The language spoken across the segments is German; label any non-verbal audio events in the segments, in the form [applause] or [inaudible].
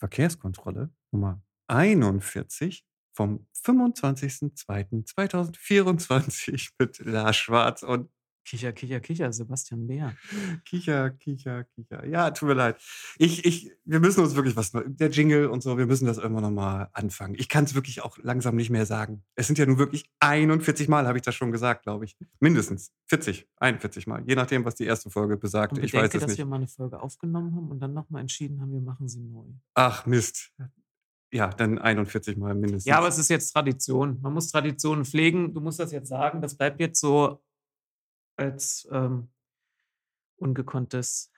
Verkehrskontrolle Nummer 41 vom 25.02.2024 [laughs] mit Lars Schwarz und Kicher, kicher, kicher, Sebastian Bär. Kicher, Kicher, Kicher. Ja, tut mir leid. Ich, ich, wir müssen uns wirklich was, der Jingle und so, wir müssen das irgendwann nochmal anfangen. Ich kann es wirklich auch langsam nicht mehr sagen. Es sind ja nun wirklich 41 Mal, habe ich das schon gesagt, glaube ich. Mindestens 40, 41 Mal, je nachdem, was die erste Folge besagt. Und ich bedenke, weiß es dass nicht. wir mal eine Folge aufgenommen haben und dann nochmal entschieden haben, wir machen sie neu. Ach, Mist. Ja, dann 41 Mal mindestens. Ja, aber es ist jetzt Tradition. Man muss Traditionen pflegen. Du musst das jetzt sagen. Das bleibt jetzt so als ähm, ungekonntes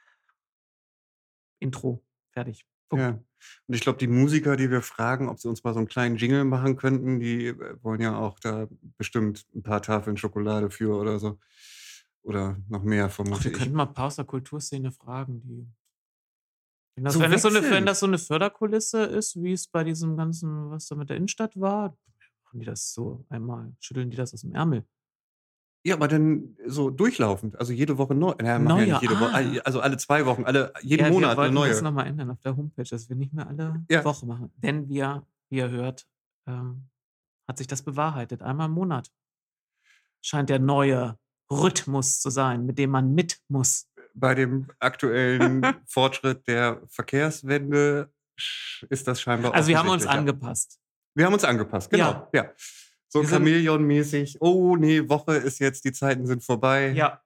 Intro. Fertig. Punkt. Ja. Und ich glaube, die Musiker, die wir fragen, ob sie uns mal so einen kleinen Jingle machen könnten, die äh, wollen ja auch da bestimmt ein paar Tafeln Schokolade für oder so. Oder noch mehr, Ach, vermute wir ich. könnten mal ein paar aus der Kulturszene fragen, die. Wenn das, So wenn, das so eine, wenn das so eine Förderkulisse ist, wie es bei diesem ganzen, was da mit der Innenstadt war, machen die das so einmal, schütteln die das aus dem Ärmel. Ja, aber dann so durchlaufend, also jede Woche neu. Naja, ja Neue, nicht jede Woche, ah. also alle zwei Wochen, alle, jeden ja, Monat wir wollten eine das neue. nochmal ändern auf der Homepage, dass wir nicht mehr alle Ja. Woche machen. Denn wir, wie ihr hört, ähm, hat sich das bewahrheitet. Einmal im Monat scheint der neue Rhythmus zu sein, mit dem man mit muss. Bei dem aktuellen [laughs] Fortschritt der Verkehrswende ist das scheinbar Also wir haben uns ja. angepasst. Wir haben uns angepasst, genau. Ja. Ja. So Chamäleon-mäßig. Oh nee, Woche ist jetzt, die Zeiten sind vorbei. Ja,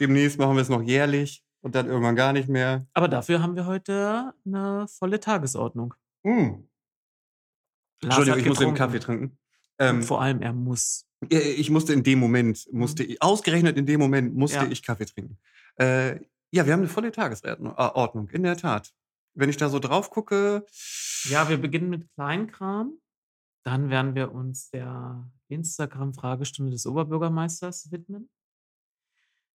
Demnächst machen wir es noch jährlich und dann irgendwann gar nicht mehr. aber dafür haben wir heute eine volle Tagesordnung. Mm. Lars Entschuldigung, ich muss getrunken. Kaffee trinken. Ähm, vor allem, er muss. ich musste in dem Moment, musste ich, ausgerechnet in dem Moment musste Ja. ich Kaffee trinken. Äh, ja, wir haben eine volle Tagesordnung, äh, in der Tat. Wenn ich da so drauf gucke, Ja, wir beginnen mit Kleinkram. Dann werden wir uns der Instagram-Fragestunde des Oberbürgermeisters widmen.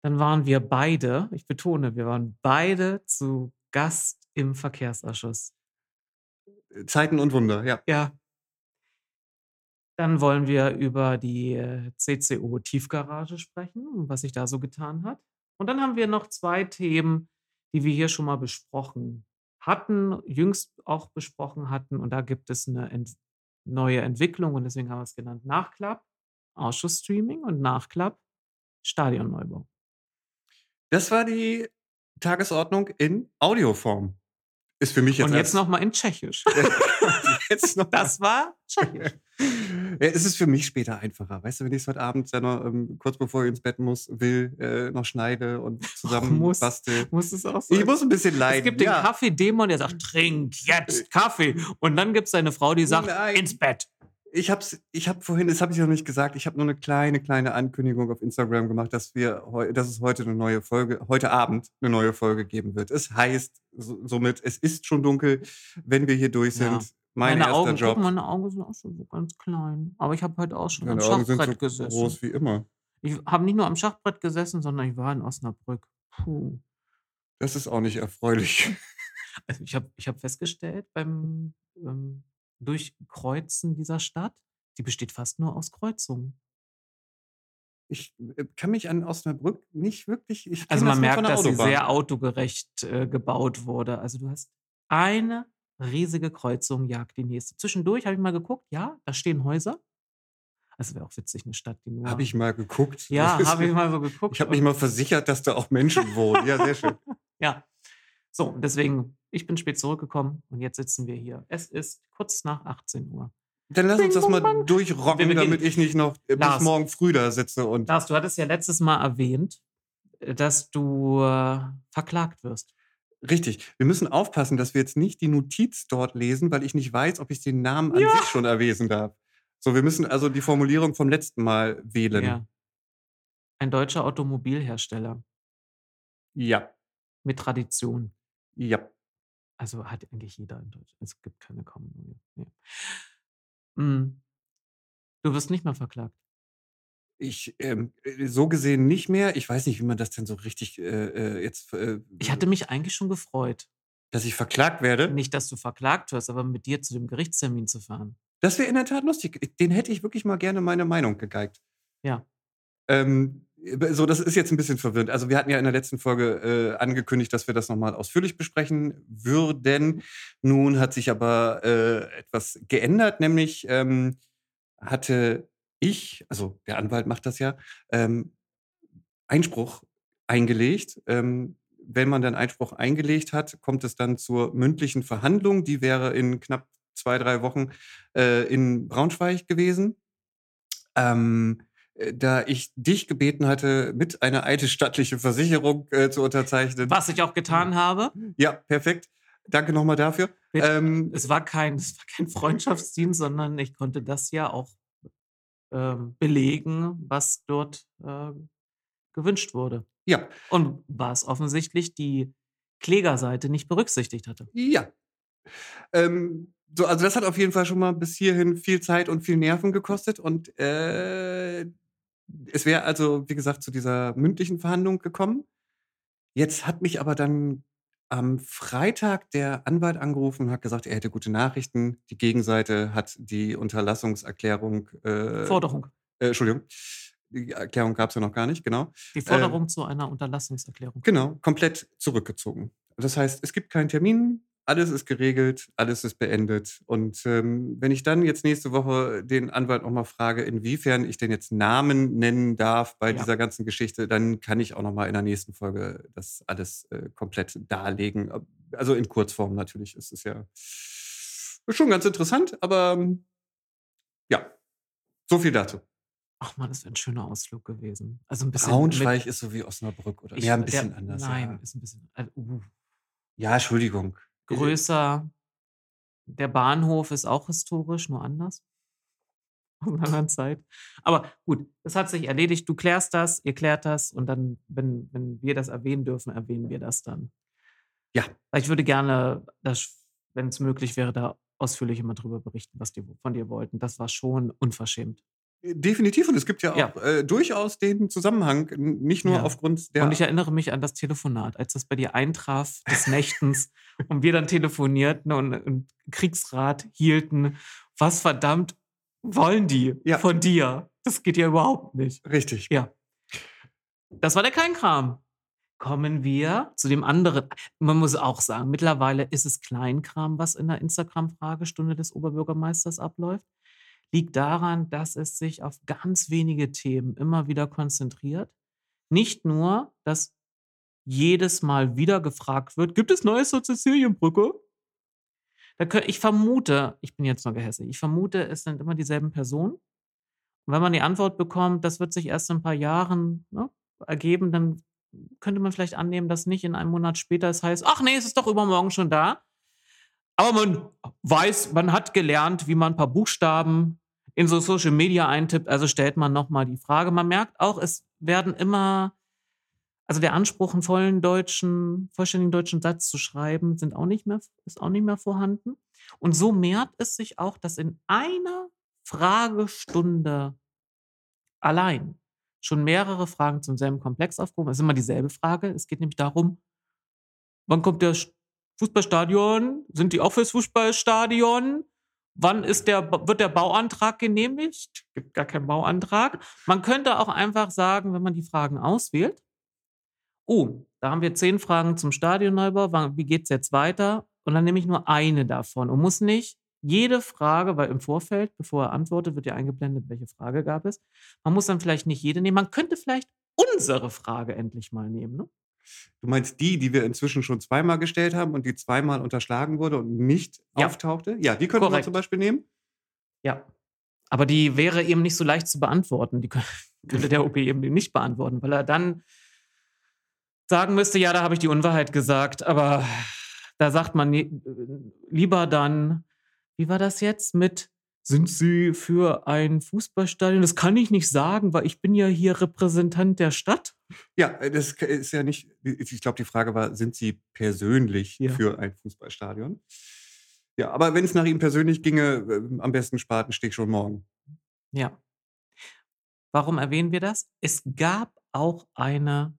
Dann waren wir beide, ich betone, wir waren beide zu Gast im Verkehrsausschuss. Zeiten und Wunder, ja. Ja. Dann wollen wir über die äh, CCO-Tiefgarage sprechen und was sich da so getan hat. Und dann haben wir noch zwei Themen, die wir hier schon mal besprochen hatten, jüngst auch besprochen hatten. Und da gibt es eine ent neue Entwicklung und deswegen haben wir es genannt Nachklapp, Ausschussstreaming und Nachklapp, Stadionneubau. Das war die Tagesordnung in Audioform. Ist für mich jetzt und jetzt nochmal in Tschechisch. [laughs] jetzt noch Das war Tschechisch. [laughs] Ja, es ist für mich später einfacher. Weißt du, wenn ich es heute Abend dann noch, ähm, kurz bevor ich ins Bett muss, will, äh, noch schneide und [laughs] zusammen muss. bastel. Muss es auch so? Ich muss ein bisschen leiden. Es gibt ja. den Kaffee-Dämon, der sagt, trink jetzt Kaffee. Und dann gibt es eine Frau, die sagt, Nein. ins Bett. Ich hab's, ich habe vorhin, das habe ich noch nicht gesagt, ich habe nur eine kleine, kleine Ankündigung auf Instagram gemacht, dass wir, dass es heute eine neue Folge, heute Abend eine neue Folge geben wird. Es heißt so, somit, es ist schon dunkel, wenn wir hier durch Ja. Sind. Mein meine Augen, Job. guck, meine Augen sind auch schon so ganz klein. Aber ich habe heute auch schon Deine am Augen sind Schachbrett so gesessen. groß wie immer. Ich habe nicht nur am Schachbrett gesessen, sondern ich war in Osnabrück. Puh. Das ist auch nicht erfreulich. [laughs] Also ich habe ich hab festgestellt beim ähm, Durchkreuzen dieser Stadt, die besteht fast nur aus Kreuzungen. Ich äh, kann mich an Osnabrück nicht wirklich. Ich Also man merkt, dass sie Autobahn. sehr autogerecht äh, gebaut wurde. Also du hast eine riesige Kreuzung, jagt die nächste. Zwischendurch habe ich mal geguckt, ja, da stehen Häuser. Also wäre auch witzig, eine Stadt, die nur... Habe ich mal geguckt. Ja, habe ich [laughs] mal so geguckt. Ich habe mich mal versichert, dass da auch Menschen wohnen. Ja, sehr schön. [laughs] Ja. So, deswegen, ich bin spät zurückgekommen und jetzt sitzen wir hier. Es ist kurz nach 18 Uhr. Dann lass uns das mal durchrocken, damit ich nicht noch äh, bis Lars. morgen früh da sitze und Lars, du hattest ja letztes Mal erwähnt, äh, dass du äh, verklagt wirst. Richtig. Wir müssen aufpassen, dass wir jetzt nicht die Notiz dort lesen, weil ich nicht weiß, ob ich den Namen an Ja. sich schon erwähnen darf. So, wir müssen also die Formulierung vom letzten Mal wählen. Ja. Ein deutscher Automobilhersteller Ja. mit Tradition. Ja. Also hat eigentlich jeder in Deutschland. Es gibt keine Kommune. Nee. Mm. Du wirst nicht mehr verklagt. Ich, ähm, äh, so gesehen nicht mehr. Ich weiß nicht, wie man das denn so richtig äh, äh, jetzt, äh, Ich hatte mich eigentlich schon gefreut. dass ich verklagt werde. Nicht, dass du verklagt wirst, aber mit dir zu dem Gerichtstermin zu fahren. Das wäre in der Tat lustig. Den hätte ich wirklich mal gerne meine Meinung gegeigt. Ja. Ähm, so, das ist jetzt ein bisschen verwirrend. Also wir hatten ja in der letzten Folge äh, angekündigt, dass wir das nochmal ausführlich besprechen würden. Nun hat sich aber äh, etwas geändert, nämlich ähm, hatte ich, also der Anwalt macht das ja, ähm, Einspruch eingelegt. Ähm, wenn man dann Einspruch eingelegt hat, kommt es dann zur mündlichen Verhandlung. Die wäre in knapp zwei, drei Wochen äh, in Braunschweig gewesen. Ähm, äh, da ich dich gebeten hatte, mit einer eidesstattliche Versicherung äh, zu unterzeichnen. Was ich auch getan habe. Ja, perfekt. Danke nochmal dafür. Ähm, es, war kein, es war kein Freundschaftsdienst, sondern ich konnte das ja auch belegen, was dort äh, gewünscht wurde. Ja. Und was offensichtlich die Klägerseite nicht berücksichtigt hatte. Ja. Ähm, so, also das hat auf jeden Fall schon mal bis hierhin viel Zeit und viel Nerven gekostet. Und äh, es wäre also, wie gesagt, zu dieser mündlichen Verhandlung gekommen. Jetzt hat mich aber dann am Freitag der Anwalt angerufen und hat gesagt, er hätte gute Nachrichten. Die Gegenseite hat die Unterlassungserklärung. Äh, Forderung. Äh, Entschuldigung. Die Erklärung gab es ja noch gar nicht, genau. Die Forderung äh, zu einer Unterlassungserklärung. Genau, komplett zurückgezogen. Das heißt, es gibt keinen Termin, alles ist geregelt, alles ist beendet. Und ähm, wenn ich dann jetzt nächste Woche den Anwalt nochmal frage, inwiefern ich denn jetzt Namen nennen darf bei ja. dieser ganzen Geschichte, dann kann ich auch nochmal in der nächsten Folge das alles äh, komplett darlegen. Also in Kurzform natürlich. Es ist ja schon ganz interessant, aber ähm, ja, so viel dazu. Ach man, das wäre ein schöner Ausflug gewesen. Also ein bisschen. Braunschweig ist so wie Osnabrück, oder? Ich, ja, ein bisschen der, anders. Nein, ja. ist ein bisschen. Uh, uh. Ja, Entschuldigung. Größer. Der Bahnhof ist auch historisch, nur anders. Aus einer anderen Zeit. Aber gut, es hat sich erledigt. Du klärst das, ihr klärt das und dann, wenn, wenn wir das erwähnen dürfen, erwähnen wir das dann. Ja. Ich würde gerne, wenn es möglich wäre, da ausführlich immer drüber berichten, was die von dir wollten. Das war schon unverschämt. Definitiv. Und es gibt ja auch ja. Äh, durchaus den Zusammenhang, nicht nur ja. aufgrund der. Und ich erinnere mich an das Telefonat, als das bei dir eintraf des Nächtens [laughs] und wir dann telefonierten und, und Kriegsrat hielten. Was verdammt wollen die ja. von dir? Das geht ja überhaupt nicht. Richtig. Ja. Das war der Kleinkram. Kommen wir zu dem anderen. Man muss auch sagen, mittlerweile ist es Kleinkram, was in der Instagram-Fragestunde des Oberbürgermeisters abläuft liegt daran, dass es sich auf ganz wenige Themen immer wieder konzentriert. Nicht nur, dass jedes Mal wieder gefragt wird, gibt es Neues zur Sizilienbrücke? Ich vermute, ich bin jetzt noch gehässig, ich vermute, es sind immer dieselben Personen. Und wenn man die Antwort bekommt, das wird sich erst in ein paar Jahren ne, ergeben, dann könnte man vielleicht annehmen, dass nicht in einem Monat später es heißt, ach nee, es ist doch übermorgen schon da. Aber man weiß, man hat gelernt, wie man ein paar Buchstaben in so Social Media eintippt. Also stellt man nochmal die Frage. Man merkt auch, es werden immer, also der Anspruch, einen vollen deutschen, vollständigen deutschen Satz zu schreiben, sind auch nicht mehr, ist auch nicht mehr vorhanden. Und so mehrt es sich auch, dass in einer Fragestunde allein schon mehrere Fragen zum selben Komplex aufgehoben. Es ist immer dieselbe Frage. Es geht nämlich darum, wann kommt der Fußballstadion? Sind die auch fürs Fußballstadion? Wann ist der, wird der Bauantrag genehmigt? Gibt gar keinen Bauantrag. Man könnte auch einfach sagen, wenn man die Fragen auswählt, oh, da haben wir zehn Fragen zum Stadionneubau, wie geht es jetzt weiter? Und dann nehme ich nur eine davon und muss nicht jede Frage, weil im Vorfeld, bevor er antwortet, wird ja eingeblendet, welche Frage gab es. Man muss dann vielleicht nicht jede nehmen. Man könnte vielleicht unsere Frage endlich mal nehmen. Ne? Du meinst die, die wir inzwischen schon zweimal gestellt haben und die zweimal unterschlagen wurde und nicht ja. auftauchte? Ja, die könnte man zum Beispiel nehmen. Ja. Aber die wäre eben nicht so leicht zu beantworten. Die [laughs] könnte der OP eben nicht beantworten, weil er dann sagen müsste, ja, da habe ich die Unwahrheit gesagt. Aber da sagt man lieber dann, wie war das jetzt mit sind Sie für ein Fußballstadion? Das kann ich nicht sagen, weil ich bin ja hier Repräsentant der Stadt. Ja, äh, das ist ja nicht, ich glaube, die Frage war, sind Sie persönlich ja. für ein Fußballstadion? Ja, aber wenn es nach ihm persönlich ginge, äh, am besten Spatenstich schon morgen. Ja. Warum erwähnen wir das? Es gab auch eine,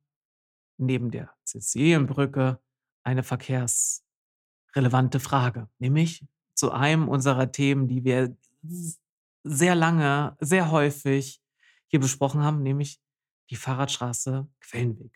neben der Sizilienbrücke, eine verkehrsrelevante Frage, nämlich zu einem unserer Themen, die wir sehr lange, sehr häufig hier besprochen haben, nämlich Die Fahrradstraße Quellenweg.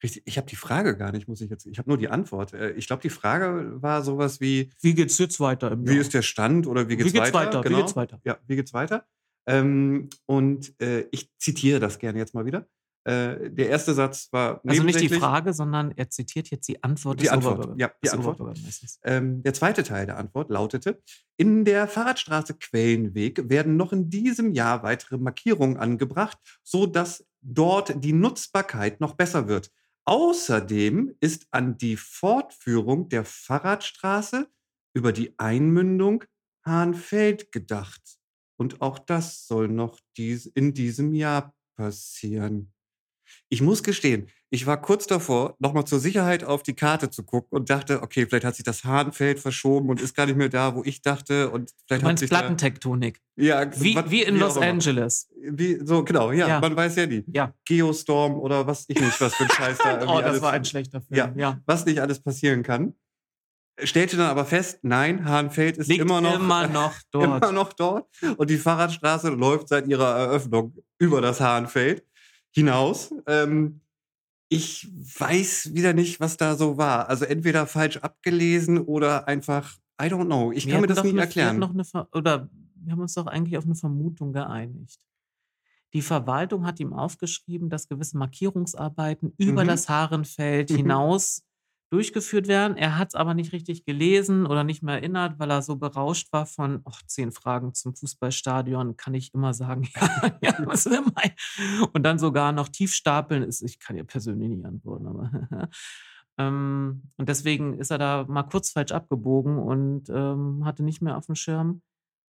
Richtig, ich habe die Frage gar nicht, muss ich jetzt. Ich habe nur die Antwort. Äh, ich glaube, die Frage war sowas wie: Wie geht's jetzt weiter im Wie Jahr? ist der Stand oder wie geht's, Wie geht's weiter? weiter? Wie Genau. geht's weiter? Ja, wie geht's weiter? Ähm, und äh, ich zitiere das gerne jetzt mal wieder. Äh, der erste Satz war Also nicht die. Frage, sondern er zitiert jetzt die Antwort Die des Antwort, ja, die Antwort. Ähm, der zweite Teil der Antwort lautete: In der Fahrradstraße Quellenweg werden noch in diesem Jahr weitere Markierungen angebracht, so dass dort die Nutzbarkeit noch besser wird. Außerdem ist an die Fortführung der Fahrradstraße über die Einmündung Hahnfeld gedacht. Und auch das soll noch dies, in diesem Jahr passieren. Ich muss gestehen, ich war kurz davor, nochmal zur Sicherheit auf die Karte zu gucken und dachte, okay, vielleicht hat sich das Hahnfeld verschoben und ist gar nicht mehr da, wo ich dachte. Und Du vielleicht hat meinst sich da, Plattentektonik. ja, Wie, was- wie in wie Los. Angeles. Wie, so, genau, ja, Ja. man weiß ja nie. Ja. Geostorm oder was ich nicht, was für ein Scheiß da [laughs] irgendwie Oh, das alles, war ein schlechter Film. Ja. ja. was nicht alles passieren kann. Stellte dann aber fest, nein, Hahnfeld ist Liegt immer noch, immer [laughs] noch dort. immer noch dort. Und die Fahrradstraße läuft seit ihrer Eröffnung über das Hahnfeld hinaus. Ähm, ich weiß wieder nicht, was da so war. Also entweder falsch abgelesen oder einfach, I don't know. Ich Wir kann mir das nicht eine, erklären. noch eine, Ver- oder wir haben uns doch eigentlich auf eine Vermutung geeinigt. Die Verwaltung hat ihm aufgeschrieben, dass gewisse Markierungsarbeiten über Mhm. das Haarenfeld Mhm. hinaus durchgeführt werden. Er hat es aber nicht richtig gelesen oder nicht mehr erinnert, weil er so berauscht war von ach, zehn Fragen zum Fußballstadion. Kann ich immer sagen, ja, [laughs] ja, was ist denn mein? Und dann sogar noch tiefstapeln ist, ich kann ja persönlich nicht antworten, aber [laughs] ähm, und deswegen ist er da mal kurz falsch abgebogen und ähm, hatte nicht mehr auf dem Schirm,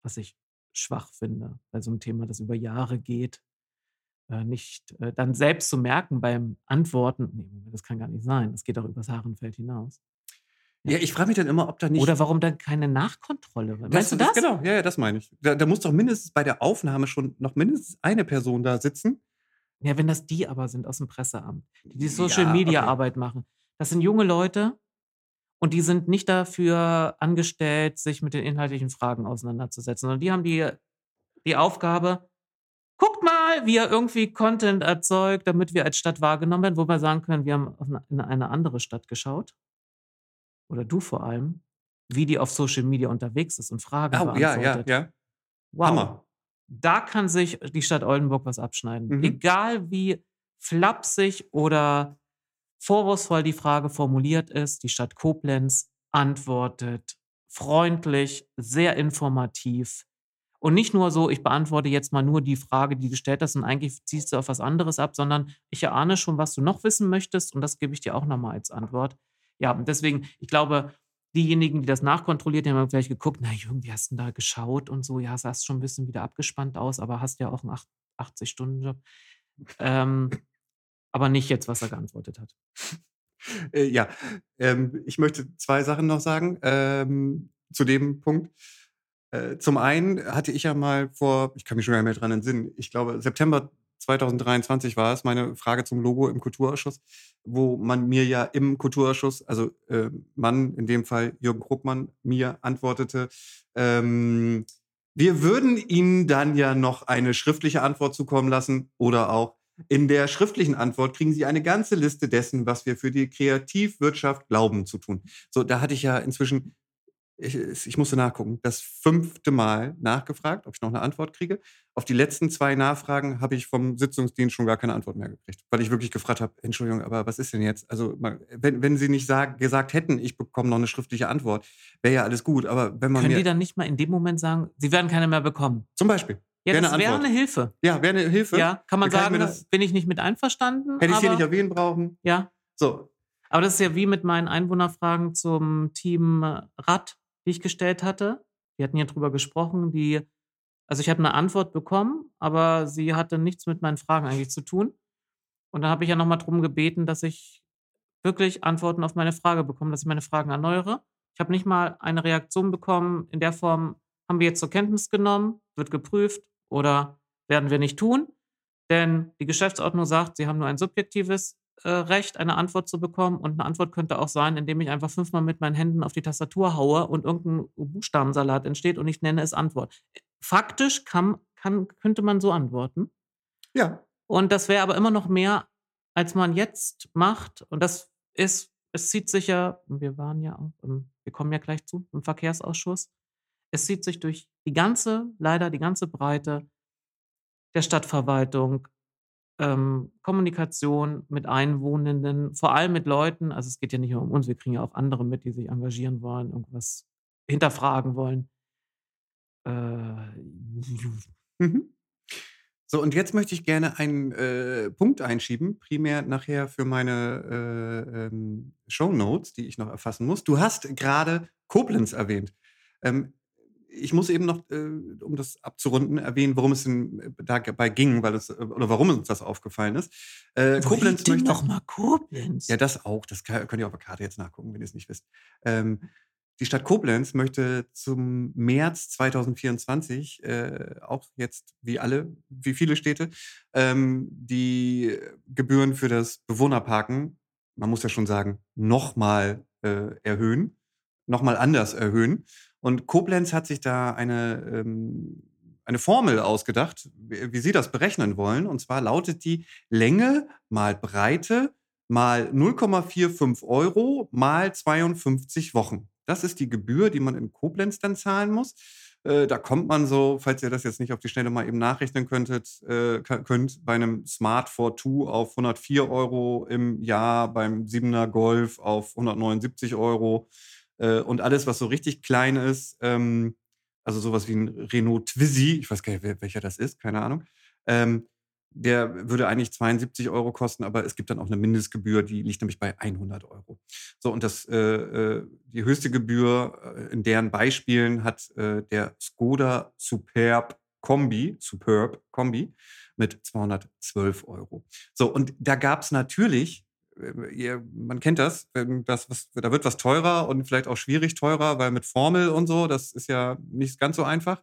was ich schwach finde bei so einem Thema, das über Jahre geht, nicht äh, dann selbst zu merken beim Antworten, nee, das kann gar nicht sein, das geht auch übers Haarenfeld hinaus. ja, ich frage mich dann immer, ob da nicht. Oder warum dann keine Nachkontrolle? Meinst das, du das? Genau, ja, ja, das meine ich. Da, da muss doch mindestens bei der Aufnahme schon noch mindestens eine Person da sitzen. Ja, wenn das die aber sind aus dem Presseamt, die die Ja, Social Media okay. Arbeit machen. Das sind junge Leute und die sind nicht dafür angestellt, sich mit den inhaltlichen Fragen auseinanderzusetzen, sondern die haben die, die Aufgabe, guckt mal, wie er irgendwie Content erzeugt, damit wir als Stadt wahrgenommen werden, wo wir sagen können, wir haben in eine andere Stadt geschaut. Oder du vor allem, wie die auf Social Media unterwegs ist und Fragen Oh, ja, beantwortet. ja, ja. Wow. Hammer. Da kann sich die Stadt Oldenburg was abschneiden. Mhm. Egal wie flapsig oder vorwurfsvoll die Frage formuliert ist, die Stadt Koblenz antwortet freundlich, sehr informativ. Und nicht nur so, ich beantworte jetzt mal nur die Frage, die du gestellt hast, und eigentlich ziehst du auf was anderes ab, sondern ich erahne schon, was du noch wissen möchtest, und das gebe ich dir auch nochmal als Antwort. Ja, und deswegen, ich glaube, diejenigen, die das nachkontrolliert, die haben vielleicht geguckt, na Jürgen, wie hast du denn da geschaut und so, ja, sahst schon ein bisschen wieder abgespannt aus, aber hast ja auch einen 80-Stunden-Job. Ähm, aber nicht jetzt, was er geantwortet hat. Äh, ja, ähm, ich möchte zwei Sachen noch sagen ähm, zu dem Punkt. Äh, zum einen hatte ich ja mal vor, ich kann mich schon gar nicht mehr dran entsinnen, ich glaube September 2023 war es, meine Frage zum Logo im Kulturausschuss, wo man mir ja im Kulturausschuss, also äh, Mann, in dem Fall Jürgen Krugmann, mir antwortete, ähm, wir würden Ihnen dann ja noch eine schriftliche Antwort zukommen lassen oder auch in der schriftlichen Antwort kriegen Sie eine ganze Liste dessen, was wir für die Kreativwirtschaft glauben zu tun. So, da hatte ich ja inzwischen, ich, ich musste nachgucken, das fünfte Mal nachgefragt, ob ich noch eine Antwort kriege. Auf die letzten zwei Nachfragen habe ich vom Sitzungsdienst schon gar keine Antwort mehr gekriegt, weil ich wirklich gefragt habe, Entschuldigung, aber was ist denn jetzt? Also, wenn, wenn Sie nicht sag, gesagt hätten, ich bekomme noch eine schriftliche Antwort, wäre ja alles gut. Aber wenn man Können mir die dann nicht mal in dem Moment sagen, sie werden keine mehr bekommen? zum Beispiel, Ja, Wäre das eine wäre eine Hilfe. ja, wäre eine Hilfe. Ja, kann man kann sagen, mir das- bin ich nicht mit einverstanden. Hätte ich hier nicht erwähnen brauchen. Ja, So, aber das ist ja wie mit meinen Einwohnerfragen zum Team Rad, die ich gestellt hatte. Wir hatten ja drüber gesprochen, die, also ich habe eine Antwort bekommen, aber sie hatte nichts mit meinen Fragen eigentlich zu tun. Und da habe ich ja nochmal darum gebeten, dass ich wirklich Antworten auf meine Frage bekomme, dass ich meine Fragen erneuere. Ich habe nicht mal eine Reaktion bekommen in der Form, haben wir jetzt zur Kenntnis genommen, wird geprüft oder werden wir nicht tun. Denn die Geschäftsordnung sagt, sie haben nur ein subjektives äh, Recht, eine Antwort zu bekommen. Und eine Antwort könnte auch sein, indem ich einfach fünfmal mit meinen Händen auf die Tastatur haue und irgendein Buchstabensalat entsteht und ich nenne es Antwort. Faktisch kann, kann, könnte man so antworten. ja. Und das wäre aber immer noch mehr, als man jetzt macht. Und das ist, es zieht sich ja, wir waren ja auch, im, wir kommen ja gleich zu, im Verkehrsausschuss. Es zieht sich durch die ganze, leider die ganze Breite der Stadtverwaltung, ähm, Kommunikation mit Einwohnenden, vor allem mit Leuten, also es geht ja nicht nur um uns, wir kriegen ja auch andere mit, die sich engagieren wollen, irgendwas hinterfragen wollen. Äh, Mhm. So, und jetzt möchte ich gerne einen äh, Punkt einschieben, primär nachher für meine äh, ähm, Show Notes, die ich noch erfassen muss. Du hast gerade Koblenz erwähnt. Ähm, ich muss eben noch, äh, um das abzurunden, erwähnen, worum es denn dabei ging, weil es, oder warum uns das aufgefallen ist. Äh, Wo Koblenz möchte. noch mal Koblenz? Ja, das auch. Das kann, könnt ihr auf der Karte jetzt nachgucken, wenn ihr es nicht wisst. Ähm, die Stadt Koblenz möchte zum März 2024 äh, auch jetzt wie alle, wie viele Städte, ähm, die Gebühren für das Bewohnerparken, man muss ja schon sagen, nochmal äh, erhöhen, nochmal anders erhöhen. Und Koblenz hat sich da eine, ähm, eine Formel ausgedacht, wie, wie sie das berechnen wollen. Und zwar lautet die Länge mal Breite mal 0,45 Euro mal 52 Wochen. Das ist die Gebühr, die man in Koblenz dann zahlen muss. Äh, da kommt man so, falls ihr das jetzt nicht auf die Schnelle mal eben nachrechnen könntet, äh, könnt bei einem Smart 4 auf 104 Euro im Jahr, beim 7er Golf auf 179 Euro äh, und alles, was so richtig klein ist, ähm, also sowas wie ein Renault Twizy, ich weiß gar nicht, welcher das ist, keine Ahnung, ähm, der würde eigentlich 72 Euro kosten, aber es gibt dann auch eine Mindestgebühr, die liegt nämlich bei 100 Euro. So, und das, äh, äh, die höchste Gebühr äh, in deren Beispielen hat äh, der Skoda Superb Kombi, Superb Kombi mit 212 Euro. So, und da gab es natürlich, ihr, man kennt das, das was, da wird was teurer und vielleicht auch schwierig teurer, weil mit Formel und so, das ist ja nicht ganz so einfach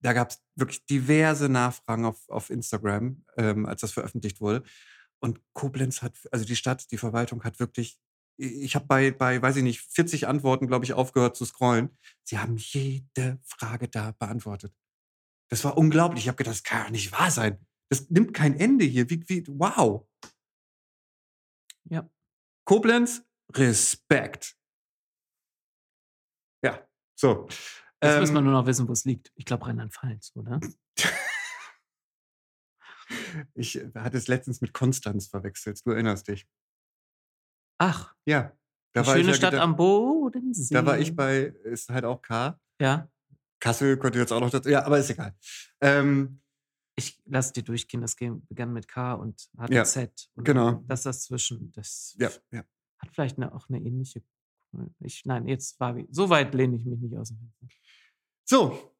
da gab es wirklich diverse Nachfragen auf, auf Instagram, ähm, als das veröffentlicht wurde. Und Koblenz hat, also die Stadt, die Verwaltung hat wirklich, ich habe bei, bei, weiß ich nicht, 40 Antworten, glaube ich, aufgehört zu scrollen. Sie haben jede Frage da beantwortet. Das war unglaublich. Ich habe gedacht, das kann ja nicht wahr sein. Das nimmt kein Ende hier. Wie, wie, wow. Ja. Koblenz, Respekt. Ja, so. Jetzt ähm, müssen wir nur noch wissen, wo es liegt. Ich glaube Rheinland-Pfalz, oder? [laughs] ich äh, hatte es letztens mit Konstanz verwechselt. Du erinnerst dich. Ach. Ja. Da war schöne ich Stadt am Bodensee. Da war ich bei, ist halt auch K. Ja. Kassel könnte jetzt auch noch dazu. Ja, aber ist egal. Ähm, ich lasse dir durchgehen. Das begann mit K und hat ja, Z. Und genau. Das dazwischen. Das ja, ja. hat vielleicht eine, auch eine ähnliche. Ich, nein, jetzt war wie. So weit lehne ich mich nicht aus dem Fenster. So.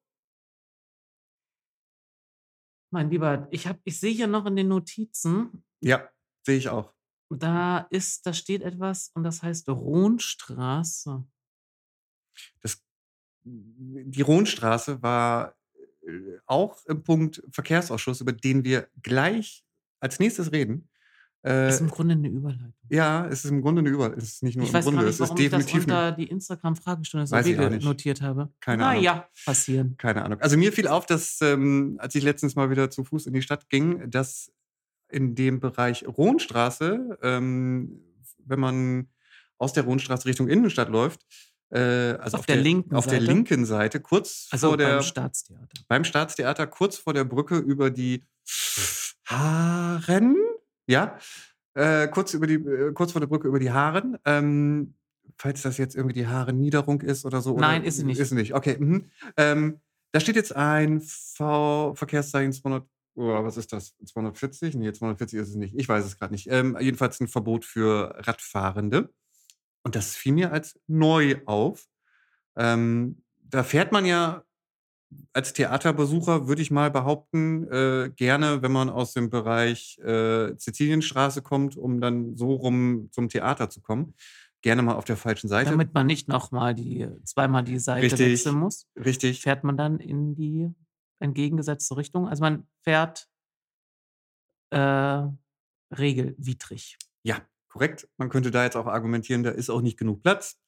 Mein Lieber, ich, hab, ich sehe hier noch in den Notizen. Ja, sehe ich auch. Da ist, da steht etwas und das heißt Rohnstraße. Das, die Rohnstraße war auch im Punkt Verkehrsausschuss, über den wir gleich als nächstes reden. Äh, ist im Grunde eine Überleitung. Ja, es ist im Grunde eine Überleitung. Es ist nicht nur ich im weiß Grunde, nicht, es ist definitiv ich das unter die Instagram-Fragestunde so notiert habe. Keine Na, Ahnung. ja, passieren. Keine Ahnung. Also mir fiel auf, dass, ähm, als ich letztens mal wieder zu Fuß in die Stadt ging, dass in dem Bereich Rohnstraße, ähm, wenn man aus der Rohnstraße Richtung Innenstadt läuft, äh, also auf, auf der, der, linken auf Seite. der linken Seite, kurz also vor der beim Staatstheater. Beim Staatstheater, kurz vor der Brücke über die Haaren ja, äh, kurz, über die, äh, kurz vor der Brücke über die Haaren. Ähm, falls das jetzt irgendwie die Haare-Niederung ist oder so. Nein, ist sie nicht. Ist sie nicht, okay. Mhm. Ähm, da steht jetzt ein v Verkehrszeichen 200. Oh, was ist das? 240? Nee, 240 ist es nicht. Ich weiß es gerade nicht. Ähm, jedenfalls ein Verbot für Radfahrende. Und das fiel mir als neu auf. Ähm, da fährt man ja als Theaterbesucher würde ich mal behaupten, äh, gerne, wenn man aus dem Bereich äh, Sizilienstraße kommt, um dann so rum zum Theater zu kommen, gerne mal auf der falschen Seite. Damit man nicht nochmal die, zweimal die Seite richtig, wechseln muss. Richtig. Fährt man dann in die entgegengesetzte Richtung. Also man fährt äh, regelwidrig. Ja, korrekt. Man könnte da jetzt auch argumentieren, da ist auch nicht genug Platz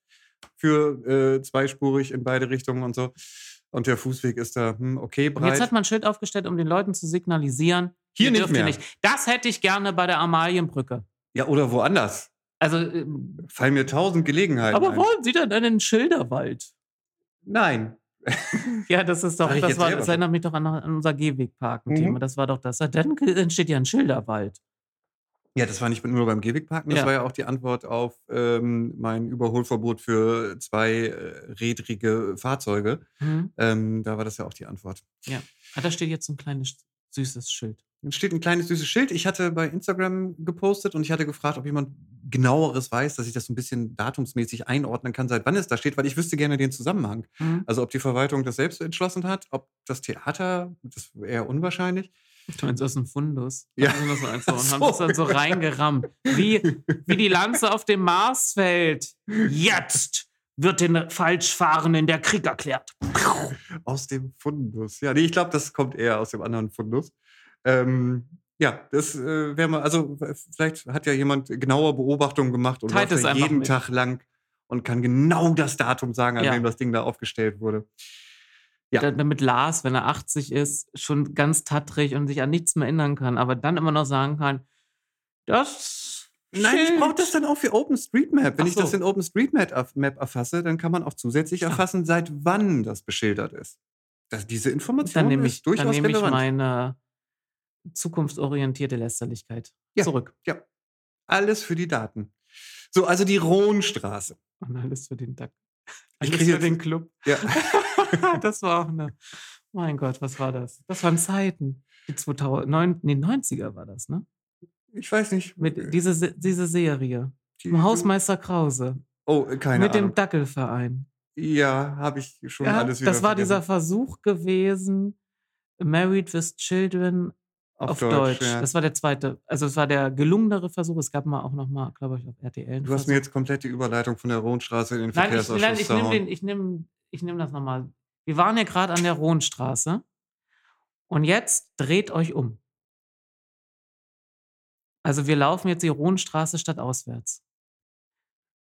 für äh, zweispurig in beide Richtungen und so. Und der Fußweg ist da, hm, okay, breit. Und jetzt hat man ein Schild aufgestellt, um den Leuten zu signalisieren, Hier nicht mehr. Das hätte ich gerne bei der Amalienbrücke. Ja, oder woanders. Also, ähm, Fallen mir tausend Gelegenheiten aber ein. wollen Sie denn einen Schilderwald? Nein. [laughs] Ja, das ist doch, das, war, das erinnert mich doch an, an unser Gehwegparken-Thema. Mhm. Das war doch das. Dann entsteht ja ein Schilderwald. Ja, das war nicht nur beim Gehwegparken, das Ja. war ja auch die Antwort auf ähm, mein Überholverbot für zweirädrige Fahrzeuge. Mhm. Ähm, da war das ja auch die Antwort. Ah, da steht jetzt so ein kleines süßes Schild. Es steht ein kleines süßes Schild. Ich hatte bei Instagram gepostet und ich hatte gefragt, ob jemand genaueres weiß, dass ich das so ein bisschen datumsmäßig einordnen kann, seit wann es da steht, weil ich wüsste gerne den Zusammenhang. Mhm. Also ob die Verwaltung das selbst entschlossen hat, ob das Theater, das wäre eher unwahrscheinlich. Du meinst aus dem Fundus. Ja. Haben so so und Ach haben so. das dann so reingerammt. Wie, wie die Lanze auf dem Marsfeld. Jetzt wird den Falschfahrenden der Krieg erklärt. Aus dem Fundus. Ja, nee, ich glaube, das kommt eher aus dem anderen Fundus. Ähm, ja, das äh, wäre mal, also vielleicht hat ja jemand genaue Beobachtungen gemacht und läuft jeden mit. Tag lang und kann genau das Datum sagen, an Ja. dem das Ding da aufgestellt wurde. Ja. Da- Damit Lars, wenn er 80 ist, schon ganz tattrig und sich an nichts mehr erinnern kann, aber dann immer noch sagen kann, das. Nein, ich Schild- brauche das dann auch für OpenStreetMap. Wenn Ach ich das so. in OpenStreetMap Map erfasse, dann kann man auch zusätzlich Ja. erfassen, seit wann das beschildert ist. Das, diese Information Dann nehme ich, ist durchaus dann nehme ich relevant. meine zukunftsorientierte Lästerlichkeit Ja. zurück. Alles für die Daten. So, also die Rohnstraße. Und alles für den. Ich Alles krieg für jetzt- den Club. Ja. [laughs] [laughs] das war auch eine. Mein Gott, was war das? Das waren Zeiten. Die 2009, nee, 90er war das, ne? Ich weiß nicht. Mit diese, Se- diese Serie. die- Hausmeister Krause. Oh, keine mit dem Ahnung. Dackelverein. Ja, habe ich schon Ja, alles wieder das war vergessen. dieser Versuch gewesen, Married with Children auf, Deutsch. ja. Das war der zweite. Also es war der gelungenere Versuch. Es gab mal auch noch mal, glaube ich, auf RTL. Du hast Versuch. mir jetzt komplett die Überleitung von der Rohnstraße in den Nein, ich, Verkehrsausschuss nein, ich nehme ich nehm, ich nehm das nochmal. Wir waren ja gerade an der Rohnstraße. Und jetzt dreht euch um. Also wir laufen jetzt die Rohnstraße statt auswärts.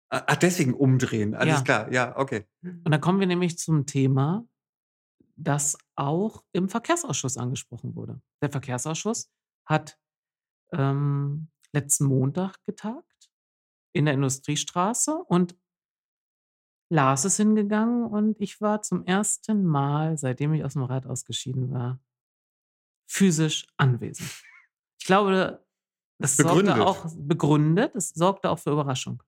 Ah, Ach, deswegen umdrehen. Alles Ja. klar. Ja, okay. Und dann kommen wir nämlich zum Thema, das auch im Verkehrsausschuss angesprochen wurde. Der Verkehrsausschuss hat ähm, letzten Montag getagt in der Industriestraße und Lars ist hingegangen und ich war zum ersten Mal, seitdem ich aus dem Rat ausgeschieden war, physisch anwesend. Ich glaube, das Begründet. sorgte auch begründet, es sorgte auch für Überraschung.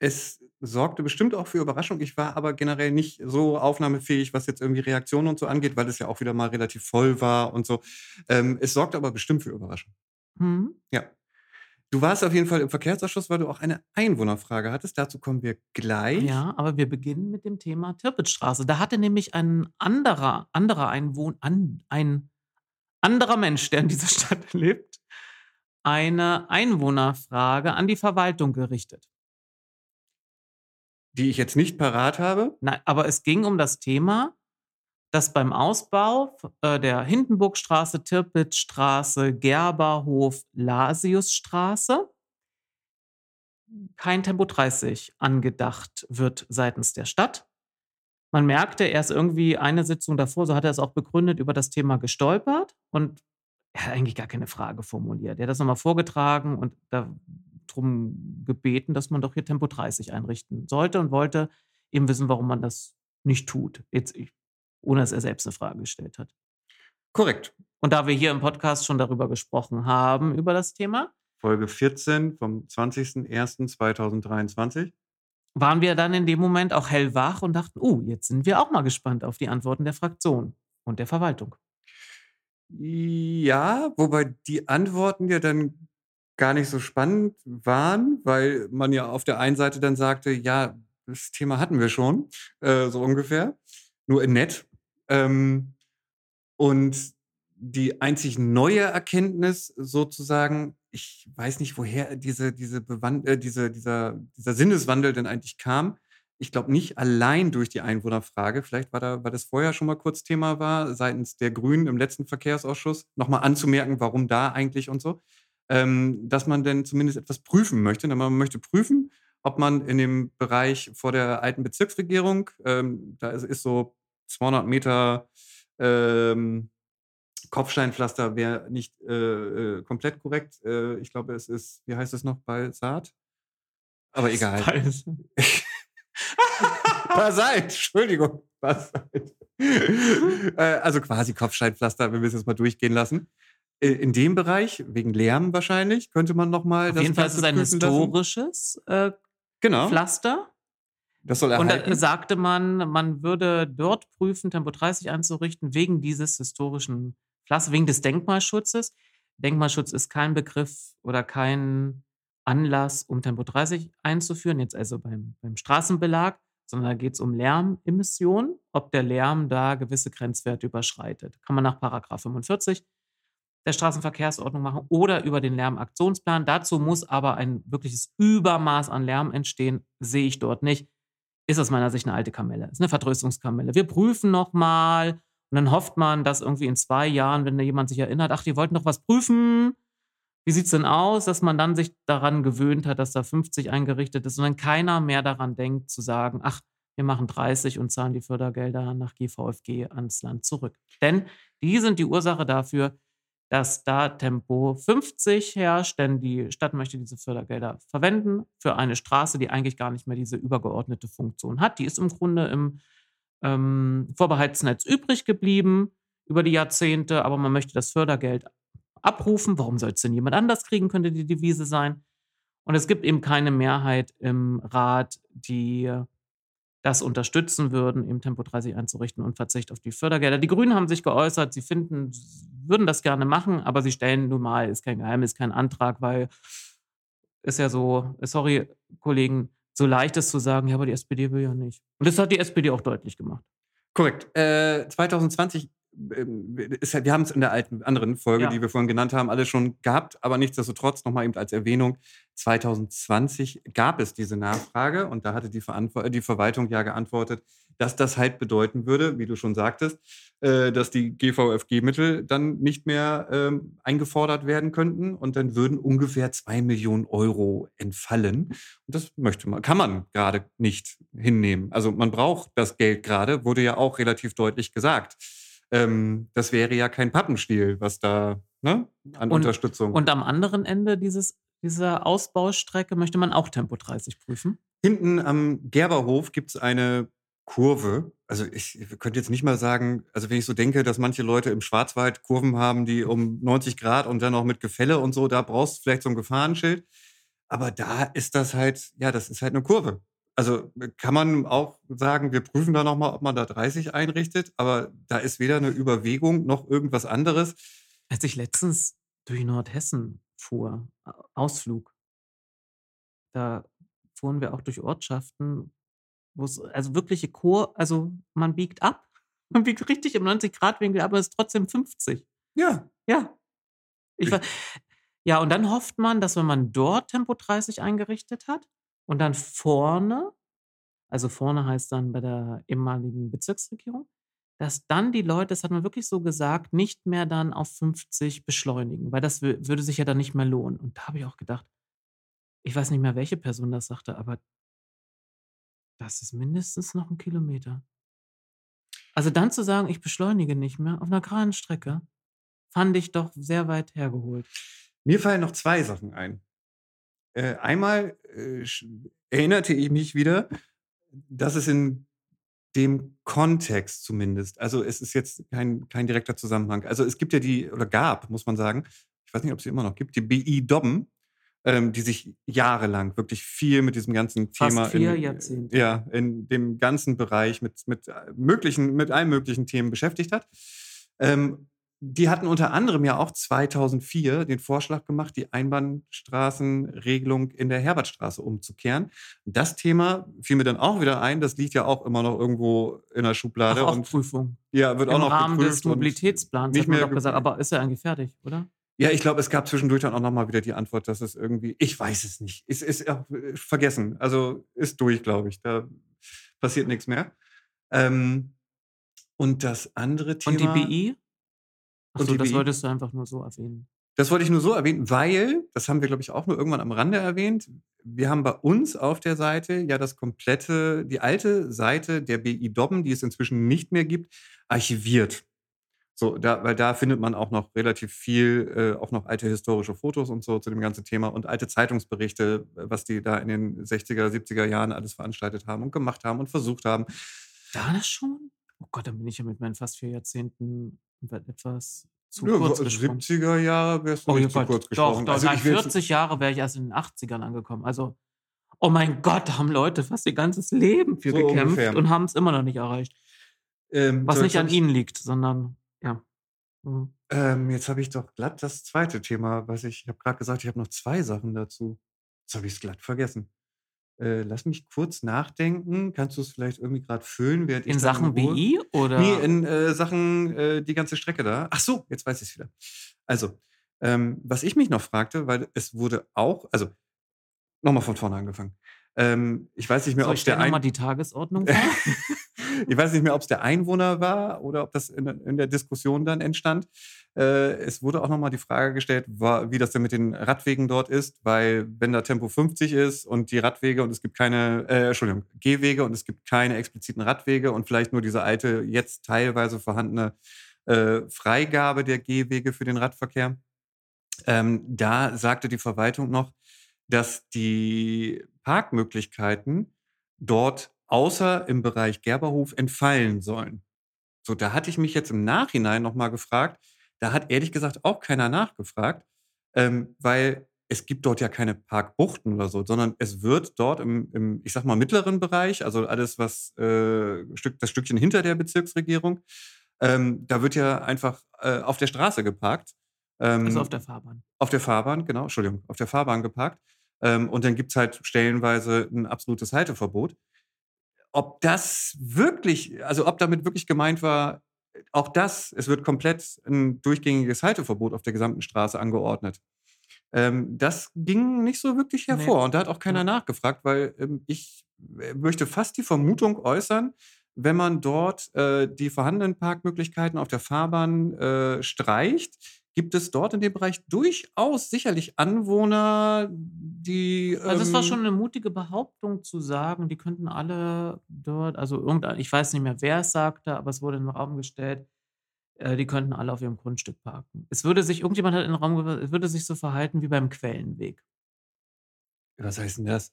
Es sorgte bestimmt auch für Überraschung. Ich war aber generell nicht so aufnahmefähig, was jetzt irgendwie Reaktionen und so angeht, weil es ja auch wieder mal relativ voll war und so. Ähm, es sorgte aber bestimmt für Überraschung. Hm? Ja. Du warst auf jeden Fall im Verkehrsausschuss, weil du auch eine Einwohnerfrage hattest. Dazu kommen wir gleich. Ja, aber wir beginnen mit dem Thema Tirpitzstraße. Da hatte nämlich ein anderer, anderer Einwohner, an, ein anderer Mensch, der in dieser [laughs] Stadt lebt, eine Einwohnerfrage an die Verwaltung gerichtet. Die ich jetzt nicht parat habe. Nein, aber es ging um das Thema, dass beim Ausbau äh, der Hindenburgstraße, Tirpitzstraße, Gerberhof, Lasiusstraße kein Tempo 30 angedacht wird seitens der Stadt. Man merkte erst irgendwie eine Sitzung davor, so hat er es auch begründet, über das Thema gestolpert und er hat eigentlich gar keine Frage formuliert. Er hat das nochmal vorgetragen und darum gebeten, dass man doch hier Tempo 30 einrichten sollte und wollte eben wissen, warum man das nicht tut. Jetzt, ich- ohne dass er selbst eine Frage gestellt hat. Korrekt. Und da wir hier im Podcast schon darüber gesprochen haben, über das Thema, Folge 14 vom 20.01.2023. waren wir dann in dem Moment auch hellwach und dachten, oh, jetzt sind wir auch mal gespannt auf die Antworten der Fraktion und der Verwaltung. Ja, wobei die Antworten ja dann gar nicht so spannend waren, weil man ja auf der einen Seite dann sagte, ja, das Thema hatten wir schon, äh, so ungefähr, nur in nett. Ähm, und die einzig neue Erkenntnis sozusagen, ich weiß nicht, woher diese, diese Bewand äh, diese, dieser, dieser Sinneswandel denn eigentlich kam. Ich glaube nicht allein durch die Einwohnerfrage, vielleicht war da, weil das vorher schon mal kurz Thema war, seitens der Grünen im letzten Verkehrsausschuss, nochmal anzumerken, warum da eigentlich und so, ähm, dass man denn zumindest etwas prüfen möchte. Denn Man möchte prüfen, ob man in dem Bereich vor der alten Bezirksregierung, ähm, da ist, ist so 200 Meter ähm, Kopfsteinpflaster wäre nicht äh, äh, komplett korrekt. Äh, ich glaube, es ist, wie heißt es noch, Balsat? Aber [laughs] egal. [laughs] Basalt, Entschuldigung. Basalt. [laughs] äh, also quasi Kopfsteinpflaster, wenn wir es jetzt mal durchgehen lassen. Äh, in dem Bereich, wegen Lärm wahrscheinlich, könnte man nochmal. Auf jeden Fall ist es ein historisches genau. Pflaster. Das soll erhalten. Und da sagte man, man würde dort prüfen, Tempo 30 einzurichten, wegen dieses historischen Pflasters, wegen des Denkmalschutzes. Denkmalschutz ist kein Begriff oder kein Anlass, um Tempo 30 einzuführen, jetzt also beim, beim Straßenbelag, sondern da geht es um Lärmemissionen, ob der Lärm da gewisse Grenzwerte überschreitet. Kann man nach Paragraph 45 der Straßenverkehrsordnung machen oder über den Lärmaktionsplan. Dazu muss aber ein wirkliches Übermaß an Lärm entstehen, sehe ich dort nicht. Ist aus meiner Sicht eine alte Kamelle, ist eine Vertröstungskamelle. Wir prüfen nochmal und dann hofft man, dass irgendwie in zwei Jahren, wenn da jemand sich erinnert, ach, die wollten doch was prüfen, wie sieht es denn aus, dass man dann sich daran gewöhnt hat, dass da 50 eingerichtet ist und dann keiner mehr daran denkt zu sagen, ach, wir machen 30 und zahlen die Fördergelder nach GVFG ans Land zurück. Denn die sind die Ursache dafür, dass da Tempo 50 herrscht, denn die Stadt möchte diese Fördergelder verwenden für eine Straße, die eigentlich gar nicht mehr diese übergeordnete Funktion hat. Die ist im Grunde im ähm, Vorbehaltsnetz übrig geblieben über die Jahrzehnte, aber man möchte das Fördergeld abrufen. Warum soll es denn jemand anders kriegen, könnte die Devise sein. Und es gibt eben keine Mehrheit im Rat, die das unterstützen würden, eben Tempo 30 einzurichten und Verzicht auf die Fördergelder. Die Grünen haben sich geäußert, sie finden, würden das gerne machen, aber sie stellen nun mal, ist kein Geheimnis, kein Antrag, weil ist ja so, sorry, Kollegen, so leicht ist zu sagen, ja, aber die SPD will ja nicht. Und das hat die SPD auch deutlich gemacht. Korrekt. Äh, 2020 ähm, ist, wir haben es in der alten anderen Folge, ja. die wir vorhin genannt haben, alle schon gehabt, aber nichtsdestotrotz nochmal eben als Erwähnung, 2020 gab es diese Nachfrage und da hatte die, die Verwaltung ja geantwortet, dass das halt bedeuten würde, wie du schon sagtest, äh, dass die GVFG-Mittel dann nicht mehr ähm, eingefordert werden könnten und dann würden ungefähr zwei Millionen Euro entfallen. Und das möchte man, kann man gerade nicht hinnehmen. Also man braucht das Geld gerade, wurde ja auch relativ deutlich gesagt ähm, das wäre ja kein Pappenstiel, was da ne, an und, Unterstützung. Und am anderen Ende dieses, dieser Ausbaustrecke möchte man auch Tempo 30 prüfen? Hinten am Gerberhof gibt es eine Kurve. Also ich, könnte jetzt nicht mal sagen, also wenn ich so denke, dass manche Leute im Schwarzwald Kurven haben, die um 90 Grad und dann auch mit Gefälle und so, da brauchst du vielleicht so ein Gefahrenschild. Aber da ist das halt, ja, das ist halt eine Kurve. Also kann man auch sagen, wir prüfen da nochmal, ob man da 30 einrichtet, aber da ist weder eine Überwegung noch irgendwas anderes. Als ich letztens durch Nordhessen fuhr, Ausflug, da fuhren wir auch durch Ortschaften, wo es also wirkliche Chor, also man biegt ab, [laughs] man biegt richtig im 90-Grad-Winkel, aber es ist trotzdem 50. Ja. Ja. Ich war, ja, und dann hofft man, dass wenn man dort Tempo 30 eingerichtet hat, und dann vorne, also vorne heißt dann bei der ehemaligen Bezirksregierung, dass dann die Leute, das hat man wirklich so gesagt, nicht mehr dann auf 50 beschleunigen, weil das würde sich ja dann nicht mehr lohnen. Und da habe ich auch gedacht, ich weiß nicht mehr, welche Person das sagte, aber das ist mindestens noch ein Kilometer. Also dann zu sagen, ich beschleunige nicht mehr auf einer geraden Strecke, fand ich doch sehr weit hergeholt. Mir fallen noch zwei Sachen ein. Äh, einmal äh, erinnerte ich mich wieder, dass es in dem Kontext zumindest, also es ist jetzt kein, kein direkter Zusammenhang. Also es gibt ja die, oder gab, muss man sagen, ich weiß nicht, ob es sie immer noch gibt, die BI Dobben, ähm, die sich jahrelang wirklich viel mit diesem ganzen Fast Thema vier in, Jahrzehnte. Ja, in dem ganzen Bereich mit, mit möglichen, mit allen möglichen Themen beschäftigt hat. Ähm, die hatten unter anderem ja auch 2004 den Vorschlag gemacht, die Einbahnstraßenregelung in der Herbertstraße umzukehren. Das Thema fiel mir dann auch wieder ein. Das liegt ja auch immer noch irgendwo in der Schublade. Ach, auch und Prüfung. Ja, wird Im auch noch Rahmen geprüft des Mobilitätsplans nicht mehr gesagt. Aber ist ja eigentlich fertig, oder? Ja, ich glaube, es gab zwischendurch dann auch nochmal wieder die Antwort, dass es irgendwie, ich weiß es nicht, ist, ist äh, vergessen. Also ist durch, glaube ich. Da passiert nichts mehr. Ähm, und das andere Thema. Und die BI? Achso, das wolltest du einfach nur so erwähnen. Das wollte ich nur so erwähnen, weil, das haben wir, glaube ich, auch nur irgendwann am Rande erwähnt, wir haben bei uns auf der Seite ja das komplette, die alte Seite der BI Dobben, die es inzwischen nicht mehr gibt, archiviert. So, da, weil da findet man auch noch relativ viel, äh, auch noch alte historische Fotos und so zu dem ganzen Thema und alte Zeitungsberichte, was die da in den 60er, 70er Jahren alles veranstaltet haben und gemacht haben und versucht haben. Da schon? Oh Gott, dann bin ich ja mit meinen fast vier Jahrzehnten etwas zu ja, kurz 70er Jahre wärst du oh, nicht zu kurz gesprochen. Doch, doch also nach 40 Jahre wäre ich erst in den 80ern angekommen. Also, oh mein Gott, da haben Leute fast ihr ganzes Leben für so gekämpft ungefähr. und haben es immer noch nicht erreicht. Ähm, was nicht an ihnen liegt, sondern ja. Mhm. Ähm, jetzt habe ich doch glatt das zweite Thema, was ich, ich habe gerade gesagt, ich habe noch zwei Sachen dazu. Jetzt habe ich es glatt vergessen. Äh, lass mich kurz nachdenken. Kannst du es vielleicht irgendwie gerade füllen, während ich In Sachen BI oder? Nee, in äh, Sachen äh, die ganze Strecke da. Ach so, jetzt weiß ich es wieder. Also, ähm, was ich mich noch fragte, weil es wurde auch, also nochmal von vorne angefangen. Ähm, ich weiß nicht mehr, ob es der ein... die Tagesordnung. [laughs] [laughs] ich weiß nicht mehr, ob es der Einwohner war oder ob das in, in der Diskussion dann entstand. Äh, es wurde auch nochmal die Frage gestellt, wie das denn mit den Radwegen dort ist, weil wenn da Tempo 50 ist und die Radwege und es gibt keine, äh, Entschuldigung, Gehwege und es gibt keine expliziten Radwege und vielleicht nur diese alte, jetzt teilweise vorhandene äh, Freigabe der Gehwege für den Radverkehr. Ähm, da sagte die Verwaltung noch, dass die Parkmöglichkeiten dort außer im Bereich Gerberhof entfallen sollen. So, da hatte ich mich jetzt im Nachhinein nochmal gefragt, da hat ehrlich gesagt auch keiner nachgefragt, ähm, weil es gibt dort ja keine Parkbuchten oder so, sondern es wird dort im, im ich sag mal, mittleren Bereich, also alles, was äh, Stück, das Stückchen hinter der Bezirksregierung, ähm, da wird ja einfach äh, auf der Straße geparkt. Ähm, also auf der Fahrbahn. Auf der Fahrbahn, genau, Entschuldigung, auf der Fahrbahn geparkt. Ähm, und dann gibt es halt stellenweise ein absolutes Halteverbot. Ob das wirklich, also ob damit wirklich gemeint war, auch das, es wird komplett ein durchgängiges Halteverbot auf der gesamten Straße angeordnet. Ähm, das ging nicht so wirklich hervor. Nee. Und da hat auch keiner nachgefragt, weil ähm, ich äh, möchte fast die Vermutung äußern, wenn man dort äh, die vorhandenen Parkmöglichkeiten auf der Fahrbahn äh, streicht, gibt es dort in dem Bereich durchaus sicherlich Anwohner, die. Ähm also, es war ähm schon eine mutige Behauptung zu sagen, die könnten alle dort, also irgendein, ich weiß nicht mehr, wer es sagte, aber es wurde in den Raum gestellt, äh, die könnten alle auf ihrem Grundstück parken. Es würde sich, irgendjemand hat in den Raum es würde sich so verhalten wie beim Quellenweg. Was heißt denn das?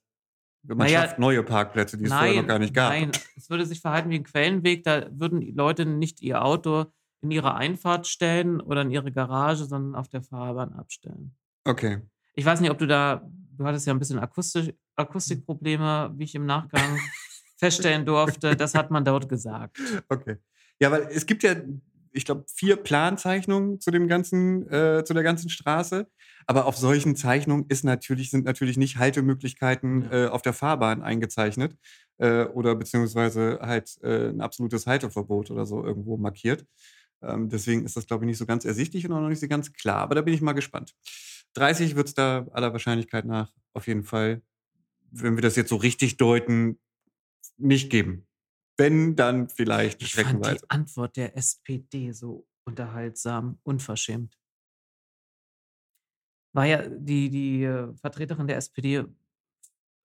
Man naja, schafft neue Parkplätze, die es nein, vorher noch gar nicht gab. Nein, es würde sich verhalten wie ein Quellenweg, da würden die Leute nicht ihr Auto in ihre Einfahrt stellen oder in ihre Garage, sondern auf der Fahrbahn abstellen. Okay. Ich weiß nicht, ob du da, du hattest ja ein bisschen Akustisch, Akustikprobleme, wie ich im Nachgang [laughs] feststellen durfte. Das hat man dort gesagt. Okay. Ja, weil es gibt ja, ich glaube, vier Planzeichnungen zu dem ganzen, äh, zu der ganzen Straße. Aber auf solchen Zeichnungen ist natürlich, sind natürlich nicht Haltemöglichkeiten äh, auf der Fahrbahn eingezeichnet äh, oder beziehungsweise halt äh, ein absolutes Halteverbot oder so irgendwo markiert. Ähm, deswegen ist das, glaube ich, nicht so ganz ersichtlich und auch noch nicht so ganz klar. Aber da bin ich mal gespannt. 30 wird es da aller Wahrscheinlichkeit nach auf jeden Fall, wenn wir das jetzt so richtig deuten, nicht geben. Wenn, dann vielleicht ich streckenweise. Fand die Antwort der SPD so unterhaltsam, unverschämt. War ja die, die äh, Vertreterin der SPD,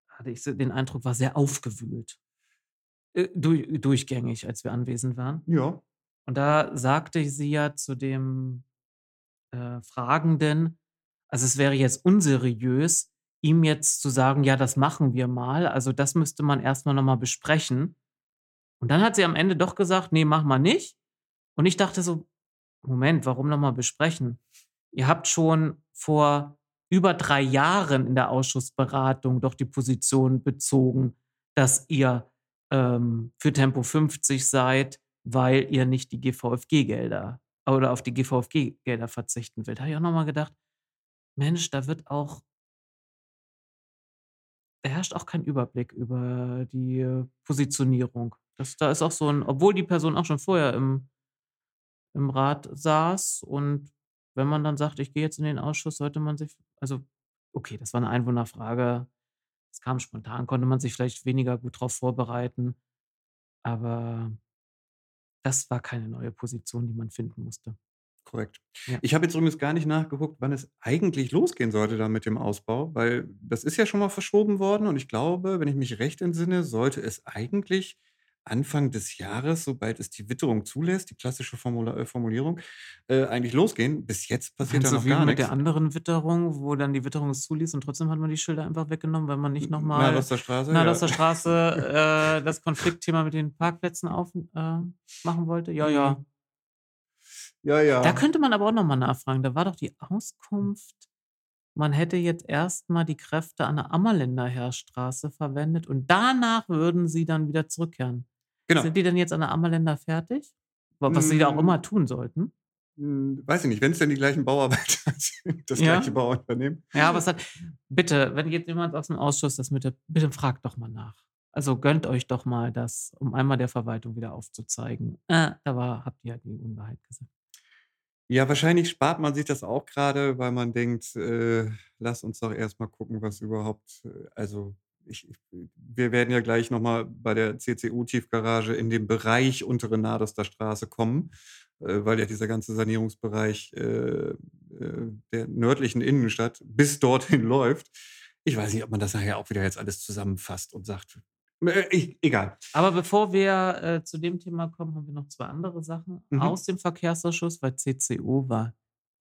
hatte ich den Eindruck, war sehr aufgewühlt. Äh, durchgängig, als wir anwesend waren. Ja. Und da sagte sie ja zu dem äh, Fragenden, also es wäre jetzt unseriös, ihm jetzt zu sagen, ja, das machen wir mal. Also das müsste man erstmal nochmal besprechen. Und dann hat sie am Ende doch gesagt, nee, mach mal nicht. Und ich dachte so, Moment, warum nochmal besprechen? Ihr habt schon vor über drei Jahren in der Ausschussberatung doch die Position bezogen, dass ihr ähm, für Tempo 50 seid, weil ihr nicht die GVFG-Gelder oder auf die GVFG-Gelder verzichten wollt. Da habe ich auch nochmal gedacht, Mensch, da wird auch, da herrscht auch kein Überblick über die Positionierung. Das, da ist auch so ein, obwohl die Person auch schon vorher im, im Rat saß und wenn man dann sagt, ich gehe jetzt in den Ausschuss, sollte man sich, also okay, das war eine Einwohnerfrage, es kam spontan, konnte man sich vielleicht weniger gut darauf vorbereiten, aber das war keine neue Position, die man finden musste. Korrekt. Ja. Ich habe jetzt übrigens gar nicht nachgeguckt, wann es eigentlich losgehen sollte da mit dem Ausbau, weil das ist ja schon mal verschoben worden und ich glaube, wenn ich mich recht entsinne, sollte es eigentlich Anfang des Jahres, sobald es die Witterung zulässt, die klassische Formula äh, Formulierung, äh, eigentlich losgehen. Bis jetzt passiert da du noch wie gar mit der anderen Witterung, wo dann die Witterung es zuließ und trotzdem hat man die Schilder einfach weggenommen, weil man nicht noch mal Nadoster Straße, Nadoster ja. Straße, [laughs] äh, das Konfliktthema mit den Parkplätzen auf äh, machen wollte? Ja, ja. Mhm. Ja, Da ja. könnte man aber auch noch mal nachfragen. Da war doch die Auskunft, man hätte jetzt erst mal die Kräfte an der Ammerländer Heerstraße verwendet und danach würden sie dann wieder zurückkehren. Genau. Sind die denn jetzt an der Ammerländer fertig? Wa was sie da auch immer Hm. tun sollten? Hm, weiß ich nicht, wenn's denn die gleichen Bauarbeiter [laughs] sind, das Ja. gleiche Bauunternehmen. Ja, aber es hat bitte, wenn jetzt jemand aus'm Ausschuss das mit der bitte fragt doch mal nach. Also, gönnt euch doch mal das, um einmal der Verwaltung wieder aufzuzeigen: „Äh, da war habt ihr die Unwahrheit gesagt.“ Ja, wahrscheinlich spart man sich das auch grade, weil man denkt, äh: „Lass uns doch erst mal gucken, was überhaupt“ äh, also, ich ich wir werden ja gleich noch mal bei der CCU-Tiefgarage in den Bereich Untere Nadoster Straße kommen, äh, weil ja dieser ganze Sanierungsbereich, äh, äh, der nördlichen Innenstadt bis dorthin [laughs] läuft. Ich weiß nicht, ob man das nachher auch wieder jetzt alles zusammenfasst und sagt äh, e egal. Aber bevor wir, äh, zu dem Thema kommen, haben wir noch 2 andere Sachen Mhm. aus dem Verkehrsausschuss, weil CCU war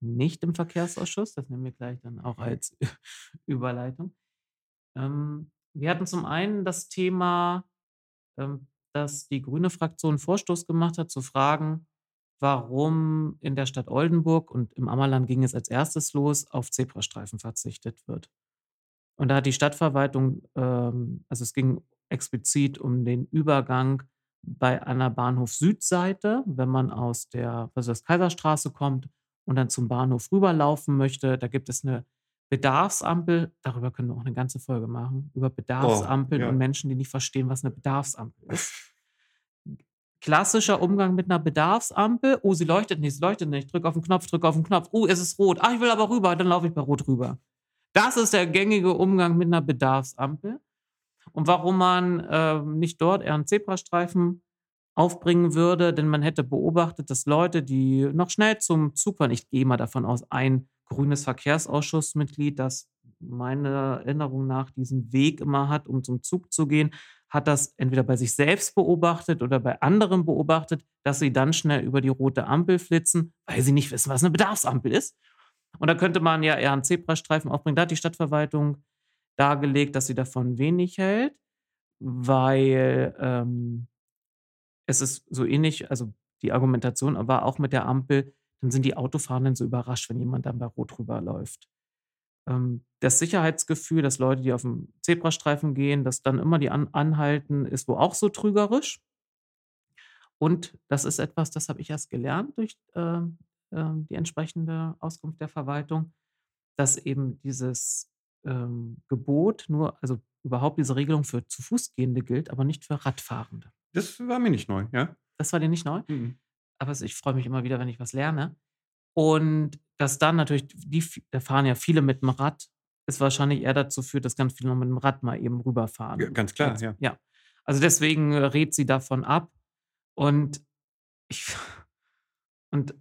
nicht im Verkehrsausschuss. Das nehmen wir gleich dann auch als [laughs] Überleitung. Ähm, wir hatten zum einen das Thema, ähm, dass die grüne Fraktion Vorstoß gemacht hat, zu fragen, warum in der Stadt Oldenburg und im Ammerland ging es als Erstes los, auf Zebrastreifen verzichtet wird. Und da hat die Stadtverwaltung ähm, also, es ging explizit um den Übergang bei einer Bahnhof-Südseite, wenn man aus der ist das, Kaiserstraße kommt und dann zum Bahnhof rüberlaufen möchte. Da gibt es 'ne Bedarfsampel. Darüber können wir auch 'ne ganze Folge machen, über Oh, Bedarfsampeln ja. und Menschen, die nicht verstehen, was 'ne Bedarfsampel ist. Klassischer Umgang mit 'ner Bedarfsampel: „Oh, sie leuchtet nicht, sie leuchtet nicht. Drück auf 'n Knopf, drück auf 'n Knopf. Oh, es ist rot. Ah, ich will aber rüber.“ Dann laufe ich bei Rot rüber. Das ist der gängige Umgang mit 'ner Bedarfsampel. Und warum man, ähm, nicht dort eher 'n Zebrastreifen aufbringen würde, denn man hätte beobachtet, dass Leute, die noch schnell zum Zug waren ich gehe mal davon aus, ein grünes Verkehrsausschussmitglied, das meiner Erinnerung nach diesen Weg immer hat, um zum Zug zu gehen, hat das entweder bei sich selbst beobachtet oder bei anderen beobachtet, dass sie dann schnell über die rote Ampel flitzen, weil sie nicht wissen, was 'ne Bedarfsampel ist. Und da könnte man ja eher 'n Zebrastreifen aufbringen. Da hat die Stadtverwaltung dargelegt, dass sie davon wenig hält, weil, ähm, es ist so ähnlich also, die Argumentation war auch mit der Ampel, dann sind die Autofahrenden so überrascht, wenn jemand dann bei Rot rüberläuft. Ähm, das Sicherheitsgefühl, dass Leute, die auf'm Zebrastreifen gehen, dass dann immer die an anhalten, ist wohl auch so trügerisch. Und das ist etwas, das habe ich erst gelernt durch, ähm, die entsprechende Auskunft der Verwaltung, dass eben dieses, ähm, Gebot nur also, überhaupt diese Regelung für zu Fuß Gehende gilt, aber nicht für Radfahrende. Das war mir nicht neu, ja. Das war dir nicht neu? Mhm. Aber ich freue mich immer wieder, wenn ich was lerne. Und dass dann natürlich die da fahren ja viele mit'm Rad, es wahrscheinlich eher dazu führt, dass ganz viele noch mit'm Rad mal eben Ja, rüberfahren. ganz klar, ja. ja. Also, deswegen rät sie davon ab. Und ich [laughs] und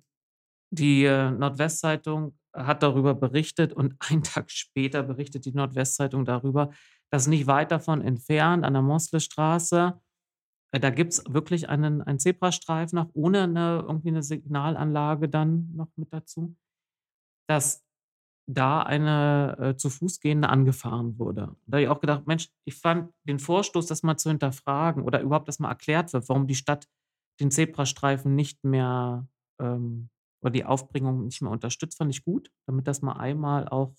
die, äh, Nordwestzeitung hat darüber berichtet und [laughs] einen Tag später berichtet die Nordwestzeitung darüber, dass nicht weit davon entfernt an der Moslstraße äh, da gibt's wirklich einen einen Zebrastreifen noch ohne 'ne irgendwie 'ne Signalanlage dann noch mit dazu, dass da eine, äh, zu Fuß Gehende angefahren wurde. Da habe ich auch gedacht: „Mensch, ich fand den Vorstoß, das mal zu hinterfragen oder überhaupt, dass mal erklärt wird, warum die Stadt den Zebrastreifen nicht mehr, ähm oder die Aufbringung nicht mehr unterstützt, fand ich gut, damit das mal einmal auch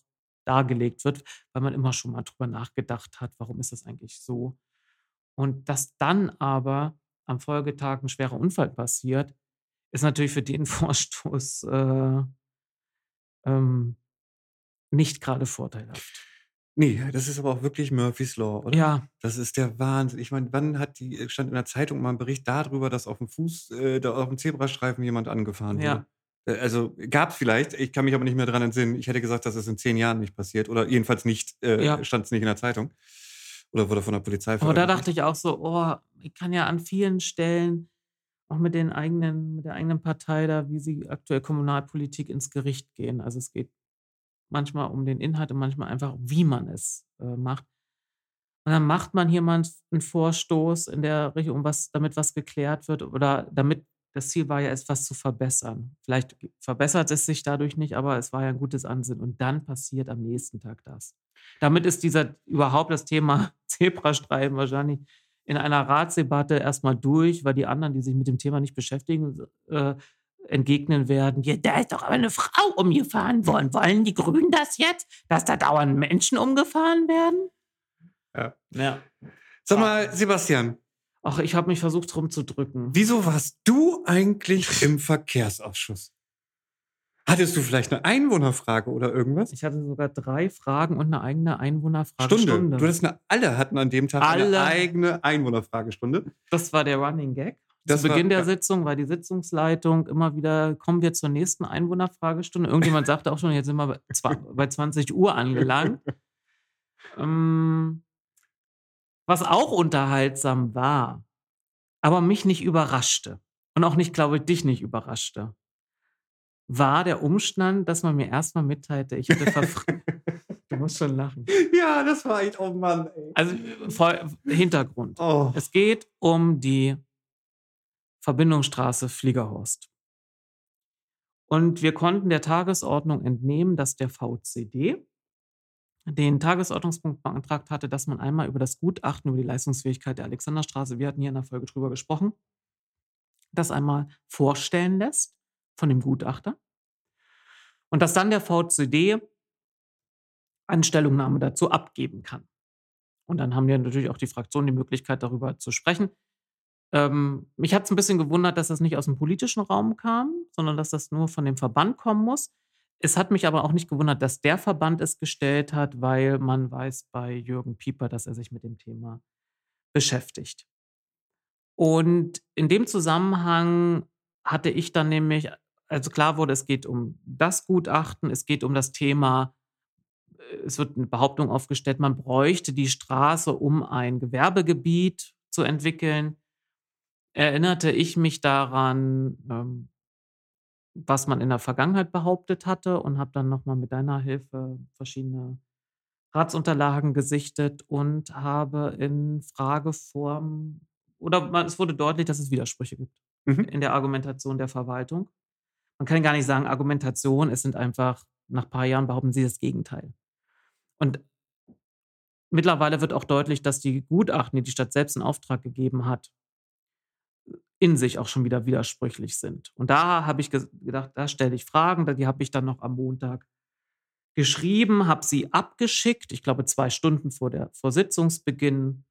dargelegt wird, weil man immer schon mal drüber nachgedacht hat: „Warum ist das eigentlich so?“ Und dass dann aber am Folgetag 'n schwerer Unfall passiert, ist natürlich für den [laughs] Vorstoß, äh ähm, nicht grade vorteilhaft. Ne, das ist aber auch wirklich Murphy's Law, oder? Ja. Das ist der Wahnsinn. Ich meine, wann hat die stand in der Zeitung mal 'n Bericht da drüber, dass auf'm Fuß äh, da auf'm Zebrastreifen jemand angefahren Ja. wurde? Äh, also, gab's vielleicht, ich kann mich aber nicht mehr dran entsinnen. Ich hätte gesagt, dass es in 10 Jahren nicht passiert oder jedenfalls nicht äh, Ja. stand's nicht in der Zeitung oder wurde von der Polizei Aber da veröffentlicht. dachte ich auch so: „Oh, ich kann ja an vielen Stellen auch mit den eigenen mit der eigenen Partei da, wie sie aktuell Kommunalpolitik ins Gericht gehen.“ Also, es geht manchmal um den Inhalt und manchmal einfach, wie man es, äh, macht. Und dann macht man hier mal einen Vorstoß in der Richtung, was, damit was geklärt wird oder damit das Ziel war ja, etwas zu verbessern. Vielleicht verbessert es sich dadurch nicht, aber es war ja ein gutes Ansinnen. Und dann passiert am nächsten Tag das. Damit ist dieser überhaupt das Thema [laughs] Zebrastreifen wahrscheinlich in einer Ratsdebatte erstmal durch, weil die anderen, die sich mit dem Thema nicht beschäftigen, äh, entgegnen werden, ja, da ist doch aber eine Frau umgefahren worden. Wollen die Grünen das jetzt, dass da dauernd Menschen umgefahren werden? Ja. ja. Sag mal, Sebastian. Ach, ich habe mich versucht, rumzudrücken. Wieso warst du eigentlich im Verkehrsausschuss? Hattest du vielleicht eine Einwohnerfrage oder irgendwas? Ich hatte sogar drei Fragen und eine eigene Einwohnerfragestunde. Stunde. Du hattest eine, alle hatten an dem Tag alle. eine eigene Einwohnerfragestunde. Das war der Running Gag. Das Zu Beginn war, der Sitzung war die Sitzungsleitung immer wieder, kommen wir zur nächsten Einwohnerfragestunde. Irgendjemand [laughs] sagte auch schon, jetzt sind wir bei 20 Uhr angelangt. [laughs] ähm, was auch unterhaltsam war, aber mich nicht überraschte und auch nicht, glaube ich, dich nicht überraschte, war der Umstand, dass man mir erstmal mitteilte, ich hätte verfrüht. [laughs] du musst schon lachen. Ja, das war ich, oh Mann. Ey. Also Hintergrund. Oh. Es geht um die Verbindungsstraße Fliegerhorst. Und wir konnten der Tagesordnung entnehmen, dass der VCD den Tagesordnungspunkt beantragt hatte, dass man einmal über das Gutachten über die Leistungsfähigkeit der Alexanderstraße, wir hatten hier in der Folge drüber gesprochen, das einmal vorstellen lässt von dem Gutachter. Und dass dann der VCD eine Stellungnahme dazu abgeben kann. Und dann haben wir natürlich auch die Fraktion die Möglichkeit, darüber zu sprechen. Ähm, mich hat es ein bisschen gewundert, dass das nicht aus dem politischen Raum kam, sondern dass das nur von dem Verband kommen muss. Es hat mich aber auch nicht gewundert, dass der Verband es gestellt hat, weil man weiß bei Jürgen Pieper, dass er sich mit dem Thema beschäftigt. Und in dem Zusammenhang hatte ich dann nämlich, also klar wurde, es geht um das Gutachten, es geht um das Thema, es wird eine Behauptung aufgestellt, man bräuchte die Straße, um ein Gewerbegebiet zu entwickeln erinnerte ich mich daran, ähm, was man in der Vergangenheit behauptet hatte und habe dann nochmal mit deiner Hilfe verschiedene Ratsunterlagen gesichtet und habe in Frageform oder es wurde deutlich, dass es Widersprüche gibt mhm. in der Argumentation der Verwaltung. Man kann gar nicht sagen Argumentation, es sind einfach, nach ein paar Jahren behaupten sie das Gegenteil. Und mittlerweile wird auch deutlich, dass die Gutachten, die die Stadt selbst in Auftrag gegeben hat, in sich auch schon wieder widersprüchlich sind. Und da habe ich gedacht, da stelle ich Fragen, die habe ich dann noch am Montag geschrieben, habe sie abgeschickt, ich glaube zwei Stunden vor der vor Sitzungsbeginn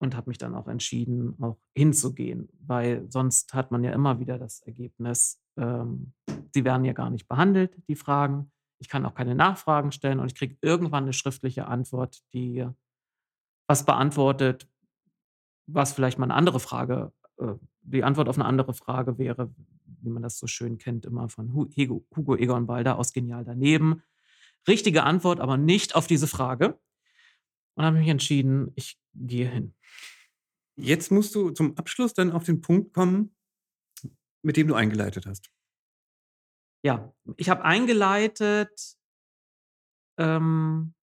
und habe mich dann auch entschieden, auch hinzugehen, weil sonst hat man ja immer wieder das Ergebnis, ähm, sie werden ja gar nicht behandelt, die Fragen. Ich kann auch keine Nachfragen stellen und ich kriege irgendwann eine schriftliche Antwort, die was beantwortet, was vielleicht mal eine andere Frage die Antwort auf eine andere Frage wäre, wie man das so schön kennt, immer von Hugo, Hugo Egon Balder aus Genial daneben. Richtige Antwort, aber nicht auf diese Frage. Und habe mich entschieden, ich gehe hin. Jetzt musst du zum Abschluss dann auf den Punkt kommen, mit dem du eingeleitet hast. Ja, ich habe eingeleitet ähm,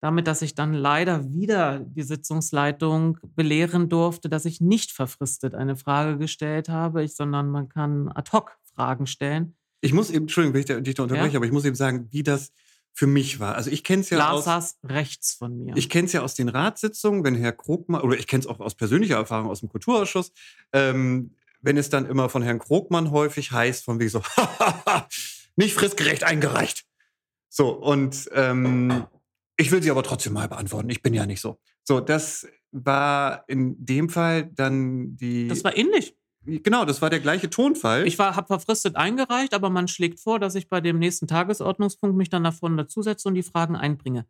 damit, dass ich dann leider wieder die Sitzungsleitung belehren durfte, dass ich nicht verfristet eine Frage gestellt habe, ich, sondern man kann ad hoc Fragen stellen. Ich muss eben, Entschuldigung, wenn ich dich da unterbreche, ja? aber ich muss eben sagen, wie das für mich war. Also ich kenne es ja Lars aus... saß rechts von mir. Ich kenne es ja aus den Ratssitzungen, wenn Herr Krogmann, oder ich kenne es auch aus persönlicher Erfahrung aus dem Kulturausschuss, ähm, wenn es dann immer von Herrn Krogmann häufig heißt, von wie so, [laughs] nicht fristgerecht eingereicht. So, und ähm, ich will sie aber trotzdem mal beantworten. Ich bin ja nicht so. So, das war in dem Fall dann die. Das war ähnlich. Genau, das war der gleiche Tonfall. Ich habe verfristet eingereicht, aber man schlägt vor, dass ich bei dem nächsten Tagesordnungspunkt mich dann davon dazusetze und die Fragen einbringe.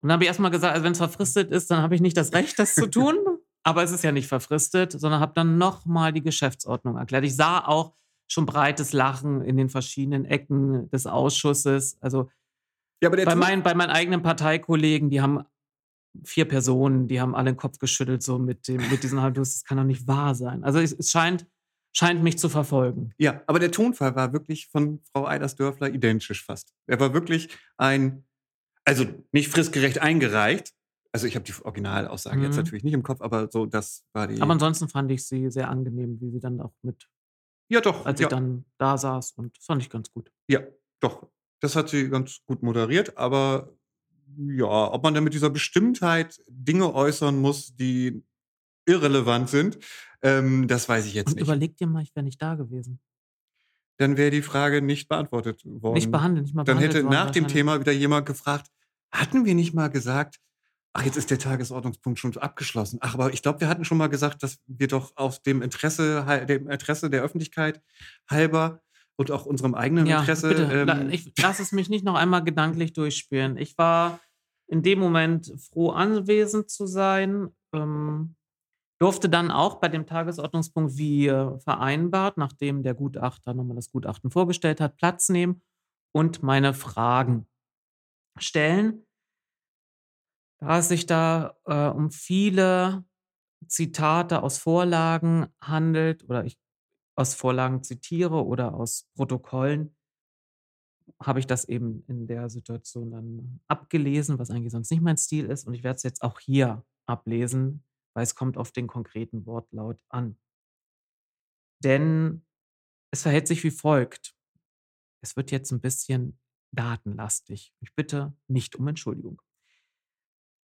Und dann habe ich erstmal gesagt, also wenn es verfristet ist, dann habe ich nicht das Recht, das zu tun. [laughs] aber es ist ja nicht verfristet, sondern habe dann nochmal die Geschäftsordnung erklärt. Ich sah auch schon breites Lachen in den verschiedenen Ecken des Ausschusses. Also ja, aber bei, mein, bei meinen eigenen Parteikollegen, die haben vier Personen, die haben alle den Kopf geschüttelt, so mit, dem, mit diesen Halbdus. Das kann doch nicht wahr sein. Also es, es, scheint, scheint mich zu verfolgen. Ja, aber der Tonfall war wirklich von Frau Eidersdörfler identisch fast. Er war wirklich ein, also nicht fristgerecht eingereicht, Also, ich habe die Originalaussage jetzt Mhm. natürlich nicht im Kopf, aber so das war Aber die ansonsten fand ich sie sehr angenehm, wie sie dann auch mit Ja doch, als ich ja. dann da saß und das fand ich ganz gut. Ja, doch. Das hat sie ganz gut moderiert, aber ja, ob man dann mit dieser Bestimmtheit Dinge äußern muss, die irrelevant sind, ähm, das weiß ich jetzt Und nicht. überleg dir mal, ich wäre nicht da gewesen. Dann wäre die Frage nicht beantwortet Nicht worden. behandelt, nicht mal Dann hätte worden nach dem. Thema wieder jemand gefragt: „Hatten wir nicht mal gesagt ach, jetzt ist der Tagesordnungspunkt schon abgeschlossen. Ach, aber ich glaube, wir hatten schon mal gesagt, dass wir doch aus dem Interesse dem Interesse der Öffentlichkeit halber und auch unserem eigenen Ja, Interesse, bitte, ähm“ ich lass es mich nicht noch einmal gedanklich durchspielen. Ich war in dem Moment froh, anwesend zu sein, ähm, durfte dann auch bei dem Tagesordnungspunkt wie, äh, vereinbart, nachdem der Gutachter noch mal das Gutachten vorgestellt hat, Platz nehmen und meine Fragen stellen. Da es sich da, äh, um viele Zitate aus Vorlagen handelt oder ich aus Vorlagen zitiere oder aus Protokollen habe ich das eben in der Situation dann abgelesen, was eigentlich sonst nicht mein Stil ist. Und ich werde es jetzt auch hier ablesen, weil es kommt auf den konkreten Wortlaut an. Denn es verhält sich wie folgt. Es wird jetzt 'n bisschen datenlastig. Ich bitte nicht um Entschuldigung.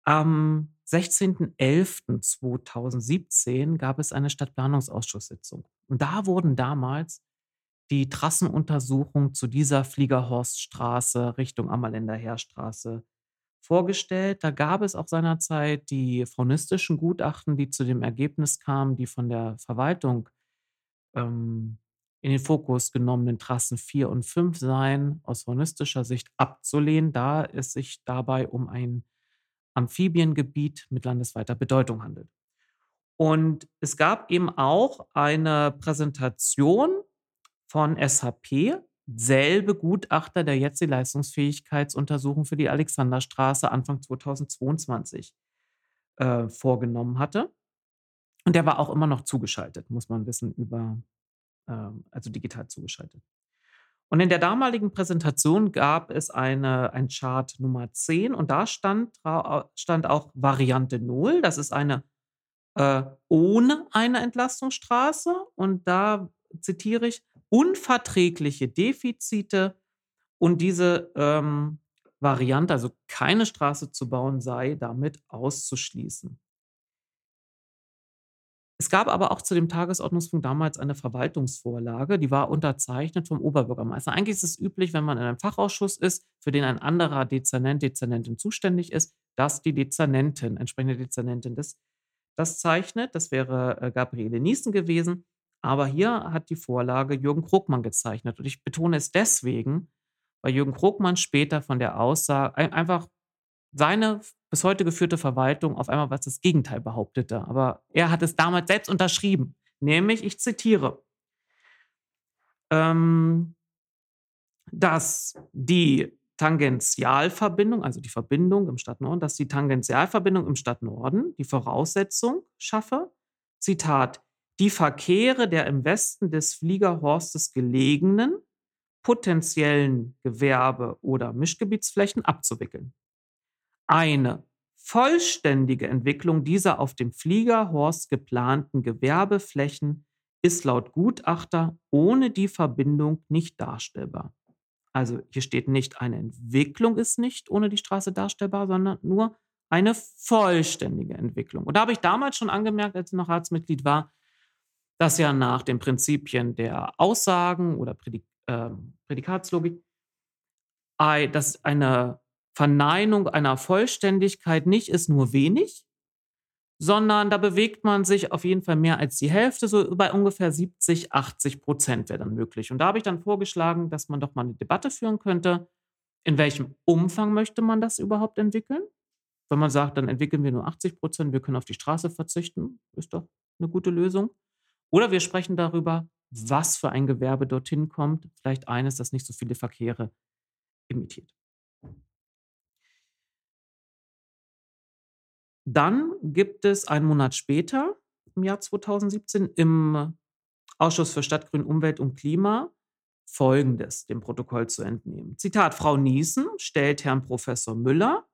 Am 16.11.2017 gab es eine Stadtplanungsausschusssitzung. Und da wurden damals die Trassenuntersuchungen zu dieser Fliegerhorststraße Richtung Ammerländer Heerstraße vorgestellt. Da gab es auch seinerzeit die faunistischen Gutachten, die zu dem Ergebnis kamen, die von der Verwaltung, ähm, in den Fokus genommenen Trassen 4 und 5 seien aus faunistischer Sicht abzulehnen, da es sich dabei um ein Amphibiengebiet mit landesweiter Bedeutung handelt. Und es gab eben auch eine Präsentation von SHP, selbe Gutachter, der jetzt die Leistungsfähigkeitsuntersuchung für die Alexanderstraße Anfang 2022, äh, vorgenommen hatte. Und der war auch immer noch zugeschaltet, muss man wissen, über ähm, also digital zugeschaltet. Und in der damaligen Präsentation gab es eine ein Chart Nummer 10 und da stand stand auch Variante 0. Das ist eine, äh, ohne eine Entlastungsstraße und da zitiere ich: „Unverträgliche Defizite und diese, ähm, Variante, also keine Straße zu bauen, sei damit auszuschließen.“ Es gab aber auch zu dem Tagesordnungspunkt damals eine Verwaltungsvorlage, die war unterzeichnet vom Oberbürgermeister. Eigentlich ist es üblich, wenn man in einem Fachausschuss ist, für den ein anderer Dezernent, Dezernentin zuständig ist, dass die Dezernentin, entsprechende Dezernentin das das zeichnet. Das wäre, äh, Gabriele Niesen gewesen. Aber hier hat die Vorlage Jürgen Krogmann gezeichnet. Und ich betone es deswegen, weil Jürgen Krogmann später von der Aussa ei einfach seine bis heute geführte Verwaltung auf einmal was das Gegenteil behauptete. Aber er hat es damals selbst unterschrieben, nämlich, ich zitiere ähm, dass die Tangentialverbindung, also die Verbindung im Stadtnorden dass die Tangentialverbindung im Stadtnorden die Voraussetzung schaffe, Zitat: „Die Verkehre der im Westen des Fliegerhorstes gelegenen potenziellen Gewerbe oder Mischgebietsflächen abzuwickeln. Eine vollständige Entwicklung dieser auf dem Fliegerhorst geplanten Gewerbeflächen ist laut Gutachter ohne die Verbindung nicht darstellbar.“ Also, hier steht nicht, eine Entwicklung ist nicht ohne die Straße darstellbar, sondern nur eine vollständige Entwicklung. Und da habe ich damals schon angemerkt, als ich noch Ratsmitglied war, dass ja nach den Prinzipien der Aussagen oder Prädik ähm, Prädikatslogik dass eine Verneinung einer Vollständigkeit nicht ist nur wenig, sondern da bewegt man sich auf jeden Fall mehr als die Hälfte, so bei ungefähr 70, 80% wäre dann möglich. Und da habe ich dann vorgeschlagen, dass man doch mal 'ne Debatte führen könnte. In welchem Umfang möchte man das überhaupt entwickeln? Wenn man sagt, dann entwickeln wir nur 80%, wir können auf die Straße verzichten, ist doch 'ne gute Lösung. Oder wir sprechen darüber, was für ein Gewerbe dorthin kommt, vielleicht eines, das nicht so viele Verkehre imitiert. Dann gibt es einen Monat später, im Jahr 2017, im Ausschuss für Stadtgrün, Umwelt und Klima Folgendes dem Protokoll zu entnehmen. Zitat: „Frau Niesen stellt Herrn Professor Müller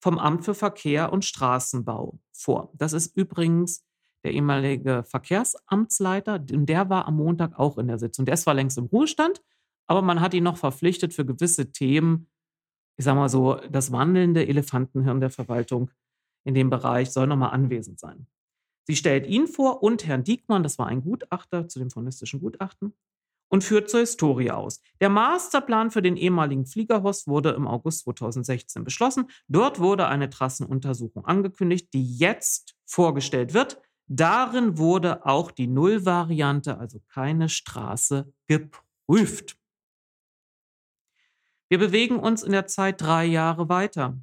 vom Amt für Verkehr und Straßenbau vor. Das ist übrigens der ehemalige Verkehrsamtsleiter, der war am Montag auch in der Sitzung. Der ist zwar längst im Ruhestand, aber man hat ihn noch verpflichtet für gewisse Themen. Ich sage mal so, das wandelnde Elefantenhirn der Verwaltung in dem Bereich soll nochmal anwesend sein. Sie stellt ihn vor und Herrn Diekmann, das war ein Gutachter zu dem faunistischen Gutachten, und führt zur Historie aus. Der Masterplan für den ehemaligen Fliegerhorst wurde im August 2016 beschlossen. Dort wurde eine Trassenuntersuchung angekündigt, die jetzt vorgestellt wird. Darin wurde auch die Nullvariante, also keine Straße, geprüft. Wir bewegen uns in der Zeit drei Jahre weiter.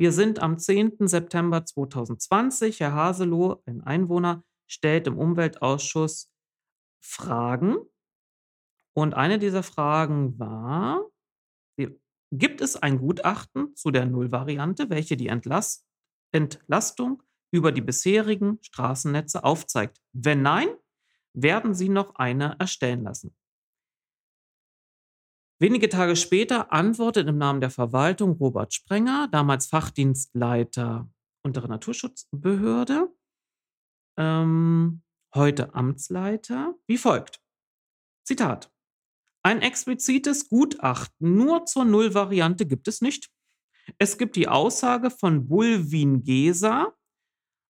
Wir sind am 10. September 2020. Herr Haseloh, ein Einwohner, stellt im Umweltausschuss Fragen und eine dieser Fragen war, gibt es ein Gutachten zu der Nullvariante, welche die Entlast Entlastung über die bisherigen Straßennetze aufzeigt? Wenn nein, werden Sie noch eine erstellen lassen. Wenige Tage später antwortet im Namen der Verwaltung Robert Sprenger, damals Fachdienstleiter untere Naturschutzbehörde, ähm, heute Amtsleiter, wie folgt. Zitat. Ein explizites Gutachten nur zur Nullvariante gibt es nicht. Es gibt die Aussage von Bulwin Gesa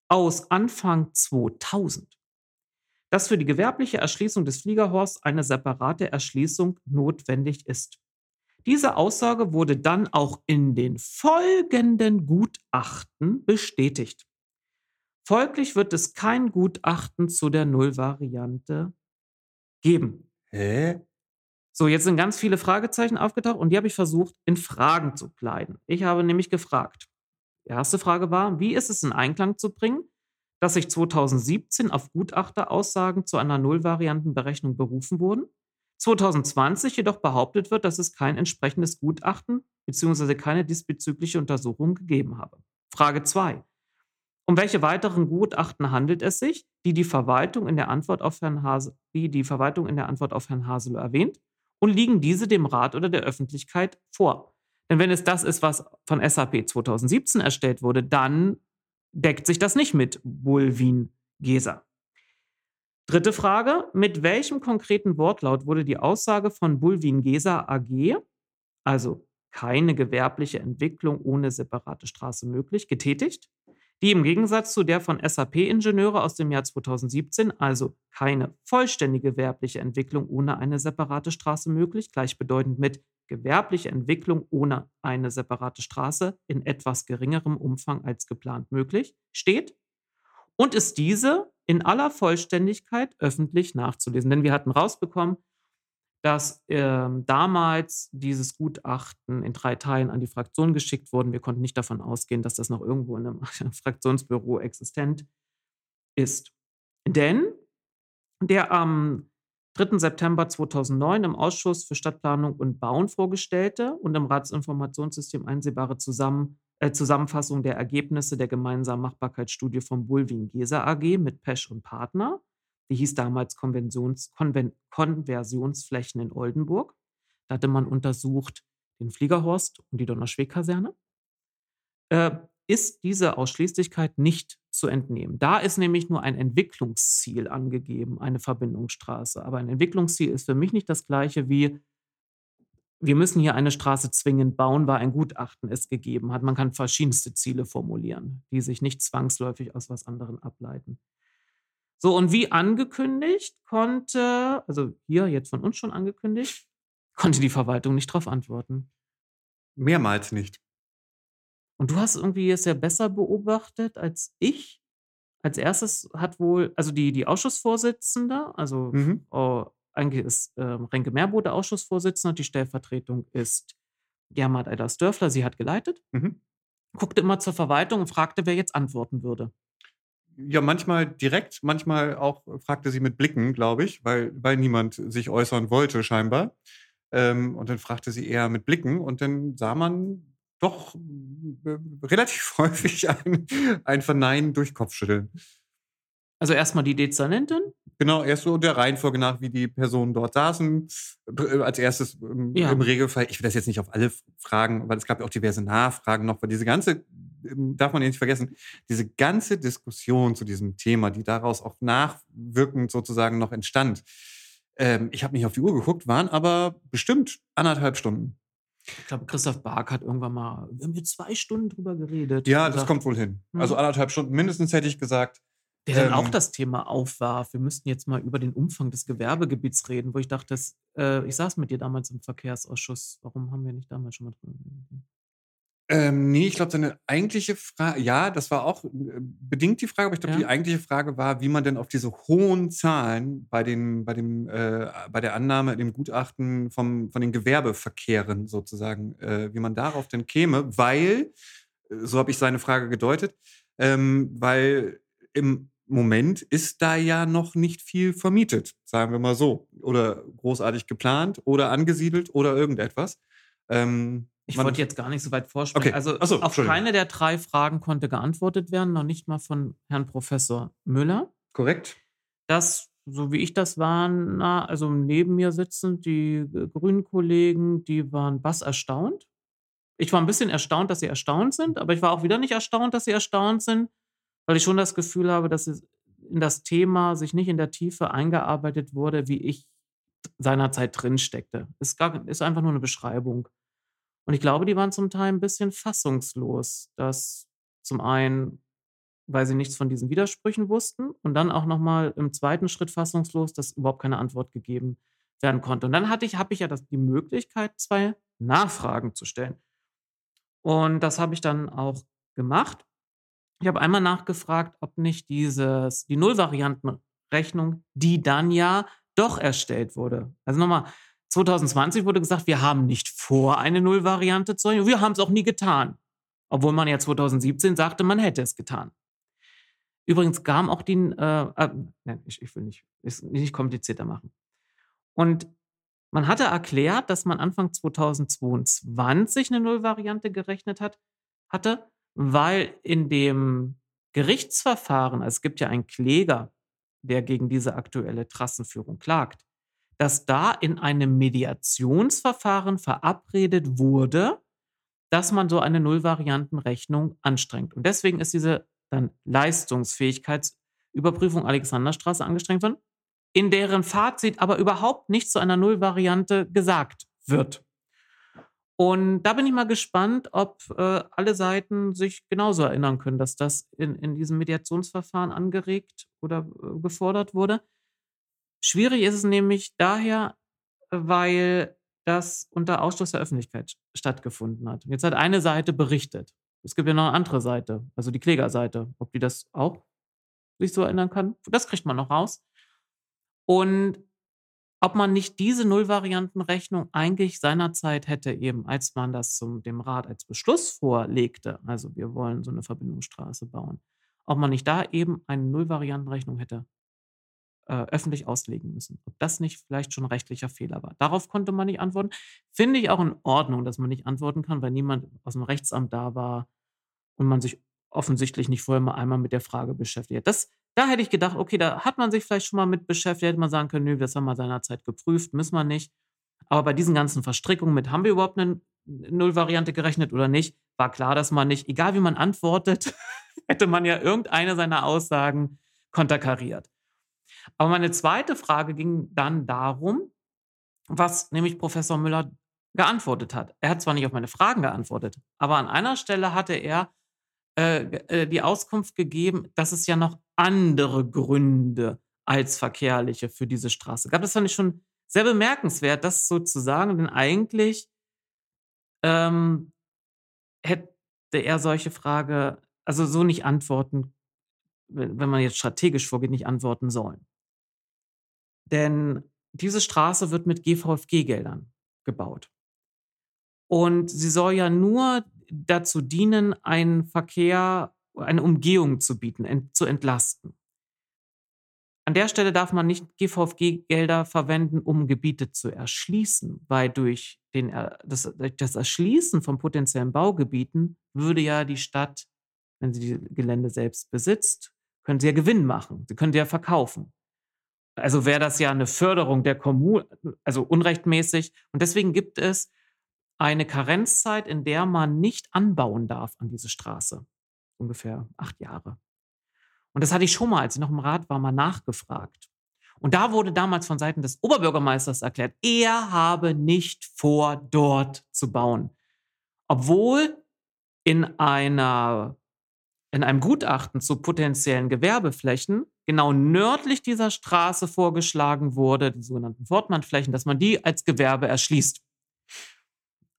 aus Anfang 2000, dass für die gewerbliche Erschließung des Fliegerhorsts eine separate Erschließung notwendig ist. Diese Aussage wurde dann auch in den folgenden Gutachten bestätigt. Folglich wird es kein Gutachten zu der Nullvariante geben. Hä? So, jetzt sind ganz viele Fragezeichen aufgetaucht und die habe ich versucht, in Fragen zu kleiden. Ich habe nämlich gefragt. Die erste Frage war, wie ist es in Einklang zu bringen, dass sich 2017 auf Gutachteraussagen zu einer Nullvariantenberechnung berufen wurden, 2020 jedoch behauptet wird, dass es kein entsprechendes Gutachten bzw. keine diesbezügliche Untersuchung gegeben habe. Frage 2. Um welche weiteren Gutachten handelt es sich, die die Verwaltung in der Antwort auf Herrn Hase, die die Verwaltung in der Antwort auf Herrn Haselow erwähnt? Und liegen diese dem Rat oder der Öffentlichkeit vor? Denn wenn es das ist, was von SAP 2017 erstellt wurde, dann deckt sich das nicht mit Bulwin-Gesa. Dritte Frage: Mit welchem konkreten Wortlaut wurde die Aussage von Bulwin-Gesa AG, also keine gewerbliche Entwicklung ohne separate Straße möglich, getätigt? die im Gegensatz zu der von SAP-Ingenieure aus dem Jahr 2017 also keine vollständige gewerbliche Entwicklung ohne eine separate Straße möglich, gleichbedeutend mit gewerbliche Entwicklung ohne eine separate Straße in etwas geringerem Umfang als geplant möglich, steht und ist diese in aller Vollständigkeit öffentlich nachzulesen. Denn wir hatten rausbekommen, dass ähm, damals dieses Gutachten in drei Teilen an die Fraktion geschickt wurde. Wir konnten nicht davon ausgehen, dass das noch irgendwo in einem [laughs] Fraktionsbüro existent ist. Denn der am 3. September 2009 im Ausschuss für Stadtplanung und Bauen vorgestellte und im Ratsinformationssystem einsehbare Zusammen, äh, Zusammenfassung der Ergebnisse der gemeinsamen Machbarkeitsstudie von Bulwin-Gesa AG mit Pesch und Partner die hieß damals Konventions, Konven, Konversionsflächen in Oldenburg. Da hatte man untersucht den Fliegerhorst und die Donnerschweg-Kaserne. Äh, ist diese Ausschließlichkeit nicht zu entnehmen. Da ist nämlich nur ein Entwicklungsziel angegeben, eine Verbindungsstraße. Aber ein Entwicklungsziel ist für mich nicht das gleiche wie, wir müssen hier eine Straße zwingend bauen, weil ein Gutachten es gegeben hat. Man kann verschiedenste Ziele formulieren, die sich nicht zwangsläufig aus was anderem ableiten. So, und wie angekündigt, konnte, also hier jetzt von uns schon angekündigt, konnte die Verwaltung nicht darauf antworten. Mehrmals nicht. Und du hast irgendwie es ja besser beobachtet als ich. Als erstes hat wohl, also die, die Ausschussvorsitzende, also mhm. oh, eigentlich ist äh, Renke Meerbo der Ausschussvorsitzende, die Stellvertretung ist Germard Eiders-Dörfler, sie hat geleitet, mhm. guckte immer zur Verwaltung und fragte, wer jetzt antworten würde. Ja, manchmal direkt, manchmal auch fragte sie mit Blicken, glaube ich, weil, weil niemand sich äußern wollte, scheinbar. Ähm, und dann fragte sie eher mit Blicken und dann sah man doch äh, relativ [laughs] häufig ein, ein Verneinen durch Kopfschütteln. Also erstmal die Dezernentin, Genau, erst so der Reihenfolge nach, wie die Personen dort saßen. Äh, als erstes im, Ja. im Regelfall, ich will das jetzt nicht auf alle fragen, weil es gab ja auch diverse Nachfragen noch, weil diese ganze, ähm, darf man ja nicht vergessen, diese ganze Diskussion zu diesem Thema, die daraus auch nachwirkend sozusagen noch entstand. Ähm, ich habe nicht auf die Uhr geguckt, waren aber bestimmt anderthalb Stunden. Ich glaube, Christoph Bark hat irgendwann mal, wir haben hier zwei Stunden drüber geredet. Ja, das gesagt, kommt wohl hin. Mhm. Also anderthalb Stunden mindestens hätte ich gesagt. Der dann ähm, auch das Thema aufwarf. Wir müssten jetzt mal über den Umfang des Gewerbegebiets reden, wo ich dachte, das, äh, ich saß mit dir damals im Verkehrsausschuss. Warum haben wir nicht damals schon mal drüber geredet? Ähm, nee, ich glaube, seine eigentliche Frage, ja, das war auch äh, bedingt die Frage, aber ich glaube, Ja. die eigentliche Frage war, wie man denn auf diese hohen Zahlen bei, den, bei, dem, äh, bei der Annahme, dem Gutachten vom, von den Gewerbeverkehren sozusagen, äh, wie man darauf denn käme, weil, äh, so habe ich seine Frage gedeutet, ähm, weil im Moment ist da ja noch nicht viel vermietet, sagen wir mal so, oder großartig geplant oder angesiedelt oder irgendetwas. Ähm, Ich man- wollte jetzt gar nicht so weit vorspringen. Okay. Also so, auf keine der drei Fragen konnte geantwortet werden, noch nicht mal von Herrn Professor Müller. Korrekt? Das, so wie ich das war, na, also neben mir sitzend, die grünen Kollegen, die waren bass erstaunt. Ich war ein bisschen erstaunt, dass sie erstaunt sind, aber ich war auch wieder nicht erstaunt, dass sie erstaunt sind, weil ich schon das Gefühl habe, dass es in das Thema sich nicht in der Tiefe eingearbeitet wurde, wie ich seinerzeit drin steckte. Es ist einfach nur eine Beschreibung. Und ich glaube, die waren zum Teil ein bisschen fassungslos, dass zum einen, weil sie nichts von diesen Widersprüchen wussten und dann auch nochmal im zweiten Schritt fassungslos, dass überhaupt keine Antwort gegeben werden konnte. Und dann hatte ich, habe ich ja das, die Möglichkeit, zwei Nachfragen zu stellen. Und das habe ich dann auch gemacht. Ich habe einmal nachgefragt, ob nicht dieses, die Nullvariantenrechnung, die dann ja doch erstellt wurde. Also nochmal, 2020 wurde gesagt, wir haben nicht vor, eine Nullvariante zu rechnen. Wir haben es auch nie getan. Obwohl man ja 2017 sagte, man hätte es getan. Übrigens kam auch die, äh, äh, nein, ich, ich will nicht, ist nicht komplizierter machen. Und man hatte erklärt, dass man Anfang 2022 eine Nullvariante gerechnet hat, hatte, weil in dem Gerichtsverfahren, also es gibt ja einen Kläger, der gegen diese aktuelle Trassenführung klagt, dass da in einem Mediationsverfahren verabredet wurde, dass man so eine Nullvariantenrechnung anstrengt. Und deswegen ist diese dann Leistungsfähigkeitsüberprüfung Alexanderstraße angestrengt worden, in deren Fazit aber überhaupt nichts zu einer Nullvariante gesagt wird. Und da bin ich mal gespannt, ob äh, alle Seiten sich genauso erinnern können, dass das in, in diesem Mediationsverfahren angeregt oder äh, gefordert wurde. Schwierig ist es nämlich daher, weil das unter Ausschluss der Öffentlichkeit stattgefunden hat. Jetzt hat eine Seite berichtet. Es gibt ja noch eine andere Seite, also die Klägerseite. Ob die das auch sich so erinnern kann, das kriegt man noch raus. Und ob man nicht diese Nullvariantenrechnung eigentlich seinerzeit hätte, eben als man das zum, dem Rat als Beschluss vorlegte, also wir wollen so eine Verbindungsstraße bauen, ob man nicht da eben eine Nullvariantenrechnung hätte äh, öffentlich auslegen müssen. Ob das nicht vielleicht schon rechtlicher Fehler war. Darauf konnte man nicht antworten. Finde ich auch in Ordnung, dass man nicht antworten kann, weil niemand aus dem Rechtsamt da war und man sich offensichtlich nicht vorher mal einmal mit der Frage beschäftigt hat. Das, da hätte ich gedacht, okay, da hat man sich vielleicht schon mal mit beschäftigt, hätte man sagen können, nö, das haben wir seinerzeit geprüft, müssen wir nicht. Aber bei diesen ganzen Verstrickungen mit, haben wir überhaupt eine Nullvariante gerechnet oder nicht, war klar, dass man nicht, egal wie man antwortet, [laughs] hätte man ja irgendeine seiner Aussagen konterkariert. Aber meine zweite Frage ging dann darum, was nämlich Professor Müller geantwortet hat. Er hat zwar nicht auf meine Fragen geantwortet, aber an einer Stelle hatte er äh, äh, die Auskunft gegeben, dass es ja noch andere Gründe als verkehrliche für diese Straße gab. Das fand ich schon sehr bemerkenswert, das sozusagen, denn eigentlich ähm, hätte er solche Frage, also so nicht antworten, wenn man jetzt strategisch vorgeht, nicht antworten sollen. Denn diese Straße wird mit GVFG-Geldern gebaut. Und sie soll ja nur dazu dienen, einen Verkehr, eine Umgehung zu bieten, ent, zu entlasten. An der Stelle darf man nicht GVFG-Gelder verwenden, um Gebiete zu erschließen, weil durch, den, das, das Erschließen von potenziellen Baugebieten würde ja die Stadt, wenn sie die Gelände selbst besitzt, können sie ja Gewinn machen. Sie können sie ja verkaufen. Also wäre das ja eine Förderung der Kommune, also unrechtmäßig. Und deswegen gibt es eine Karenzzeit, in der man nicht anbauen darf an diese Straße. Ungefähr acht Jahre. Und das hatte ich schon mal, als ich noch im Rat war, mal nachgefragt. Und da wurde damals von Seiten des Oberbürgermeisters erklärt, er habe nicht vor, dort zu bauen. Obwohl in einer in einem Gutachten zu potenziellen Gewerbeflächen genau nördlich dieser Straße vorgeschlagen wurde, die sogenannten Fortmannflächen, dass man die als Gewerbe erschließt.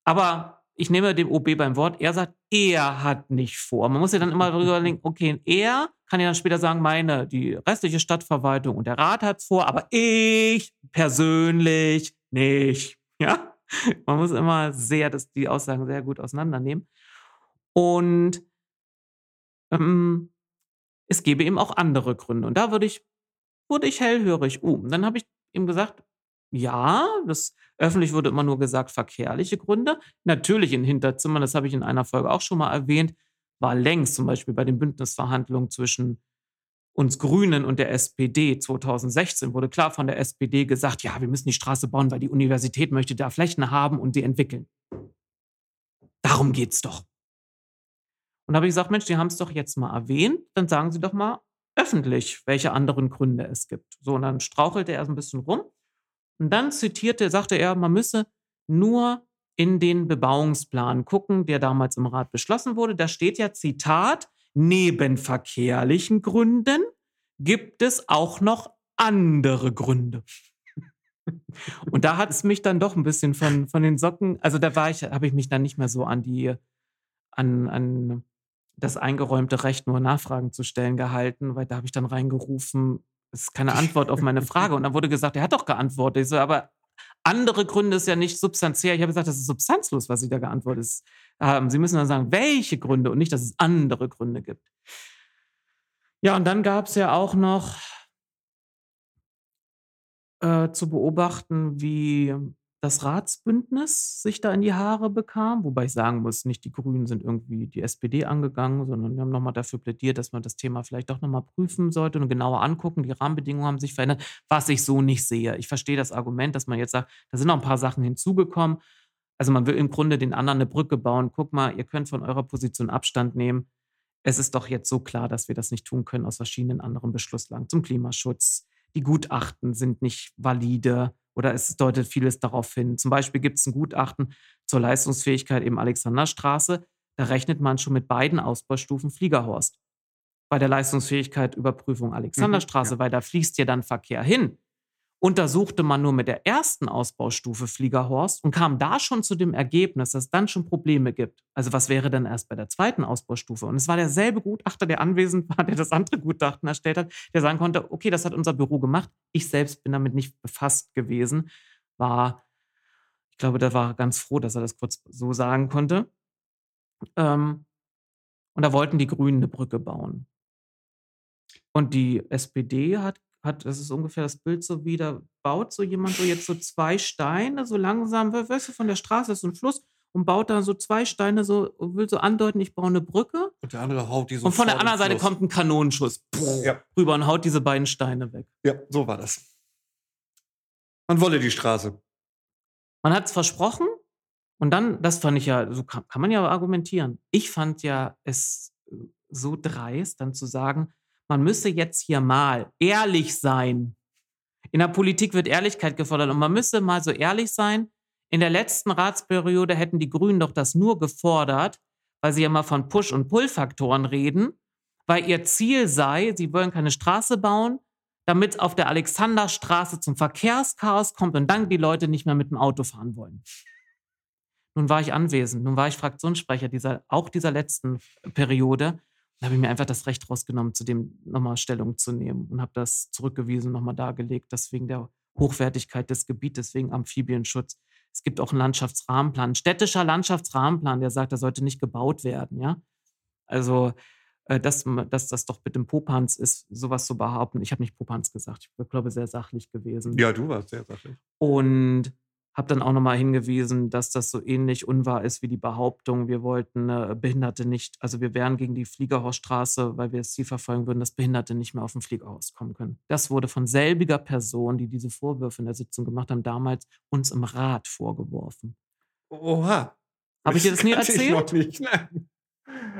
Aber ich nehme dem OB beim Wort, er sagt, er hat nicht vor. Man muss ja dann immer [laughs] darüber denken, okay, er kann ja dann später sagen, meine, die restliche Stadtverwaltung und der Rat hat es vor, aber ich persönlich nicht. Ja? Man muss immer sehr das, die Aussagen sehr gut auseinandernehmen. Und ähm, es gäbe eben auch andere Gründe. Und da würde ich, wurde ich hellhörig. Uh, dann habe ich ihm gesagt, ja, das öffentlich wurde immer nur gesagt, verkehrliche Gründe. Natürlich in Hinterzimmern, das habe ich in einer Folge auch schon mal erwähnt, war längst zum Beispiel bei den Bündnisverhandlungen zwischen uns Grünen und der SPD 2016 wurde klar von der SPD gesagt, ja, wir müssen die Straße bauen, weil die Universität möchte da Flächen haben und die entwickeln. Darum geht es doch. Und habe ich gesagt, Mensch, die haben es doch jetzt mal erwähnt, dann sagen Sie doch mal öffentlich, welche anderen Gründe es gibt. So, und dann strauchelte er so ein bisschen rum. Und dann zitierte, sagte er, man müsse nur in den Bebauungsplan gucken, der damals im Rat beschlossen wurde. Da steht ja, Zitat, neben verkehrlichen Gründen gibt es auch noch andere Gründe. [laughs] Und da hat es mich dann doch ein bisschen von, von den Socken, also da war ich, habe ich mich dann nicht mehr so an die, an, an das eingeräumte Recht, nur Nachfragen zu stellen, gehalten, weil da habe ich dann reingerufen, es ist keine Antwort auf meine Frage. Und dann wurde gesagt, er hat doch geantwortet. Ich so, aber andere Gründe ist ja nicht substanziell. Ich habe gesagt, das ist substanzlos, was Sie da geantwortet haben. Sie müssen dann sagen, welche Gründe und nicht, dass es andere Gründe gibt. Ja, und dann gab es ja auch noch äh, zu beobachten, wie das Ratsbündnis sich da in die Haare bekam, wobei ich sagen muss, nicht die Grünen sind irgendwie die SPD angegangen, sondern wir haben nochmal dafür plädiert, dass man das Thema vielleicht doch nochmal prüfen sollte und genauer angucken. Die Rahmenbedingungen haben sich verändert, was ich so nicht sehe. Ich verstehe das Argument, dass man jetzt sagt, da sind noch ein paar Sachen hinzugekommen. Also man will im Grunde den anderen eine Brücke bauen. Guck mal, ihr könnt von eurer Position Abstand nehmen. Es ist doch jetzt so klar, dass wir das nicht tun können aus verschiedenen anderen Beschlusslagen zum Klimaschutz. Die Gutachten sind nicht valide oder es deutet vieles darauf hin. Zum Beispiel gibt es ein Gutachten zur Leistungsfähigkeit im Alexanderstraße. Da rechnet man schon mit beiden Ausbaustufen Fliegerhorst. Bei der Leistungsfähigkeit Überprüfung Alexanderstraße, mhm, ja. weil da fließt ja dann Verkehr hin untersuchte man nur mit der ersten Ausbaustufe Fliegerhorst und kam da schon zu dem Ergebnis, dass es dann schon Probleme gibt. Also was wäre denn erst bei der zweiten Ausbaustufe? Und es war derselbe Gutachter, der anwesend war, der das andere Gutachten erstellt hat, der sagen konnte, okay, das hat unser Büro gemacht. Ich selbst bin damit nicht befasst gewesen, war, ich glaube, der war ganz froh, dass er das kurz so sagen konnte. Ähm, und da wollten die Grünen eine Brücke bauen. Und die SPD hat hat das ist ungefähr das Bild so wie, da baut so jemand so jetzt so zwei Steine so langsam, weißt du, von der Straße ist so ein Fluss und baut da so zwei Steine so, will so andeuten, ich baue eine Brücke. Und der andere haut diese Und von der anderen Seite kommt ein Kanonenschuss ja. rüber und haut diese beiden Steine weg. Ja, so war das. Man wolle die Straße. Man hat es versprochen und dann, das fand ich ja, so kann, kann man ja argumentieren. Ich fand ja es so dreist, dann zu sagen, man müsse jetzt hier mal ehrlich sein. In der Politik wird Ehrlichkeit gefordert und man müsse mal so ehrlich sein. In der letzten Ratsperiode hätten die Grünen doch das nur gefordert, weil sie ja mal von Push- und Pull-Faktoren reden, weil ihr Ziel sei, sie wollen keine Straße bauen, damit auf der Alexanderstraße zum Verkehrschaos kommt und dann die Leute nicht mehr mit dem Auto fahren wollen. Nun war ich anwesend, nun war ich Fraktionssprecher dieser, auch dieser letzten Periode da habe ich mir einfach das Recht rausgenommen, zu dem nochmal Stellung zu nehmen und habe das zurückgewiesen, nochmal dargelegt, dass wegen der Hochwertigkeit des Gebietes, wegen Amphibienschutz. Es gibt auch einen Landschaftsrahmenplan, ein städtischer Landschaftsrahmenplan, der sagt, er sollte nicht gebaut werden, ja. Also, äh, dass, dass das doch mit dem Popanz ist, sowas zu behaupten. Ich habe nicht Popanz gesagt, ich glaube, sehr sachlich gewesen. Ja, du warst sehr sachlich. Und habe dann auch nochmal hingewiesen, dass das so ähnlich unwahr ist wie die Behauptung, wir wollten äh, Behinderte nicht, also wir wären gegen die Fliegerhorststraße, weil wir das Ziel verfolgen würden, dass Behinderte nicht mehr auf dem Fliegerhorst kommen können. Das wurde von selbiger Person, die diese Vorwürfe in der Sitzung gemacht haben, damals uns im Rat vorgeworfen. Oha. Habe ich dir das nie erzählt? Ich noch nicht. Nein.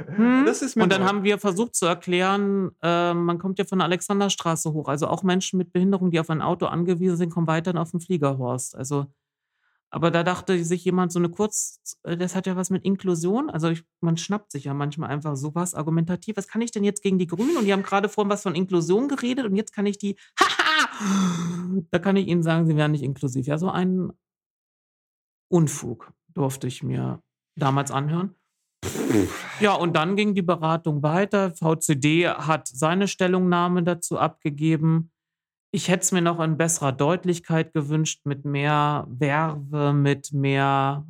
Hm? und dann haben wir versucht zu erklären, äh, man kommt ja von der Alexanderstraße hoch. Also auch Menschen mit Behinderung, die auf ein Auto angewiesen sind, kommen weiter auf den Fliegerhorst. Also, aber da dachte sich jemand so eine kurz, äh, das hat ja was mit Inklusion. Also ich, man schnappt sich ja manchmal einfach sowas argumentativ. Was kann ich denn jetzt gegen die Grünen? Und die haben gerade vorhin was von Inklusion geredet und jetzt kann ich die, [laughs] haha, da kann ich Ihnen sagen, sie wären nicht inklusiv. Ja, so ein Unfug durfte ich mir damals anhören. Ja, und dann ging die Beratung weiter. VCD hat seine Stellungnahme dazu abgegeben. Ich hätte es mir noch in besserer Deutlichkeit gewünscht, mit mehr Werbe, mit mehr,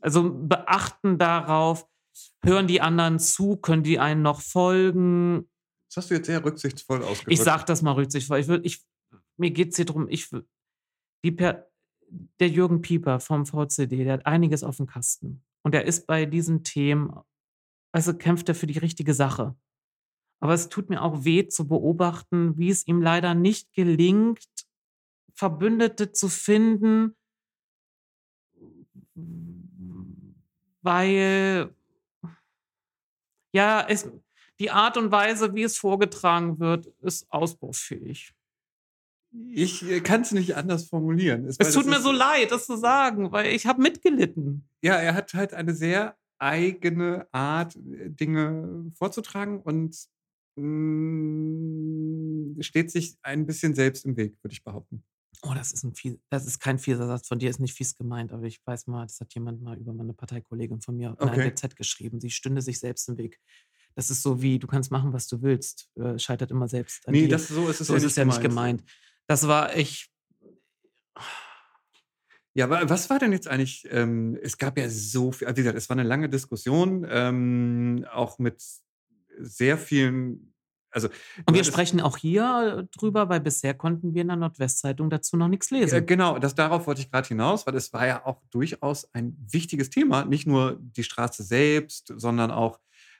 also beachten darauf, hören die anderen zu, können die einen noch folgen. Das hast du jetzt sehr rücksichtsvoll ausgedrückt. Ich sage das mal rücksichtsvoll. Ich will, ich, mir geht es hier darum, ich, die per, der Jürgen Pieper vom VCD, der hat einiges auf dem Kasten. Und er ist bei diesen Themen also kämpft er für die richtige Sache. Aber es tut mir auch weh zu beobachten, wie es ihm leider nicht gelingt, Verbündete zu finden, weil ja, es, die Art und Weise, wie es vorgetragen wird, ist ausbaufähig. Ich äh, kann es nicht anders formulieren. Es, es tut mir so leid, das zu sagen, weil ich habe mitgelitten. Ja, er hat halt eine sehr eigene Art, äh, Dinge vorzutragen und mh, mm, steht sich ein bisschen selbst im Weg, würde ich behaupten. Oh, das ist, ein fies, das ist kein fieser Satz von dir, ist nicht fies gemeint, aber ich weiß mal, das hat jemand mal über meine Parteikollegin von mir in okay. Z geschrieben. Sie stünde sich selbst im Weg. Das ist so wie, du kannst machen, was du willst, äh, scheitert immer selbst an nee, dir. Das, so ist es so ja, ist nicht, es ja nicht gemeint. Das war, ich, ja, aber was war denn jetzt eigentlich? Ähm, es gab ja so viel, also wie gesagt, es war eine lange Diskussion, ähm, auch mit sehr vielen. Also, und wir sprechen auch hier drüber, weil bisher konnten wir in der Nordwestzeitung dazu noch nichts lesen. Äh, genau, das, darauf wollte ich gerade hinaus, weil es war ja auch durchaus ein wichtiges Thema. Nicht nur die Straße selbst, sondern auch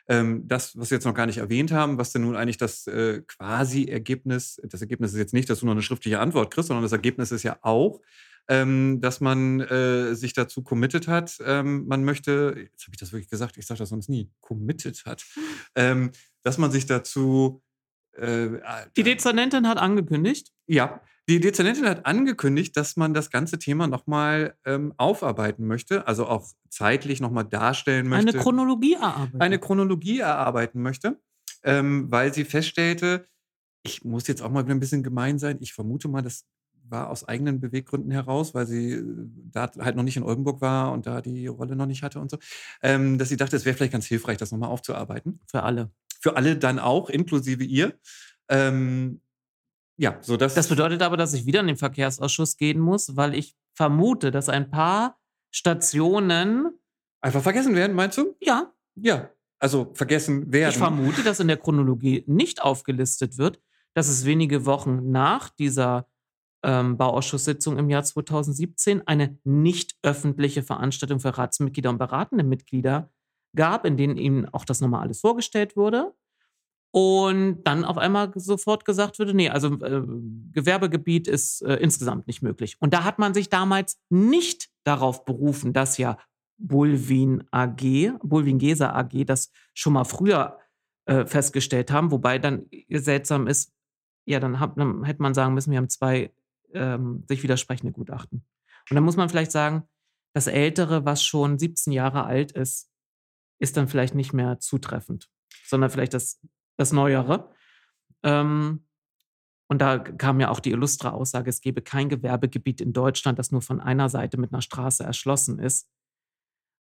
ähm, das, was wir jetzt noch gar nicht erwähnt haben, was denn nun eigentlich das äh, quasi Ergebnis, das Ergebnis ist jetzt nicht, dass du noch eine schriftliche Antwort kriegst, sondern das Ergebnis ist ja auch, ähm, dass man äh, sich dazu committed hat. Ähm, man möchte, jetzt habe ich das wirklich gesagt, ich sage das sonst nie, committed hat, ähm, dass man sich dazu. Äh, die Dezernentin hat angekündigt. Ja, die Dezernentin hat angekündigt, dass man das ganze Thema nochmal ähm, aufarbeiten möchte, also auch zeitlich nochmal darstellen möchte. Eine Chronologie erarbeiten. Eine Chronologie erarbeiten möchte, ähm, weil sie feststellte, ich muss jetzt auch mal wieder ein bisschen gemein sein, ich vermute mal, das war aus eigenen Beweggründen heraus, weil sie äh, da halt noch nicht in Oldenburg war und da die Rolle noch nicht hatte und so, ähm, dass sie dachte, es wäre vielleicht ganz hilfreich, das nochmal aufzuarbeiten. Für alle. Für alle dann auch, inklusive ihr. Ähm, ja, so dass. Das bedeutet aber, dass ich wieder in den Verkehrsausschuss gehen muss, weil ich vermute, dass ein paar Stationen. Einfach vergessen werden, meinst du? Ja. Ja. Also vergessen werden. Ich vermute, dass in der Chronologie nicht aufgelistet wird, dass es wenige Wochen nach dieser ähm, Bauausschusssitzung im Jahr 2017 eine nicht öffentliche Veranstaltung für Ratsmitglieder und beratende Mitglieder gab, in denen ihnen auch das nochmal alles vorgestellt wurde. Und dann auf einmal sofort gesagt wurde, nee, also äh, Gewerbegebiet ist äh, insgesamt nicht möglich. Und da hat man sich damals nicht darauf berufen, dass ja Bulwin AG, Bulwin Gesa AG, das schon mal früher äh, festgestellt haben, wobei dann seltsam ist, ja, dann, hab, dann hätte man sagen müssen, wir haben zwei ähm, sich widersprechende Gutachten. Und dann muss man vielleicht sagen, das Ältere, was schon 17 Jahre alt ist, ist dann vielleicht nicht mehr zutreffend, sondern vielleicht das, das Neuere. Ähm, und da kam ja auch die illustre Aussage, es gebe kein Gewerbegebiet in Deutschland, das nur von einer Seite mit einer Straße erschlossen ist.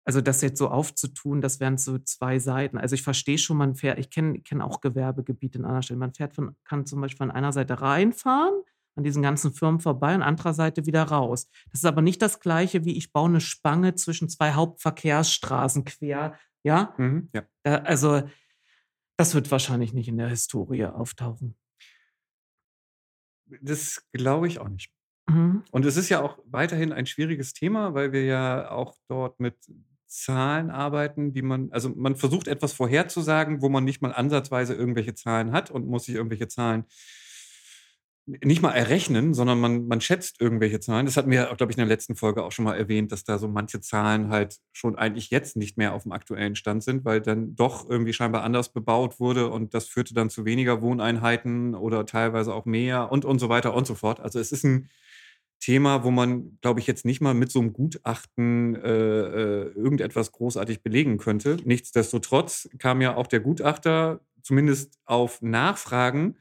Also das jetzt so aufzutun, das wären so zwei Seiten. Also ich verstehe schon, man fährt, ich kenne kenn auch Gewerbegebiete in anderen Stellen. Man fährt von, kann zum Beispiel von einer Seite reinfahren an diesen ganzen Firmen vorbei und anderer Seite wieder raus. Das ist aber nicht das Gleiche, wie ich baue eine Spange zwischen zwei Hauptverkehrsstraßen quer. Ja? Mhm, ja. Da, also, das wird wahrscheinlich nicht in der Historie auftauchen. Das glaube ich auch nicht. Mhm. Und es ist ja auch weiterhin ein schwieriges Thema, weil wir ja auch dort mit Zahlen arbeiten, die man, also man versucht etwas vorherzusagen, wo man nicht mal ansatzweise irgendwelche Zahlen hat und muss sich irgendwelche Zahlen nicht mal errechnen, sondern man, man schätzt irgendwelche Zahlen. Das hatten wir, glaube ich, in der letzten Folge auch schon mal erwähnt, dass da so manche Zahlen halt schon eigentlich jetzt nicht mehr auf dem aktuellen Stand sind, weil dann doch irgendwie scheinbar anders bebaut wurde und das führte dann zu weniger Wohneinheiten oder teilweise auch mehr und, und so weiter und so fort. Also es ist ein Thema, wo man, glaube ich, jetzt nicht mal mit so einem Gutachten äh, äh, irgendetwas großartig belegen könnte. Nichtsdestotrotz kam ja auch der Gutachter zumindest auf Nachfragen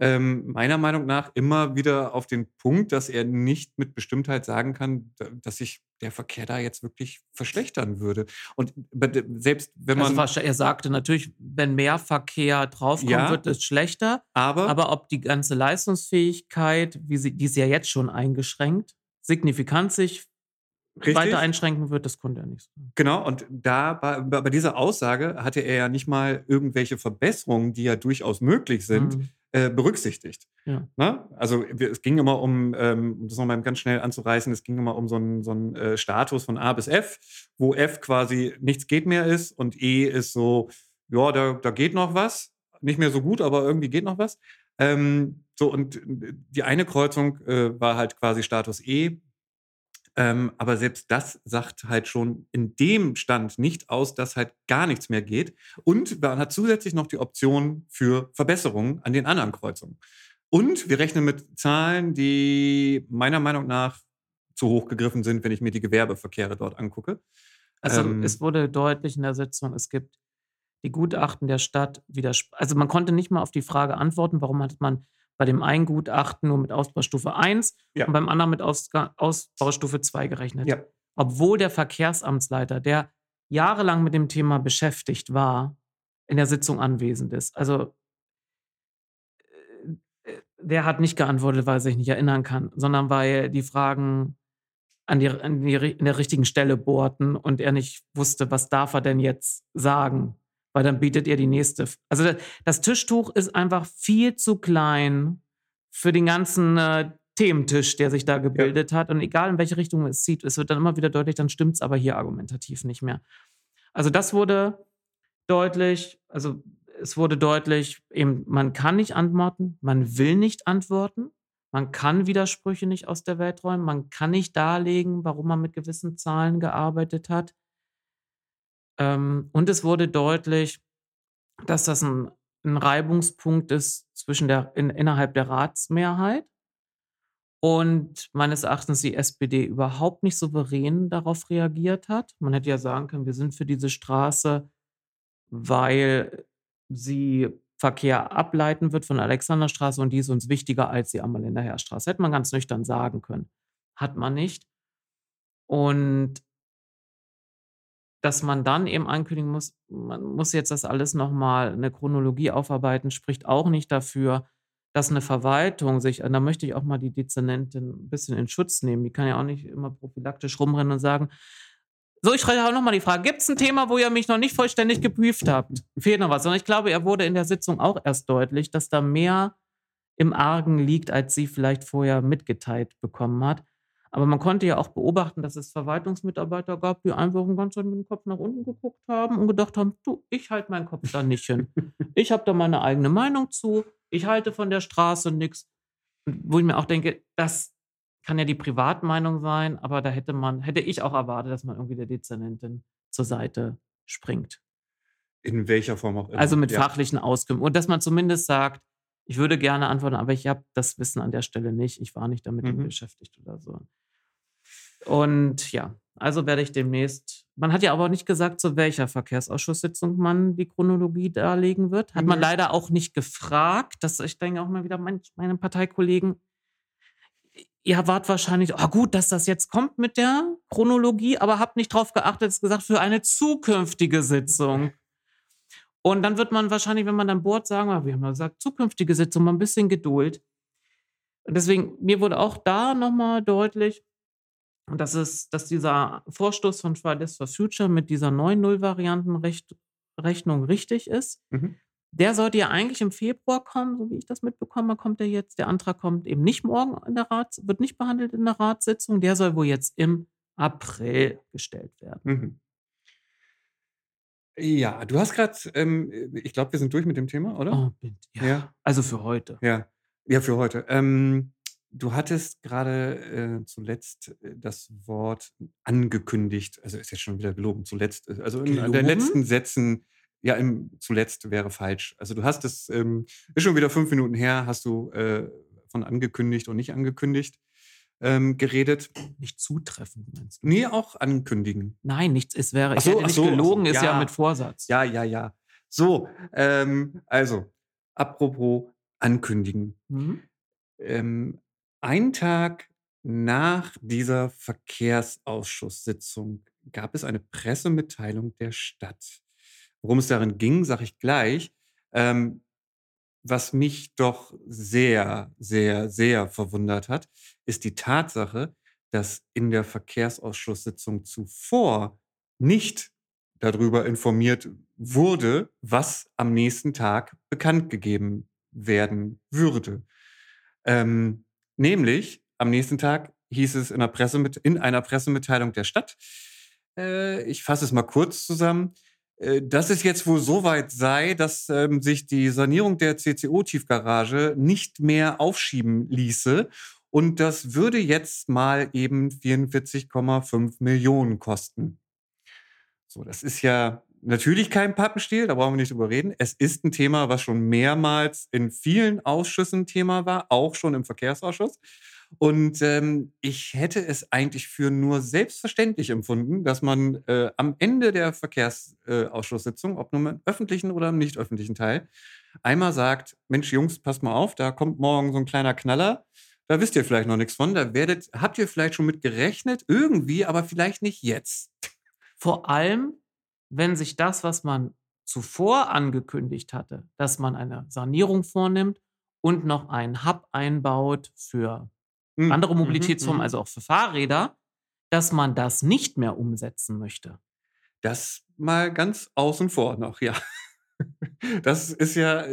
ähm, meiner Meinung nach immer wieder auf den Punkt, dass er nicht mit Bestimmtheit sagen kann, dass sich der Verkehr da jetzt wirklich verschlechtern würde. Und selbst wenn man. Also er sagte natürlich, wenn mehr Verkehr draufkommt, ja, wird es schlechter. Aber, aber ob die ganze Leistungsfähigkeit, wie sie, die ist ja jetzt schon eingeschränkt, signifikant sich Richtig. weiter einschränken wird, das konnte er nicht sagen. Genau, und da bei, bei, dieser Aussage hatte er ja nicht mal irgendwelche Verbesserungen, die ja durchaus möglich sind, mhm. Äh, berücksichtigt. Ja. Ne? Also es ging immer um, ähm, um das nochmal ganz schnell anzureißen, es ging immer um so einen, so einen äh, Status von A bis F, wo F quasi nichts geht mehr ist und E ist so, ja, da, da geht noch was. Nicht mehr so gut, aber irgendwie geht noch was. Ähm, so, und die eine Kreuzung äh, war halt quasi Status E, ähm, aber selbst das sagt halt schon in dem Stand nicht aus, dass halt gar nichts mehr geht. Und man hat zusätzlich noch die Option für Verbesserungen an den anderen Kreuzungen. Und wir rechnen mit Zahlen, die meiner Meinung nach zu hoch gegriffen sind, wenn ich mir die Gewerbeverkehre dort angucke. Also ähm, es wurde deutlich in der Sitzung, es gibt die Gutachten der Stadt widersprechen. Also man konnte nicht mal auf die Frage antworten, warum hat man bei dem einen Gutachten nur mit Ausbaustufe 1 ja. und beim anderen mit Aus Ausbaustufe 2 gerechnet. Ja. Obwohl der Verkehrsamtsleiter, der jahrelang mit dem Thema beschäftigt war, in der Sitzung anwesend ist. Also äh, der hat nicht geantwortet, weil er sich nicht erinnern kann, sondern weil die Fragen an die, an die, in der richtigen Stelle bohrten und er nicht wusste, was darf er denn jetzt sagen weil dann bietet ihr die nächste. Also das Tischtuch ist einfach viel zu klein für den ganzen äh, Thementisch, der sich da gebildet ja. hat. Und egal in welche Richtung es zieht, es wird dann immer wieder deutlich, dann stimmt es aber hier argumentativ nicht mehr. Also das wurde deutlich, also es wurde deutlich, eben, man kann nicht antworten, man will nicht antworten, man kann Widersprüche nicht aus der Welt räumen, man kann nicht darlegen, warum man mit gewissen Zahlen gearbeitet hat. Ähm, und es wurde deutlich, dass das ein, ein Reibungspunkt ist zwischen der, in, innerhalb der Ratsmehrheit und meines Erachtens die SPD überhaupt nicht souverän darauf reagiert hat. Man hätte ja sagen können, wir sind für diese Straße, weil sie Verkehr ableiten wird von der Alexanderstraße und die ist uns wichtiger als die Ammerländer. Hätte man ganz nüchtern sagen können. Hat man nicht. Und dass man dann eben ankündigen muss, man muss jetzt das alles nochmal eine Chronologie aufarbeiten, spricht auch nicht dafür, dass eine Verwaltung sich, da möchte ich auch mal die Dezernentin ein bisschen in Schutz nehmen. Die kann ja auch nicht immer prophylaktisch rumrennen und sagen, so, ich frage auch nochmal die Frage, gibt es ein Thema, wo ihr mich noch nicht vollständig geprüft habt? Fehlt noch was? Und ich glaube, er wurde in der Sitzung auch erst deutlich, dass da mehr im Argen liegt, als sie vielleicht vorher mitgeteilt bekommen hat. Aber man konnte ja auch beobachten, dass es Verwaltungsmitarbeiter gab, die einfach den ganzen Zeit mit dem Kopf nach unten geguckt haben und gedacht haben, du, ich halte meinen Kopf da nicht hin. [laughs] Ich habe da meine eigene Meinung zu. Ich halte von der Straße nichts. Wo ich mir auch denke, das kann ja die Privatmeinung sein, aber da hätte man, hätte ich auch erwartet, dass man irgendwie der Dezernentin zur Seite springt. In welcher Form auch immer. Also mit ja. fachlichen Auskünften. Und dass man zumindest sagt, ich würde gerne antworten, aber ich habe das Wissen an der Stelle nicht. Ich war nicht damit mhm. beschäftigt oder so. Und ja, also werde ich demnächst. Man hat ja aber nicht gesagt, zu welcher Verkehrsausschusssitzung man die Chronologie darlegen wird. Hat man leider auch nicht gefragt. Das, ich denke auch mal wieder, mein, meine Parteikollegen, ihr wart wahrscheinlich, oh gut, dass das jetzt kommt mit der Chronologie, aber habt nicht darauf geachtet, es gesagt, für eine zukünftige Sitzung. Und dann wird man wahrscheinlich, wenn man dann bohrt, sagen, wir haben ja gesagt, zukünftige Sitzung, mal ein bisschen Geduld. Und deswegen, mir wurde auch da nochmal deutlich, dass, es, dass dieser Vorstoß von Fridays for Future mit dieser neuen Nullvariantenrechnung richtig ist. Mhm. Der sollte ja eigentlich im Februar kommen, so wie ich das mitbekomme, kommt er jetzt. Der Antrag kommt eben nicht morgen in der Rats wird nicht behandelt in der Ratssitzung. Der soll wohl jetzt im April gestellt werden. Mhm. Ja, du hast gerade, ähm, ich glaube, wir sind durch mit dem Thema, oder? Oh. Ja. Ja. Also für heute. Ja, ja, für heute. Ähm, du hattest gerade äh, zuletzt äh, das Wort angekündigt. Also ist jetzt schon wieder gelogen. Zuletzt, äh, also in den Gelogen? letzten Sätzen, ja, im zuletzt wäre falsch. Also du hast es, ähm, ist schon wieder fünf Minuten her, hast du äh, von angekündigt und nicht angekündigt ähm, geredet. Nicht zutreffend, meinst du? Nee, auch ankündigen. Nein, nichts. Es wäre Ach ich so, hätte ach nicht so, ach so. gelogen, ist ja Ja. mit Vorsatz. Ja, ja, ja. So, ähm, also, apropos ankündigen. Mhm. Ähm, ein Tag nach dieser Verkehrsausschusssitzung gab es eine Pressemitteilung der Stadt. Worum es darin ging, sage ich gleich. Ähm, was mich doch sehr, sehr, sehr verwundert hat, ist die Tatsache, dass in der Verkehrsausschusssitzung zuvor nicht darüber informiert wurde, was am nächsten Tag bekannt gegeben werden würde. Ähm, nämlich am nächsten Tag hieß es in einer, Pressemit in einer Pressemitteilung der Stadt, äh, ich fasse es mal kurz zusammen, dass es jetzt wohl so weit sei, dass ähm, sich die Sanierung der CCO-Tiefgarage nicht mehr aufschieben ließe. Und das würde jetzt mal eben 44,5 Millionen kosten. So, das ist ja natürlich kein Pappenstiel, da brauchen wir nicht drüber reden. Es ist ein Thema, was schon mehrmals in vielen Ausschüssen Thema war, auch schon im Verkehrsausschuss. Und ähm, ich hätte es eigentlich für nur selbstverständlich empfunden, dass man äh, am Ende der Verkehrsausschusssitzung, ob nun im öffentlichen oder im nicht öffentlichen Teil, einmal sagt, Mensch, Jungs, passt mal auf, da kommt morgen so ein kleiner Knaller. Da wisst ihr vielleicht noch nichts von. Da werdet, habt ihr vielleicht schon mit gerechnet, irgendwie, aber vielleicht nicht jetzt. Vor allem, wenn sich das, was man zuvor angekündigt hatte, dass man eine Sanierung vornimmt und noch einen Hub einbaut für Hm, andere mhm, Mobilitätsformen, mhm. also auch für Fahrräder, dass man das nicht mehr umsetzen möchte. Das mal ganz außen vor noch, ja. [laughs] Das ist ja,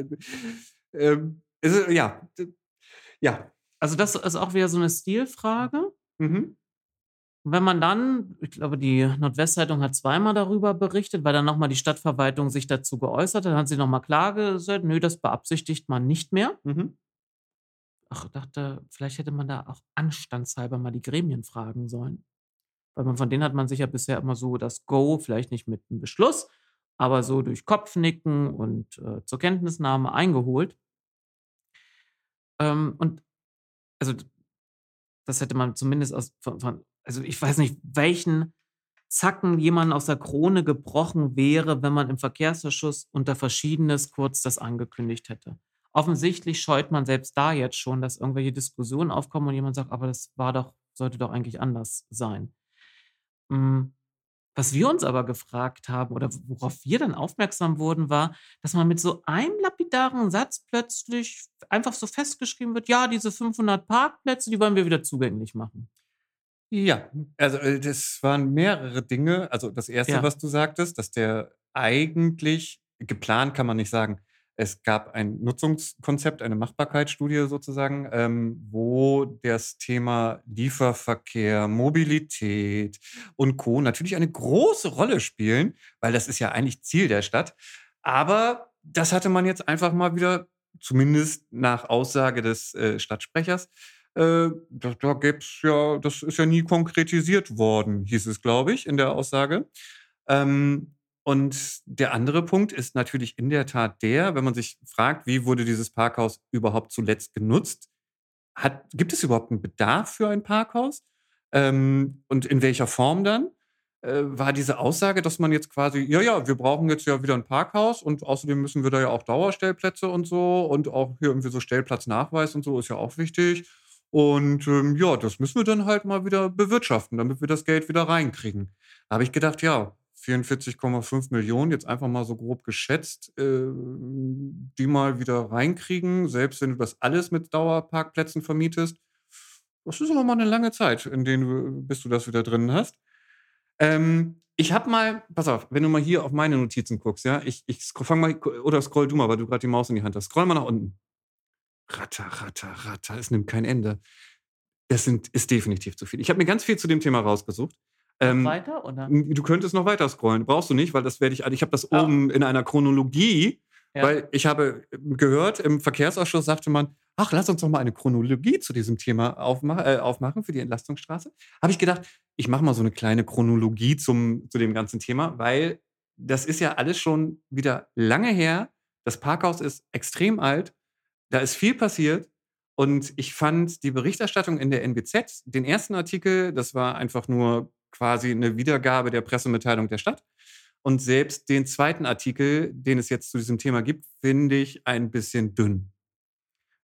äh, ist, ja, ja. Also das ist auch wieder so eine Stilfrage. Mhm. Wenn man dann, ich glaube, die Nordwestzeitung hat zweimal darüber berichtet, weil dann nochmal die Stadtverwaltung sich dazu geäußert hat, dann hat sie nochmal klar gesagt, nö, das beabsichtigt man nicht mehr. Mhm. Ach, ich dachte, vielleicht hätte man da auch anstandshalber mal die Gremien fragen sollen. Weil man von denen hat man sich ja bisher immer so das Go, vielleicht nicht mit einem Beschluss, aber so durch Kopfnicken und äh, zur Kenntnisnahme eingeholt. Ähm, und also das hätte man zumindest aus von, von, also ich weiß nicht, welchen Zacken jemand aus der Krone gebrochen wäre, wenn man im Verkehrsausschuss unter Verschiedenes kurz das angekündigt hätte. Offensichtlich scheut man selbst da jetzt schon, dass irgendwelche Diskussionen aufkommen und jemand sagt, aber das war doch, sollte doch eigentlich anders sein. Mm, Was wir uns aber gefragt haben oder worauf wir dann aufmerksam wurden, war, dass man mit so einem lapidaren Satz plötzlich einfach so festgeschrieben wird, ja, diese 500 Parkplätze, die wollen wir wieder zugänglich machen. Ja, also äh, das waren mehrere Dinge. Also das erste, Ja. was du sagtest, dass der eigentlich geplant kann man nicht sagen. Es gab ein Nutzungskonzept, eine Machbarkeitsstudie sozusagen, ähm, wo das Thema Lieferverkehr, Mobilität und Co. natürlich eine große Rolle spielen, weil das ist ja eigentlich Ziel der Stadt. Aber das hatte man jetzt einfach mal wieder, zumindest nach Aussage des äh, Stadtsprechers, äh, da, da gäb's ja, das ist ja nie konkretisiert worden, hieß es, glaube ich, in der Aussage. Ähm, und der andere Punkt ist natürlich in der Tat der, wenn man sich fragt, wie wurde dieses Parkhaus überhaupt zuletzt genutzt? Hat, gibt es überhaupt einen Bedarf für ein Parkhaus? Ähm, und in welcher Form dann? Äh, war diese Aussage, dass man jetzt quasi, ja, ja, wir brauchen jetzt ja wieder ein Parkhaus und außerdem müssen wir da ja auch Dauerstellplätze und so und auch hier irgendwie so Stellplatznachweis und so ist ja auch wichtig. Und ähm, ja, das müssen wir dann halt mal wieder bewirtschaften, damit wir das Geld wieder reinkriegen. Da habe ich gedacht, ja, 44,5 Millionen, jetzt einfach mal so grob geschätzt, äh, die mal wieder reinkriegen, selbst wenn du das alles mit Dauerparkplätzen vermietest. Das ist aber mal eine lange Zeit, in denen du, bis du das wieder drin hast. Ähm, ich habe mal, pass auf, wenn du mal hier auf meine Notizen guckst, ja, ich, ich fang mal, oder scroll du mal, weil du gerade die Maus in die Hand hast. Scroll mal nach unten. Ratter, ratter, ratter, es nimmt kein Ende. Das sind, ist definitiv zu viel. Ich habe mir ganz viel zu dem Thema rausgesucht. Ähm, weiter, oder? Du könntest noch weiter scrollen. Brauchst du nicht, weil das werde ich. Ich habe das ah. oben in einer Chronologie, ja. weil ich habe gehört, im Verkehrsausschuss sagte man, ach, lass uns doch mal eine Chronologie zu diesem Thema aufmach, äh, aufmachen für die Entlastungsstraße. Habe ich gedacht, ich mache mal so eine kleine Chronologie zum, zu dem ganzen Thema, weil das ist ja alles schon wieder lange her. Das Parkhaus ist extrem alt. Da ist viel passiert. Und ich fand die Berichterstattung in der NBZ, den ersten Artikel, das war einfach nur quasi eine Wiedergabe der Pressemitteilung der Stadt. Und selbst den zweiten Artikel, den es jetzt zu diesem Thema gibt, finde ich ein bisschen dünn.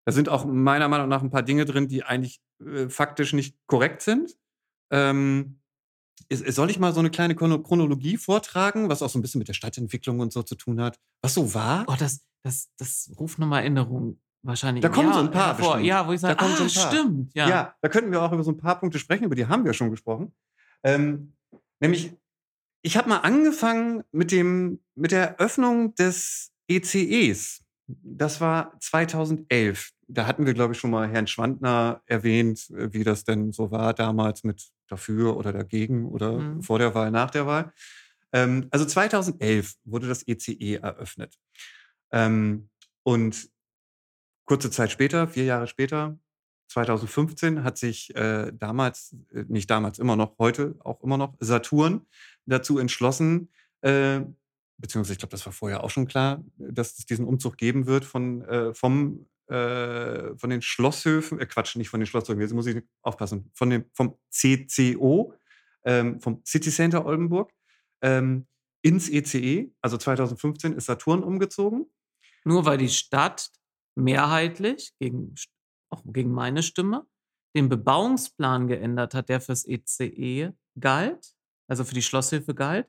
Da sind auch meiner Meinung nach ein paar Dinge drin, die eigentlich äh, faktisch nicht korrekt sind. Ähm, soll ich mal so eine kleine Chronologie vortragen, was auch so ein bisschen mit der Stadtentwicklung und so zu tun hat? Was so war? Oh, das, das, das ruft nochmal Erinnerungen wahrscheinlich. Da kommen ja, so ein paar vor. Ja, wo ich sage, ah, so stimmt. Ja. ja, da könnten wir auch über so ein paar Punkte sprechen, über die haben wir schon gesprochen. Ähm, nämlich, ich habe mal angefangen mit, dem, mit der Öffnung des ECEs. Das war 2011. Da hatten wir, glaube ich, schon mal Herrn Schwandner erwähnt, äh, wie das denn so war damals mit dafür oder dagegen oder mhm. vor der Wahl, nach der Wahl. Ähm, also 2011 wurde das ECE e eröffnet. Ähm, und kurze Zeit später, vier Jahre später, 2015 hat sich äh, damals, äh, nicht damals, immer noch, heute auch immer noch, Saturn dazu entschlossen, äh, beziehungsweise ich glaube, das war vorher auch schon klar, dass es diesen Umzug geben wird von, äh, vom, äh, von den Schlosshöfen, äh, Quatsch, nicht von den Schlosshöfen, jetzt muss ich aufpassen, von dem, vom CCO, ähm, vom City Center Oldenburg, ähm, ins ECE. E. Also 2015 ist Saturn umgezogen. Nur weil die Stadt mehrheitlich gegen auch gegen meine Stimme, den Bebauungsplan geändert hat, der fürs ECE e galt, also für die Schlosshilfe galt.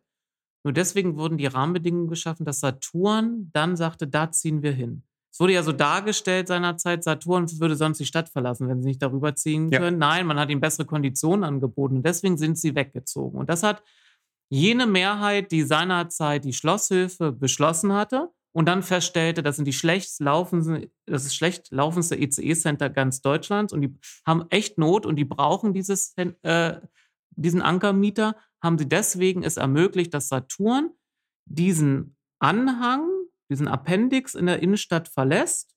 Nur deswegen wurden die Rahmenbedingungen geschaffen, dass Saturn dann sagte, da ziehen wir hin. Es wurde ja so dargestellt seinerzeit, Saturn würde sonst die Stadt verlassen, wenn sie nicht darüber ziehen können. Ja. Nein, man hat ihnen bessere Konditionen angeboten und deswegen sind sie weggezogen. Und das hat jene Mehrheit, die seinerzeit die Schlosshilfe beschlossen hatte, und dann feststellte, das sind die schlecht laufendsten, das ist schlecht laufendste ECE-Center ganz Deutschlands und die haben echt Not und die brauchen dieses, äh, diesen Ankermieter, haben sie deswegen es ermöglicht, dass Saturn diesen Anhang, diesen Appendix in der Innenstadt verlässt.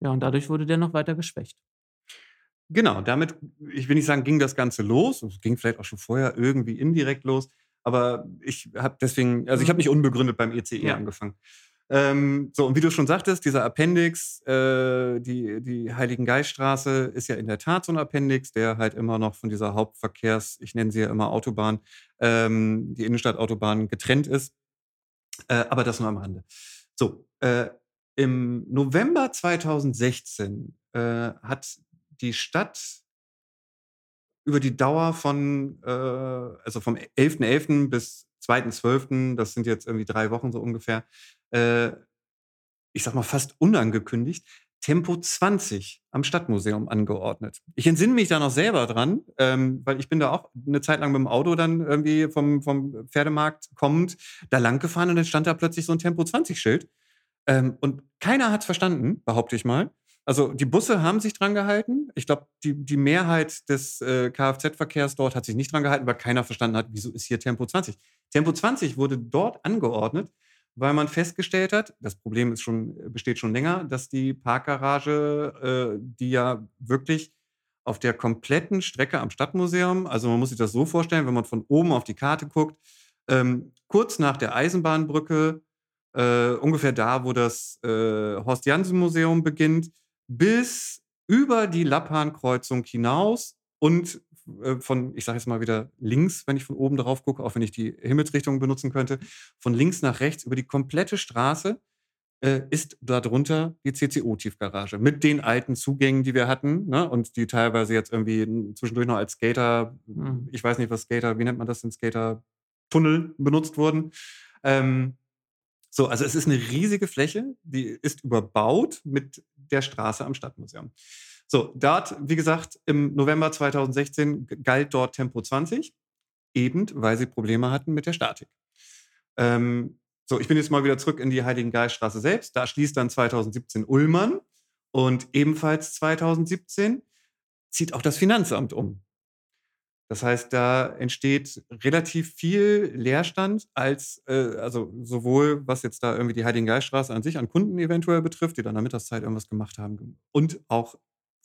Ja, und dadurch wurde der noch weiter geschwächt. Genau, damit, ich will nicht sagen, ging das Ganze los. Es ging vielleicht auch schon vorher irgendwie indirekt los. Aber ich habe deswegen, also ich habe nicht unbegründet beim ECE ja. angefangen. Ähm, so, und wie du schon sagtest, dieser Appendix, äh, die, die Heiligengeiststraße ist ja in der Tat so ein Appendix, der halt immer noch von dieser Hauptverkehrs-, ich nenne sie ja immer Autobahn, ähm, die Innenstadtautobahn getrennt ist. Äh, aber das nur am Rande. So, äh, im November 2016 äh, hat die Stadt über die Dauer von, äh, also vom 11.11. .11. bis 2.12., das sind jetzt irgendwie drei Wochen so ungefähr, äh, ich sag mal fast unangekündigt, Tempo 20 am Stadtmuseum angeordnet. Ich entsinne mich da noch selber dran, ähm, weil ich bin da auch eine Zeit lang mit dem Auto dann irgendwie vom, vom Pferdemarkt kommend da lang gefahren und dann stand da plötzlich so ein Tempo 20 Schild. Ähm, und keiner hat es verstanden, behaupte ich mal. Also die Busse haben sich dran gehalten. Ich glaube, die, die Mehrheit des äh, Kfz-Verkehrs dort hat sich nicht dran gehalten, weil keiner verstanden hat, wieso ist hier Tempo 20. Tempo 20 wurde dort angeordnet, weil man festgestellt hat, das Problem ist schon, besteht schon länger, dass die Parkgarage, äh, die ja wirklich auf der kompletten Strecke am Stadtmuseum, also man muss sich das so vorstellen, wenn man von oben auf die Karte guckt, ähm, kurz nach der Eisenbahnbrücke, äh, ungefähr da, wo das äh, Horst-Jansen-Museum beginnt, bis über die Lappan-Kreuzung hinaus und von, ich sage jetzt mal wieder links, wenn ich von oben drauf gucke, auch wenn ich die Himmelsrichtung benutzen könnte, von links nach rechts über die komplette Straße äh, ist darunter die CCO-Tiefgarage mit den alten Zugängen, die wir hatten ne? und die teilweise jetzt irgendwie zwischendurch noch als Skater, mhm. ich weiß nicht, was Skater, wie nennt man das denn, Skater-Tunnel benutzt wurden. Ähm, so, also es ist eine riesige Fläche, die ist überbaut mit der Straße am Stadtmuseum. So, dort, wie gesagt, im November 2016 galt dort Tempo 20. eben weil sie Probleme hatten mit der Statik. Ähm, so, ich bin jetzt mal wieder zurück in die Heiligen Geiststraße selbst. Da schließt dann 2017 Ullmann und ebenfalls 2017 zieht auch das Finanzamt um. Das heißt, da entsteht relativ viel Leerstand als, äh, also sowohl was jetzt da irgendwie die Heiligen Geiststraße an sich an Kunden eventuell betrifft, die dann in der Mittagszeit irgendwas gemacht haben, und auch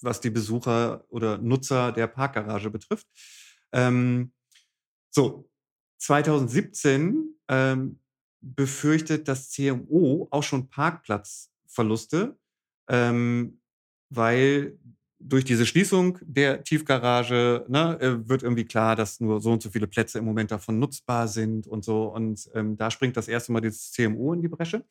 was die Besucher oder Nutzer der Parkgarage betrifft. Ähm, so, 2017 ähm, befürchtet das CMO auch schon Parkplatzverluste, ähm, weil durch diese Schließung der Tiefgarage ne, äh, wird irgendwie klar, dass nur so und so viele Plätze im Moment davon nutzbar sind und so. Und ähm, da springt das erste Mal dieses CMO in die Bresche.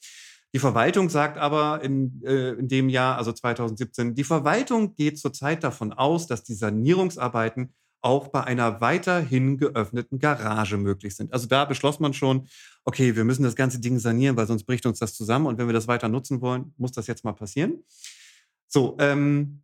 Die Verwaltung sagt aber in, äh, in dem Jahr, also 2017, die Verwaltung geht zurzeit davon aus, dass die Sanierungsarbeiten auch bei einer weiterhin geöffneten Garage möglich sind. Also da beschloss man schon, okay, wir müssen das ganze Ding sanieren, weil sonst bricht uns das zusammen. Und wenn wir das weiter nutzen wollen, muss das jetzt mal passieren. So, ähm,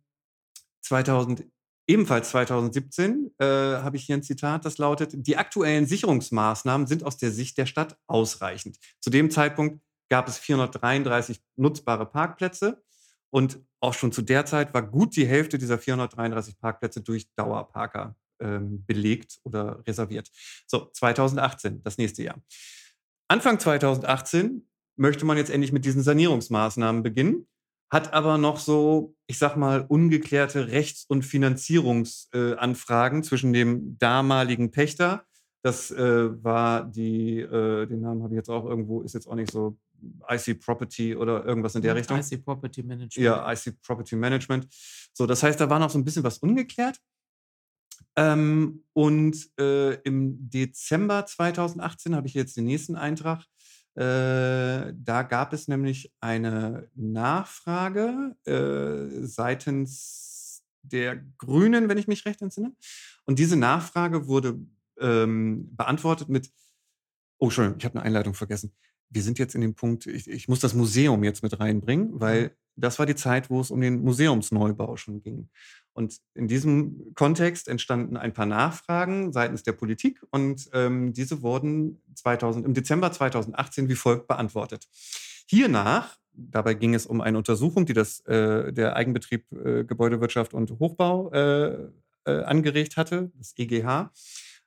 2000, ebenfalls 2017 äh, habe ich hier ein Zitat, das lautet, die aktuellen Sicherungsmaßnahmen sind aus der Sicht der Stadt ausreichend. Zu dem Zeitpunkt gab es 433 nutzbare Parkplätze und auch schon zu der Zeit war gut die Hälfte dieser 433 Parkplätze durch Dauerparker ähm, belegt oder reserviert. So, 2018, das nächste Jahr. Anfang 2018 möchte man jetzt endlich mit diesen Sanierungsmaßnahmen beginnen hat aber noch so, ich sag mal, ungeklärte Rechts- und Finanzierungsanfragen äh, zwischen dem damaligen Pächter, das äh, war die, äh, den Namen habe ich jetzt auch irgendwo, ist jetzt auch nicht so IC Property oder irgendwas in der Richtung. IC Property Management. Ja, IC Property Management. So, das heißt, da war noch so ein bisschen was ungeklärt. Ähm, und äh, im Dezember 2018 habe ich jetzt den nächsten Eintrag. Äh, da gab es nämlich eine Nachfrage äh, seitens der Grünen, wenn ich mich recht entsinne. Und diese Nachfrage wurde ähm, beantwortet mit, oh, Entschuldigung, ich habe eine Einleitung vergessen. Wir sind jetzt in dem Punkt, ich, ich muss das Museum jetzt mit reinbringen, weil das war die Zeit, wo es um den Museumsneubau schon ging. Und in diesem Kontext entstanden ein paar Nachfragen seitens der Politik und ähm, diese wurden 2000, im Dezember 2018 wie folgt beantwortet. Hiernach, dabei ging es um eine Untersuchung, die das, äh, der Eigenbetrieb äh, Gebäudewirtschaft und Hochbau äh, äh angeregt hatte, das EGH.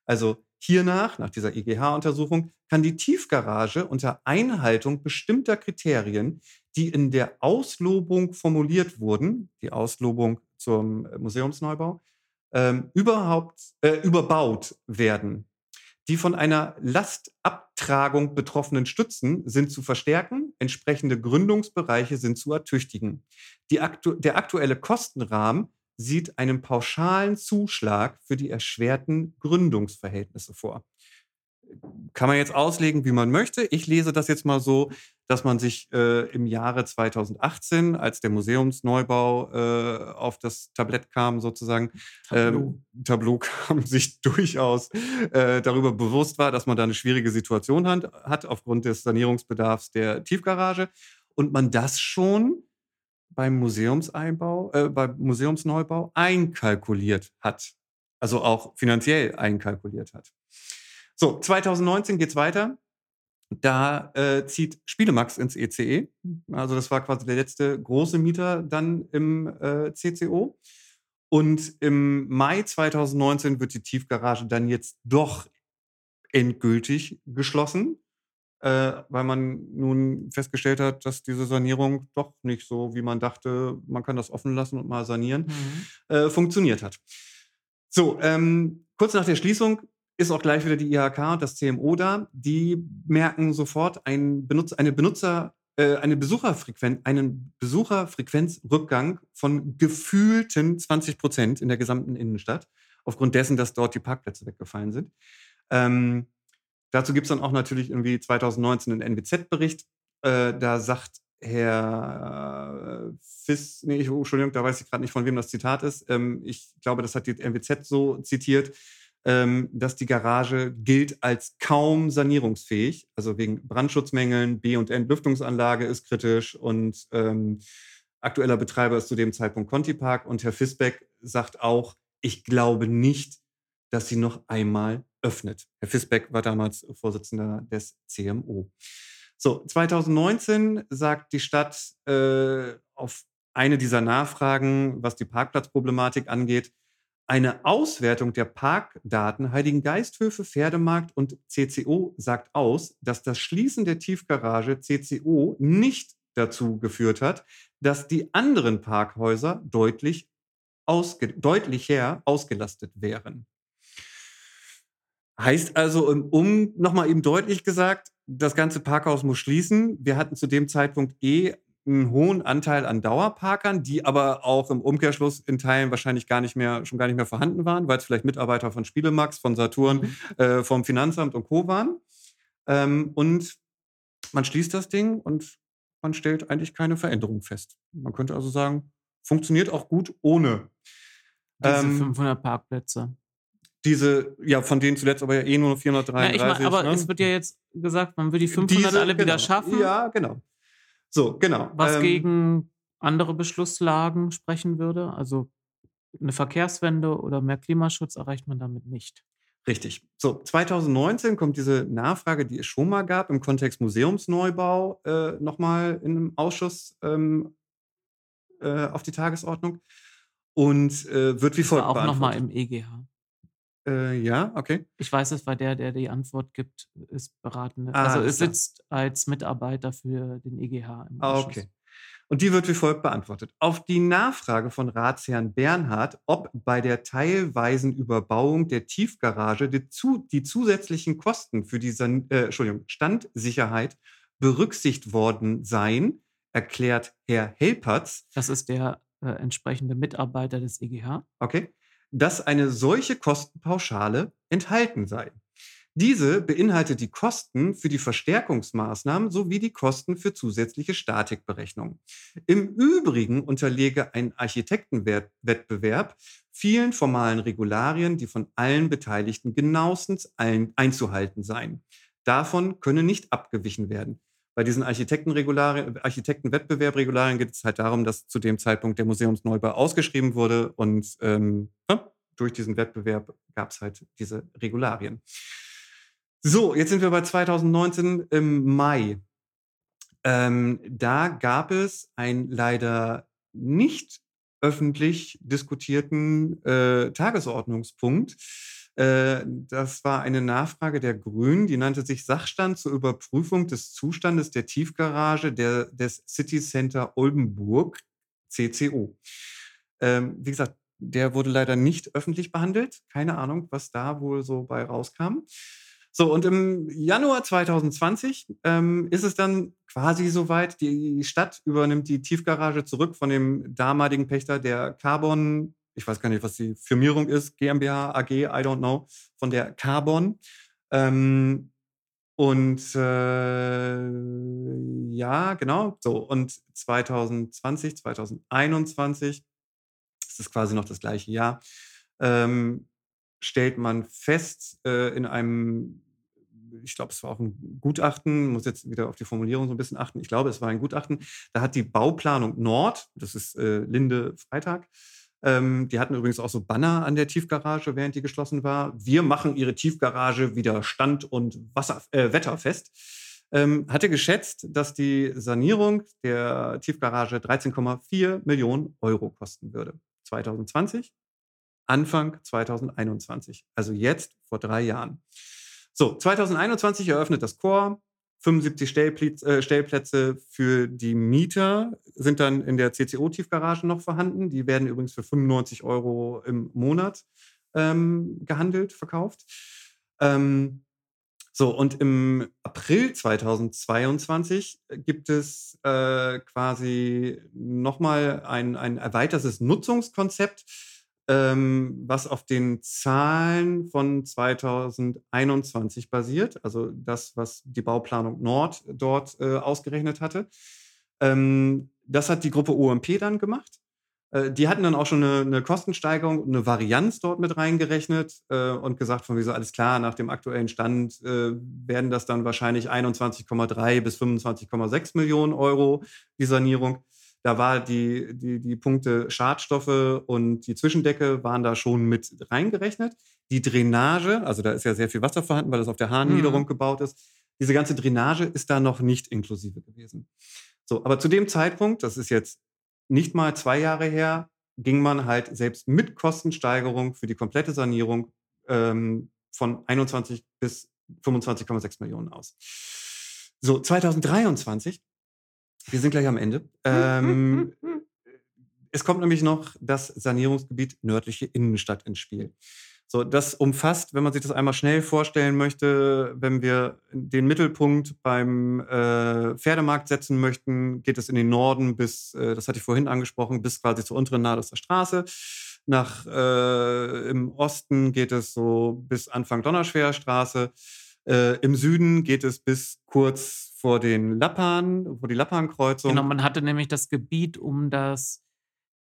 Also hiernach, nach dieser EGH-Untersuchung, kann die Tiefgarage unter Einhaltung bestimmter Kriterien, die in der Auslobung formuliert wurden, die Auslobung zum äh, Museumsneubau, ähm, überhaupt äh, überbaut werden. Die von einer Lastabtragung betroffenen Stützen sind zu verstärken, entsprechende Gründungsbereiche sind zu ertüchtigen. Aktu der aktuelle Kostenrahmen sieht einen pauschalen Zuschlag für die erschwerten Gründungsverhältnisse vor kann man jetzt auslegen, wie man möchte. Ich lese das jetzt mal so, dass man sich äh, im Jahre 2018, als der Museumsneubau äh, auf das Tablett kam, sozusagen, Tableau, äh, Tableau [laughs] kam, sich durchaus äh, darüber bewusst war, dass man da eine schwierige Situation hat, hat aufgrund des Sanierungsbedarfs der Tiefgarage und man das schon beim Museumseinbau, äh, beim Museumsneubau einkalkuliert hat. Also auch finanziell einkalkuliert hat. So, 2019 geht es weiter. Da äh, zieht Spielemax ins ECE. E. Also das war quasi der letzte große Mieter dann im äh, CCO. Und im Mai 2019 wird die Tiefgarage dann jetzt doch endgültig geschlossen, äh, weil man nun festgestellt hat, dass diese Sanierung doch nicht so, wie man dachte, man kann das offen lassen und mal sanieren, mhm. äh, funktioniert hat. So, ähm, kurz nach der Schließung ist auch gleich wieder die IHK und das CMO da. Die merken sofort ein Benutzer, eine Benutzer, äh, eine Besucherfrequenz, einen Besucherfrequenzrückgang von gefühlten 20 Prozent in der gesamten Innenstadt, aufgrund dessen, dass dort die Parkplätze weggefallen sind. Ähm, dazu gibt es dann auch natürlich irgendwie 2019 einen NWZ-Bericht. Äh, da sagt Herr Fiss, nee, ich, Entschuldigung, da weiß ich gerade nicht, von wem das Zitat ist. Ähm, ich glaube, das hat die NWZ so zitiert ähm, dass die Garage gilt als kaum sanierungsfähig. Also wegen Brandschutzmängeln, B- und Entlüftungsanlage ist kritisch und ähm, aktueller Betreiber ist zu dem Zeitpunkt Conti Park. Und Herr Fisbeck sagt auch, ich glaube nicht, dass sie noch einmal öffnet. Herr Fisbeck war damals Vorsitzender des CMO. So, 2019 sagt die Stadt äh, auf eine dieser Nachfragen, was die Parkplatzproblematik angeht, eine Auswertung der Parkdaten Heiligengeisthöfe, Pferdemarkt und CCO sagt aus, dass das Schließen der Tiefgarage CCO nicht dazu geführt hat, dass die anderen Parkhäuser deutlich, ausge deutlicher ausgelastet wären. Heißt also, um nochmal eben deutlich gesagt, das ganze Parkhaus muss schließen. Wir hatten zu dem Zeitpunkt eh einen hohen Anteil an Dauerparkern, die aber auch im Umkehrschluss in Teilen wahrscheinlich gar nicht mehr, schon gar nicht mehr vorhanden waren, weil es vielleicht Mitarbeiter von Spielemax, von Saturn, mhm. äh, vom Finanzamt und Co. waren. Ähm, und man schließt das Ding und man stellt eigentlich keine Veränderung fest. Man könnte also sagen, funktioniert auch gut ohne. Diese ähm, 500 Parkplätze. Diese, ja, von denen zuletzt aber ja eh nur 433. Ja, ich mein, aber ne? es wird ja jetzt gesagt, man will die 500 Diese, alle genau. wieder schaffen. Ja, genau. So, genau. Was ähm, gegen andere Beschlusslagen sprechen würde. Also eine Verkehrswende oder mehr Klimaschutz erreicht man damit nicht. Richtig. So, 2019 kommt diese Nachfrage, die es schon mal gab, im Kontext Museumsneubau äh, nochmal in einem Ausschuss ähm, äh, auf die Tagesordnung und äh, wird wie folgt auch nochmal im EGH. Äh, ja, okay. Ich weiß es, weil der, der die Antwort gibt, ist beratende. Ah, also es sitzt als Mitarbeiter für den EGH im ah, Ausschuss. Okay. Und die wird wie folgt beantwortet. Auf die Nachfrage von Ratsherrn Bernhard, ob bei der teilweisen Überbauung der Tiefgarage die, zu, die zusätzlichen Kosten für die San äh, Entschuldigung, Standsicherheit berücksichtigt worden seien, erklärt Herr Helpertz. Das ist der äh, entsprechende Mitarbeiter des EGH. Okay dass eine solche Kostenpauschale enthalten sei. Diese beinhaltet die Kosten für die Verstärkungsmaßnahmen sowie die Kosten für zusätzliche Statikberechnungen. Im Übrigen unterlege ein Architektenwettbewerb vielen formalen Regularien, die von allen Beteiligten genauestens einzuhalten seien. Davon könne nicht abgewichen werden. Bei diesen Architektenwettbewerbregularien geht es halt darum, dass zu dem Zeitpunkt der Museumsneubau ausgeschrieben wurde und ähm, durch diesen Wettbewerb gab es halt diese Regularien. So, jetzt sind wir bei 2019 im Mai. Ähm, da gab es einen leider nicht öffentlich diskutierten äh, Tagesordnungspunkt das war eine Nachfrage der Grünen, die nannte sich Sachstand zur Überprüfung des Zustandes der Tiefgarage der, des City Center Oldenburg, CCO. Ähm, wie gesagt, der wurde leider nicht öffentlich behandelt. Keine Ahnung, was da wohl so bei rauskam. So, und im Januar 2020 ähm, ist es dann quasi soweit. Die Stadt übernimmt die Tiefgarage zurück von dem damaligen Pächter der Carbon ich weiß gar nicht, was die Firmierung ist, GmbH, AG, I don't know, von der Carbon. Ähm, und äh, ja, genau, so. Und 2020, 2021, das ist quasi noch das gleiche Jahr, ähm, stellt man fest äh, in einem, ich glaube, es war auch ein Gutachten, muss jetzt wieder auf die Formulierung so ein bisschen achten, ich glaube, es war ein Gutachten, da hat die Bauplanung Nord, das ist äh, Linde Freitag, ähm, die hatten übrigens auch so Banner an der Tiefgarage, während die geschlossen war. Wir machen ihre Tiefgarage wieder stand- und Wasser, äh, wetterfest. Ähm, hatte geschätzt, dass die Sanierung der Tiefgarage 13,4 Millionen Euro kosten würde. 2020, Anfang 2021. Also jetzt vor drei Jahren. So, 2021 eröffnet das Chor. 75 Stellplätze, äh, Stellplätze für die Mieter sind dann in der CCO-Tiefgarage noch vorhanden. Die werden übrigens für 95 Euro im Monat ähm, gehandelt, verkauft. Ähm, so, und im April 2022 gibt es äh, quasi nochmal ein, ein erweitertes Nutzungskonzept ähm, was auf den Zahlen von 2021 basiert, also das, was die Bauplanung Nord dort äh, ausgerechnet hatte. Ähm, das hat die Gruppe OMP dann gemacht. Äh, die hatten dann auch schon eine, eine Kostensteigerung und eine Varianz dort mit reingerechnet äh, und gesagt, von wieso alles klar, nach dem aktuellen Stand äh, werden das dann wahrscheinlich 21,3 bis 25,6 Millionen Euro, die Sanierung. Da war die, die, die Punkte Schadstoffe und die Zwischendecke waren da schon mit reingerechnet. die Drainage, also da ist ja sehr viel Wasser vorhanden, weil das auf der Hahnniederung Mhm. gebaut ist. Diese ganze Drainage ist da noch nicht inklusive gewesen. So, aber zu dem Zeitpunkt, das ist jetzt nicht mal zwei Jahre her, ging man halt selbst mit Kostensteigerung für die komplette Sanierung ähm, von 21 bis 25,6 Millionen aus. So, 2023, wir sind gleich am Ende. Ähm, es kommt nämlich noch das Sanierungsgebiet nördliche Innenstadt ins Spiel. So, das umfasst, wenn man sich das einmal schnell vorstellen möchte, wenn wir den Mittelpunkt beim äh, Pferdemarkt setzen möchten, geht es in den Norden bis, äh, das hatte ich vorhin angesprochen, bis quasi zur unteren Nahe Straße. Nach äh, im Osten geht es so bis Anfang Donnerschwerstraße. Äh, Im Süden geht es bis kurz vor den Lappan, vor die Lappan-Kreuzung. Genau, man hatte nämlich das Gebiet um das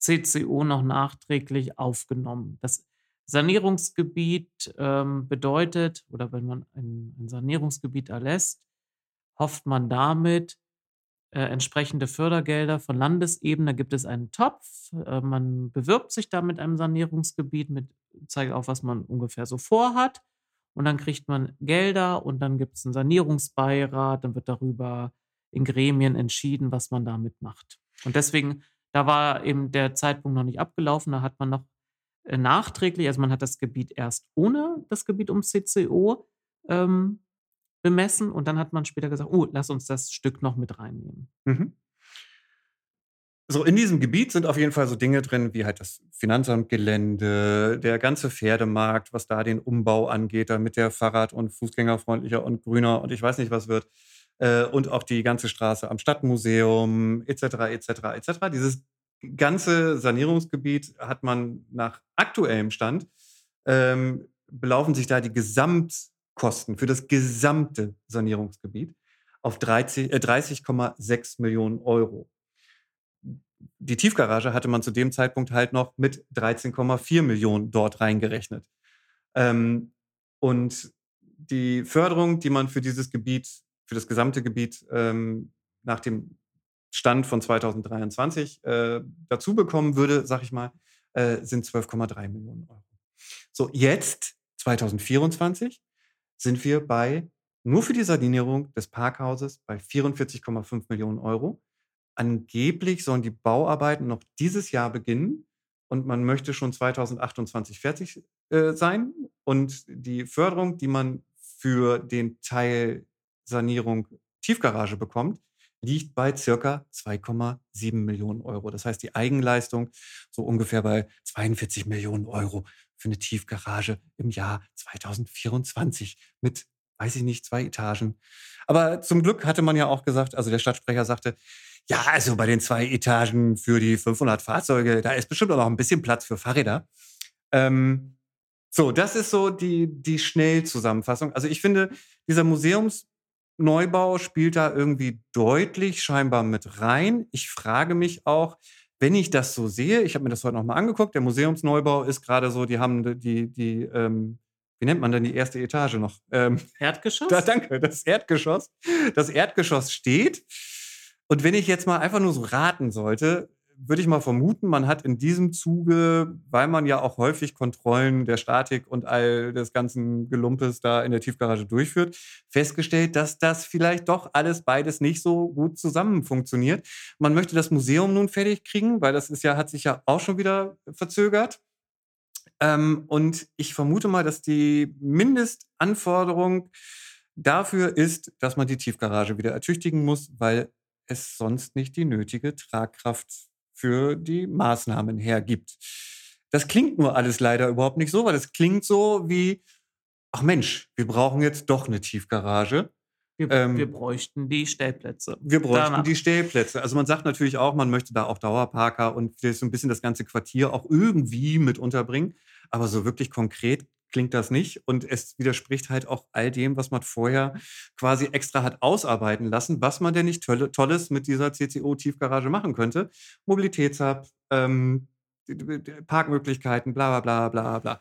CCO noch nachträglich aufgenommen. Das Sanierungsgebiet ähm, bedeutet, oder wenn man ein, ein Sanierungsgebiet erlässt, hofft man damit äh, entsprechende Fördergelder von Landesebene. Da gibt es einen Topf. Äh, man bewirbt sich da mit einem Sanierungsgebiet, mit, zeigt auf, was man ungefähr so vorhat. Und dann kriegt man Gelder und dann gibt es einen Sanierungsbeirat. Dann wird darüber in Gremien entschieden, was man damit macht. Und deswegen, da war eben der Zeitpunkt noch nicht abgelaufen. Da hat man noch äh, nachträglich, also man hat das Gebiet erst ohne das Gebiet ums CCO ähm, bemessen und dann hat man später gesagt, oh, lass uns das Stück noch mit reinnehmen. Mhm. So, in diesem Gebiet sind auf jeden Fall so Dinge drin, wie halt das Finanzamtgelände, der ganze Pferdemarkt, was da den Umbau angeht, damit der Fahrrad- und Fußgängerfreundlicher und grüner und ich weiß nicht was wird. Äh, und auch die ganze Straße am Stadtmuseum, etc., etc., etc. Dieses ganze Sanierungsgebiet hat man nach aktuellem Stand, ähm, belaufen sich da die Gesamtkosten für das gesamte Sanierungsgebiet auf 30 äh, 30,6 Millionen Euro. Die Tiefgarage hatte man zu dem Zeitpunkt halt noch mit 13,4 Millionen dort reingerechnet. Ähm, und die Förderung, die man für dieses Gebiet, für das gesamte Gebiet ähm, nach dem Stand von 2023 äh, dazu bekommen würde, sag ich mal, äh, sind 12,3 Millionen Euro. So, jetzt, 2024, sind wir bei, nur für die Sanierung des Parkhauses, bei 44,5 Millionen Euro. Angeblich sollen die Bauarbeiten noch dieses Jahr beginnen und man möchte schon 2028 fertig äh, sein. Und die Förderung, die man für den Teil Sanierung Tiefgarage bekommt, liegt bei circa 2,7 Millionen Euro. Das heißt, die Eigenleistung so ungefähr bei 42 Millionen Euro für eine Tiefgarage im Jahr 2024 mit, weiß ich nicht, zwei Etagen. Aber zum Glück hatte man ja auch gesagt, also der Stadtsprecher sagte, ja, also bei den zwei Etagen für die 500 Fahrzeuge, da ist bestimmt auch noch ein bisschen Platz für Fahrräder. Ähm, so, das ist so die, die Schnellzusammenfassung. Also ich finde, dieser Museumsneubau spielt da irgendwie deutlich scheinbar mit rein. Ich frage mich auch, wenn ich das so sehe, ich habe mir das heute nochmal angeguckt, der Museumsneubau ist gerade so, die haben die, die, ähm, wie nennt man denn die erste Etage noch? Ähm, Erdgeschoss? da, [laughs] danke, das Erdgeschoss. Das Erdgeschoss steht. Und wenn ich jetzt mal einfach nur so raten sollte, würde ich mal vermuten, man hat in diesem Zuge, weil man ja auch häufig Kontrollen der Statik und all des ganzen Gelumpes da in der Tiefgarage durchführt, festgestellt, dass das vielleicht doch alles beides nicht so gut zusammen funktioniert. Man möchte das Museum nun fertig kriegen, weil das ist ja, hat sich ja auch schon wieder verzögert. Ähm, und ich vermute mal, dass die Mindestanforderung dafür ist, dass man die Tiefgarage wieder ertüchtigen muss, weil es sonst nicht die nötige Tragkraft für die Maßnahmen hergibt. Das klingt nur alles leider überhaupt nicht so, weil es klingt so wie, ach Mensch, wir brauchen jetzt doch eine Tiefgarage. Wir, Ähm, wir bräuchten die Stellplätze. Wir bräuchten Danach. die Stellplätze. Also man sagt natürlich auch, man möchte da auch Dauerparker und vielleicht so ein bisschen das ganze Quartier auch irgendwie mit unterbringen. Aber so wirklich konkret klingt das nicht. Und es widerspricht halt auch all dem, was man vorher quasi extra hat ausarbeiten lassen, was man denn nicht tolle, Tolles mit dieser CCO-Tiefgarage machen könnte. Mobilitätshub, ähm, Parkmöglichkeiten, bla bla bla bla bla.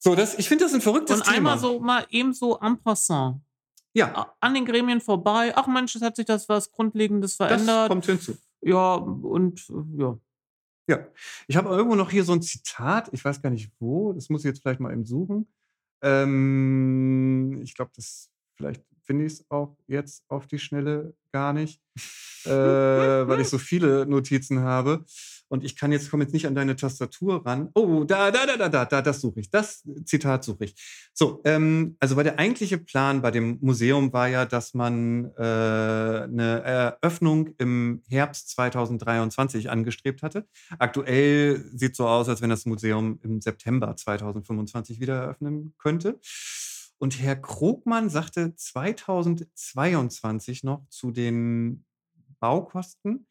So, das, ich finde das ein verrücktes Und Thema. einmal so mal eben so en passant. Ja, An den Gremien vorbei. Ach Mensch, es hat sich das was Grundlegendes das verändert. kommt hinzu. Ja, und äh, ja. Ja, ich habe irgendwo noch hier so ein Zitat, ich weiß gar nicht wo, das muss ich jetzt vielleicht mal eben suchen. Ähm, ich glaube, das vielleicht finde ich es auch jetzt auf die Schnelle gar nicht, [laughs] äh, weil ich so viele Notizen habe. Und ich kann jetzt, komme jetzt nicht an deine Tastatur ran. Oh, da, da, da, da, da, da, das suche ich. Das Zitat suche ich. So, ähm, also weil der eigentliche Plan bei dem Museum war ja, dass man äh, eine Eröffnung im Herbst 2023 angestrebt hatte. Aktuell sieht so aus, als wenn das Museum im September 2025 wieder eröffnen könnte. Und Herr Krogmann sagte 2022 noch zu den Baukosten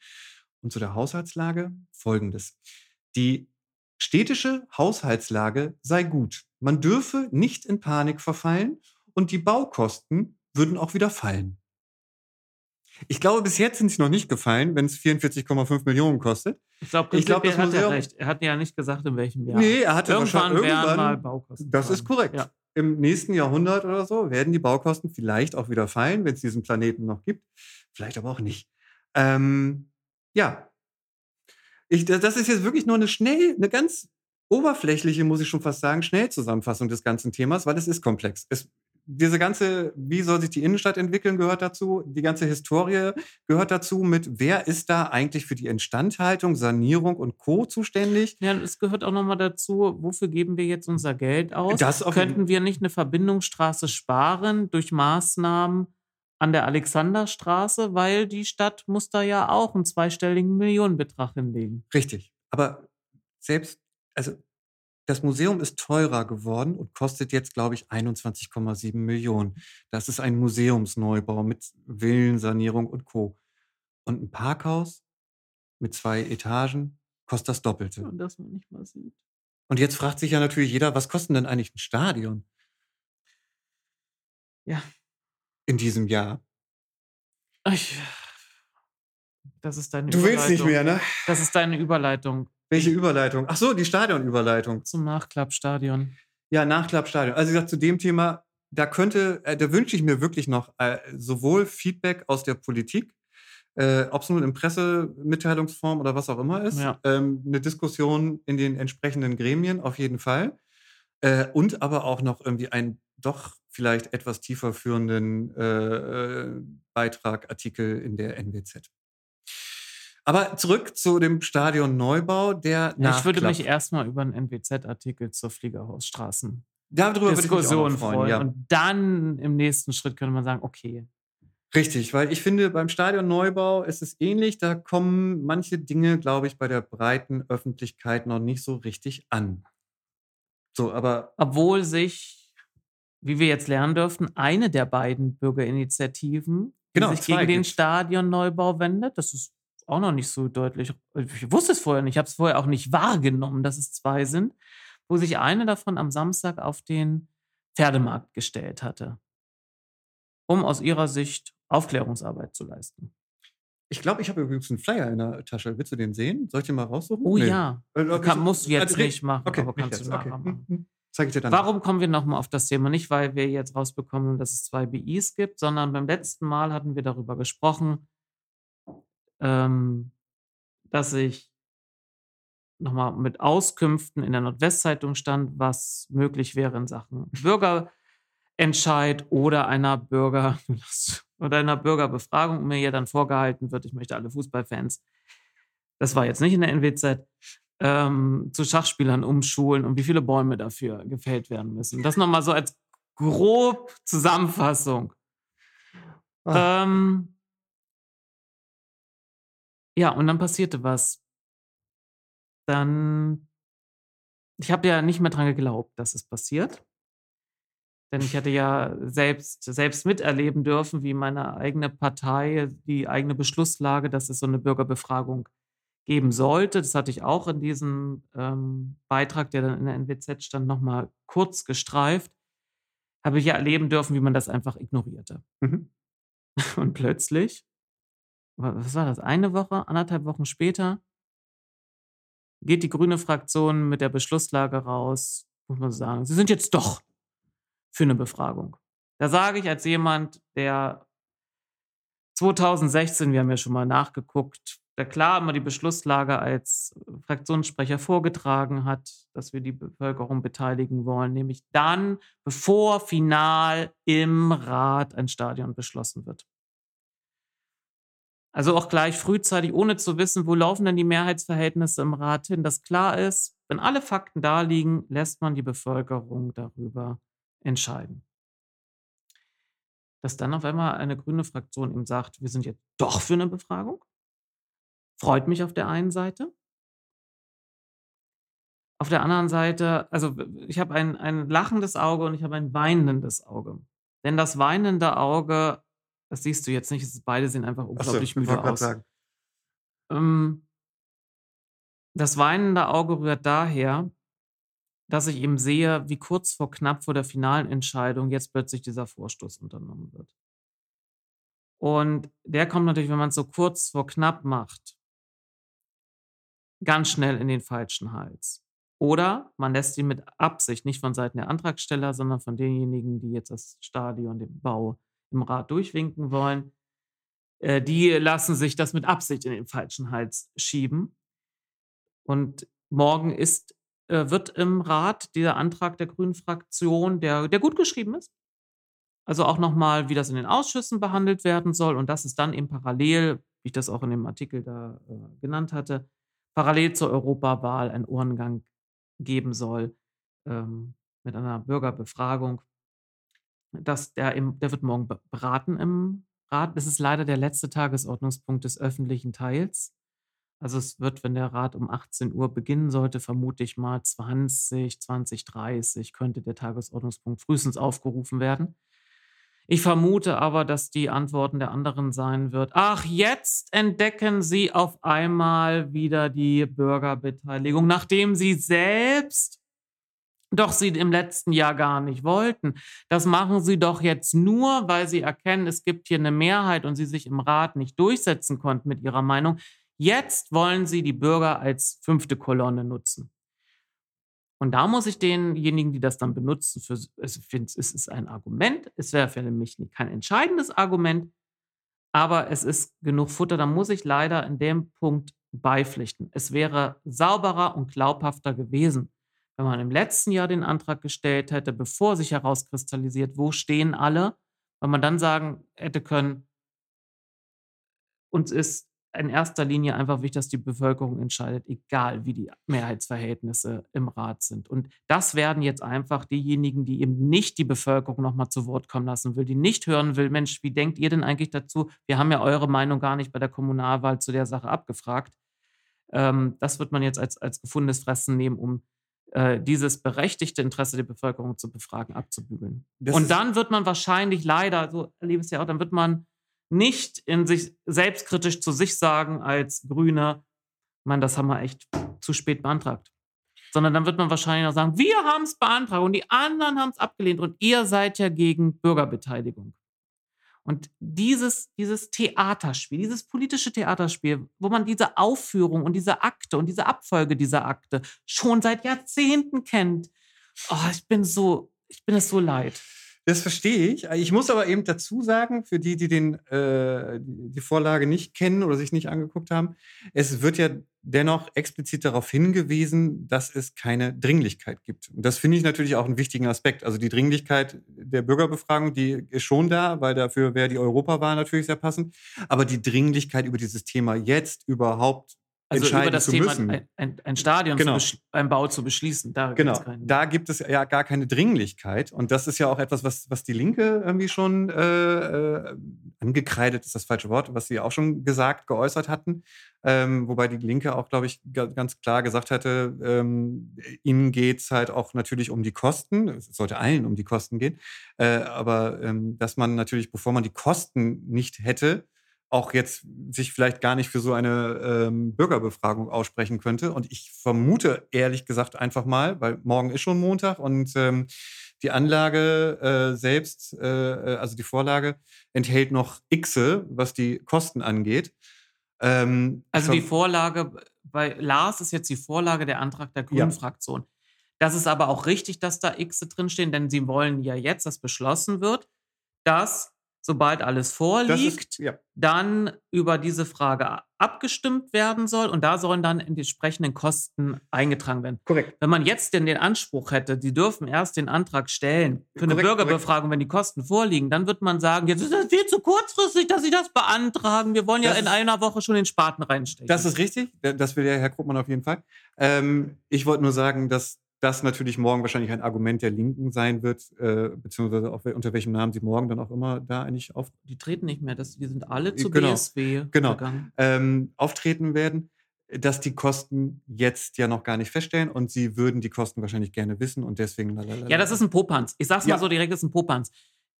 und zu der Haushaltslage folgendes. Die städtische Haushaltslage sei gut. Man dürfe nicht in Panik verfallen und die Baukosten würden auch wieder fallen. Ich glaube, bis jetzt sind sie noch nicht gefallen, wenn es 44,5 Millionen kostet. Ich glaube, glaub, das hat er recht. Er hat ja nicht gesagt, in welchem Jahr. Nee, er hatte irgendwann, irgendwann mal Baukosten. Das ist korrekt. Ja. Im nächsten Jahrhundert oder so werden die Baukosten vielleicht auch wieder fallen, wenn es diesen Planeten noch gibt. Vielleicht aber auch nicht. Ähm, ja. Ich, das ist jetzt wirklich nur eine schnell, eine ganz oberflächliche, muss ich schon fast sagen, Schnellzusammenfassung des ganzen Themas, weil es ist komplex. Es, diese ganze, wie soll sich die Innenstadt entwickeln, gehört dazu. Die ganze Historie gehört dazu mit, wer ist da eigentlich für die Instandhaltung, Sanierung und Co. zuständig? Ja, es gehört auch nochmal dazu, wofür geben wir jetzt unser Geld aus? Das Könnten wir nicht eine Verbindungsstraße sparen durch Maßnahmen, an der Alexanderstraße, weil die Stadt muss da ja auch einen zweistelligen Millionenbetrag hinlegen. Richtig. Aber selbst, also das Museum ist teurer geworden und kostet jetzt, glaube ich, 21,7 Millionen. Das ist ein Museumsneubau mit Villensanierung und Co. Und ein Parkhaus mit zwei Etagen kostet das Doppelte. Und das man nicht mal sieht. Und jetzt fragt sich ja natürlich jeder, was kostet denn eigentlich ein Stadion? Ja, in diesem Jahr. Ich, das ist deine Du willst nicht mehr, ne? Das ist deine Überleitung. Welche Überleitung? Ach so, die Stadionüberleitung. Zum Nachklappstadion. Ja, Nachklappstadion. Also, wie gesagt, zu dem Thema, da könnte, äh, da wünsche ich mir wirklich noch äh, sowohl Feedback aus der Politik, äh, ob es nun in Pressemitteilungsform oder was auch immer ist, Ja. ähm, eine Diskussion in den entsprechenden Gremien auf jeden Fall. Äh, und aber auch noch irgendwie ein doch vielleicht etwas tiefer führenden äh, äh Beitrag, Artikel in der NWZ. Aber zurück zu dem Stadion Neubau, der ja, Ich würde mich erstmal über einen NWZ-Artikel zur Fliegerhausstraßen Darüber Diskussion freuen. freuen. Ja. Und dann im nächsten Schritt könnte man sagen, okay. Richtig, weil ich finde, beim Stadion Neubau ist es ähnlich. Da kommen manche Dinge, glaube ich, bei der breiten Öffentlichkeit noch nicht so richtig an. So, aber. Obwohl sich wie wir jetzt lernen dürften, eine der beiden Bürgerinitiativen, die genau, sich gegen den Stadionneubau wendet. Das ist auch noch nicht so deutlich. Ich wusste es vorher nicht, ich habe es vorher auch nicht wahrgenommen, dass es zwei sind, wo sich eine davon am Samstag auf den Pferdemarkt gestellt hatte, um aus ihrer Sicht Aufklärungsarbeit zu leisten. Ich glaube, ich habe übrigens einen Flyer in der Tasche. Willst du den sehen? Soll ich den mal raussuchen? Oh nee. ja. Äh, kann, musst du jetzt also, nicht machen, okay, aber kannst du nachher okay. machen. Mhm. Zeige ich dir dann. Warum kommen wir nochmal auf das Thema? Nicht, weil wir jetzt rausbekommen, dass es zwei BIs gibt, sondern beim letzten Mal hatten wir darüber gesprochen, ähm, dass ich nochmal mit Auskünften in der Nordwestzeitung stand, was möglich wäre in Sachen Bürgerentscheid oder einer Bürger [laughs] oder einer Bürgerbefragung mir ja dann vorgehalten wird, ich möchte alle Fußballfans. Das war jetzt nicht in der NWZ ähm, zu Schachspielern umschulen und wie viele Bäume dafür gefällt werden müssen. Das nochmal so als grob Zusammenfassung. Ah. Ähm, ja, und dann passierte was. Dann, ich habe ja nicht mehr dran geglaubt, dass es passiert. Denn ich hatte ja selbst, selbst miterleben dürfen, wie meine eigene Partei die eigene Beschlusslage, dass es so eine Bürgerbefragung geben sollte. Das hatte ich auch in diesem ähm, Beitrag, der dann in der NWZ stand, nochmal kurz gestreift. Habe ich ja erleben dürfen, wie man das einfach ignorierte. Mhm. [laughs] Und plötzlich, was war das, eine Woche, anderthalb Wochen später, geht die grüne Fraktion mit der Beschlusslage raus, muss man sagen, sie sind jetzt doch für eine Befragung. Da sage ich als jemand, der 2016, wir haben ja schon mal nachgeguckt, der klar immer die Beschlusslage als Fraktionssprecher vorgetragen hat, dass wir die Bevölkerung beteiligen wollen, nämlich dann, bevor final im Rat ein Stadion beschlossen wird. Also auch gleich frühzeitig, ohne zu wissen, wo laufen denn die Mehrheitsverhältnisse im Rat hin, dass klar ist, wenn alle Fakten da liegen, lässt man die Bevölkerung darüber entscheiden. Dass dann auf einmal eine grüne Fraktion ihm sagt, wir sind jetzt doch für eine Befragung, freut mich auf der einen Seite. Auf der anderen Seite, also ich habe ein, ein lachendes Auge und ich habe ein weinendes Auge. Denn das weinende Auge das siehst du jetzt nicht. Beide sehen einfach unglaublich so, müde aus. Ähm, das weinende Auge rührt daher, dass ich eben sehe, wie kurz vor knapp vor der finalen Entscheidung jetzt plötzlich dieser Vorstoß unternommen wird. Und der kommt natürlich, wenn man es so kurz vor knapp macht, ganz schnell in den falschen Hals. Oder man lässt ihn mit Absicht, nicht von Seiten der Antragsteller, sondern von denjenigen, die jetzt das Stadion, den Bau im Rat durchwinken wollen, äh, die lassen sich das mit Absicht in den falschen Hals schieben. Und morgen ist, äh, wird im Rat dieser Antrag der Grünen Fraktion, der, der gut geschrieben ist, also auch nochmal, wie das in den Ausschüssen behandelt werden soll und dass es dann eben parallel, wie ich das auch in dem Artikel da äh, genannt hatte, parallel zur Europawahl einen Ohrengang geben soll ähm, mit einer Bürgerbefragung dass der, im, der wird morgen beraten im Rat. Das ist leider der letzte Tagesordnungspunkt des öffentlichen Teils. Also es wird, wenn der Rat um 18 Uhr beginnen sollte, vermute ich mal 20, 20, 30 könnte der Tagesordnungspunkt frühestens aufgerufen werden. Ich vermute aber, dass die Antworten der anderen sein wird. Ach, jetzt entdecken Sie auf einmal wieder die Bürgerbeteiligung, nachdem Sie selbst doch sie im letzten Jahr gar nicht wollten. Das machen sie doch jetzt nur, weil sie erkennen, es gibt hier eine Mehrheit und sie sich im Rat nicht durchsetzen konnten mit ihrer Meinung. Jetzt wollen sie die Bürger als fünfte Kolonne nutzen. Und da muss ich denjenigen, die das dann benutzen, für, finde, es ist ein Argument. Es wäre für mich kein entscheidendes Argument, aber es ist genug Futter. Da muss ich leider in dem Punkt beipflichten. Es wäre sauberer und glaubhafter gewesen, wenn man im letzten Jahr den Antrag gestellt hätte, bevor sich herauskristallisiert, wo stehen alle, wenn man dann sagen hätte können, uns ist in erster Linie einfach wichtig, dass die Bevölkerung entscheidet, egal wie die Mehrheitsverhältnisse im Rat sind. Und das werden jetzt einfach diejenigen, die eben nicht die Bevölkerung nochmal zu Wort kommen lassen will, die nicht hören will, Mensch, wie denkt ihr denn eigentlich dazu? Wir haben ja eure Meinung gar nicht bei der Kommunalwahl zu der Sache abgefragt. Ähm, das wird man jetzt als, als gefundenes Fressen nehmen, um äh, dieses berechtigte Interesse der Bevölkerung zu befragen, abzubügeln. Das und dann wird man wahrscheinlich leider, so erlebe ich es ja auch, dann wird man nicht in sich selbstkritisch zu sich sagen als Grüne, man, das haben wir echt zu spät beantragt. Sondern dann wird man wahrscheinlich auch sagen, wir haben es beantragt und die anderen haben es abgelehnt und ihr seid ja gegen Bürgerbeteiligung. Und dieses, dieses Theaterspiel, dieses politische Theaterspiel, wo man diese Aufführung und diese Akte und diese Abfolge dieser Akte schon seit Jahrzehnten kennt, oh, ich bin so, ich bin es so leid. Das verstehe ich. Ich muss aber eben dazu sagen, für die, die den, äh, die Vorlage nicht kennen oder sich nicht angeguckt haben, es wird ja dennoch explizit darauf hingewiesen, dass es keine Dringlichkeit gibt. Und das finde ich natürlich auch einen wichtigen Aspekt. Also die Dringlichkeit der Bürgerbefragung, die ist schon da, weil dafür wäre die Europawahl natürlich sehr passend. Aber die Dringlichkeit über dieses Thema jetzt überhaupt also über das Thema ein, ein, ein, Stadion, genau. zu ein Bau zu beschließen. Da genau, da gibt es ja gar keine Dringlichkeit. Und das ist ja auch etwas, was, was die Linke irgendwie schon äh, äh, angekreidet, ist das falsche Wort, was sie auch schon gesagt, geäußert hatten. Ähm, wobei die Linke auch, glaube ich, ganz klar gesagt hatte, ähm, ihnen geht es halt auch natürlich um die Kosten. Es sollte allen um die Kosten gehen. Äh, aber ähm, dass man natürlich, bevor man die Kosten nicht hätte, auch jetzt sich vielleicht gar nicht für so eine ähm, Bürgerbefragung aussprechen könnte. Und ich vermute ehrlich gesagt einfach mal, weil morgen ist schon Montag und ähm, die Anlage äh, selbst, äh, äh, also die Vorlage, enthält noch Xe, was die Kosten angeht. Ähm, also die Vorlage, bei Lars ist jetzt die Vorlage der Antrag der Grünen ja. Fraktion. Das ist aber auch richtig, dass da Xe drinstehen, denn sie wollen ja jetzt, dass beschlossen wird, dass sobald alles vorliegt, ist, ja. dann über diese Frage abgestimmt werden soll und da sollen dann die entsprechenden Kosten eingetragen werden. Korrekt. Wenn man jetzt denn den Anspruch hätte, Sie dürfen erst den Antrag stellen für eine Korrekt, Bürgerbefragung, wenn die Kosten vorliegen, dann wird man sagen, jetzt ist das viel zu kurzfristig, dass Sie das beantragen. Wir wollen ja Das in ist- einer Woche schon den Spaten reinstecken. Das ist richtig. Das will der Herr Kruppmann auf jeden Fall. Ähm, ich wollte nur sagen, dass das natürlich morgen wahrscheinlich ein Argument der Linken sein wird, äh, beziehungsweise auf, unter welchem Namen sie morgen dann auch immer da eigentlich auf, die treten nicht mehr, das, die sind alle zu Genau. BSW Genau. gegangen. ähm, auftreten werden, dass die Kosten jetzt ja noch gar nicht feststellen und sie würden die Kosten wahrscheinlich gerne wissen und deswegen. lalalala. Ja, das ist ein Popanz. Ich sag's Ja. mal so direkt, das ist ein Popanz.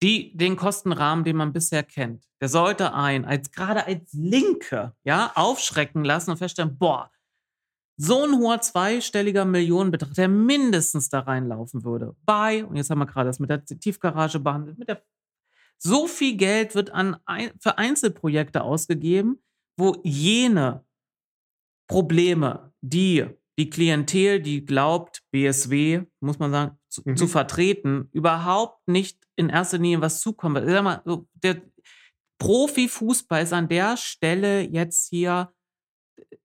Die, den Kostenrahmen, den man bisher kennt, der sollte ein, als, gerade als Linke, ja, aufschrecken lassen und feststellen, boah, so ein hoher zweistelliger Millionenbetrag, der mindestens da reinlaufen würde. Bei, und jetzt haben wir gerade das mit der Tiefgarage behandelt, mit der, so viel Geld wird an, für Einzelprojekte ausgegeben, wo jene Probleme, die die Klientel, die glaubt, BSW, muss man sagen, zu, Mhm. zu vertreten, überhaupt nicht in erster Linie was zukommt. Sag mal, der Profifußball ist an der Stelle jetzt hier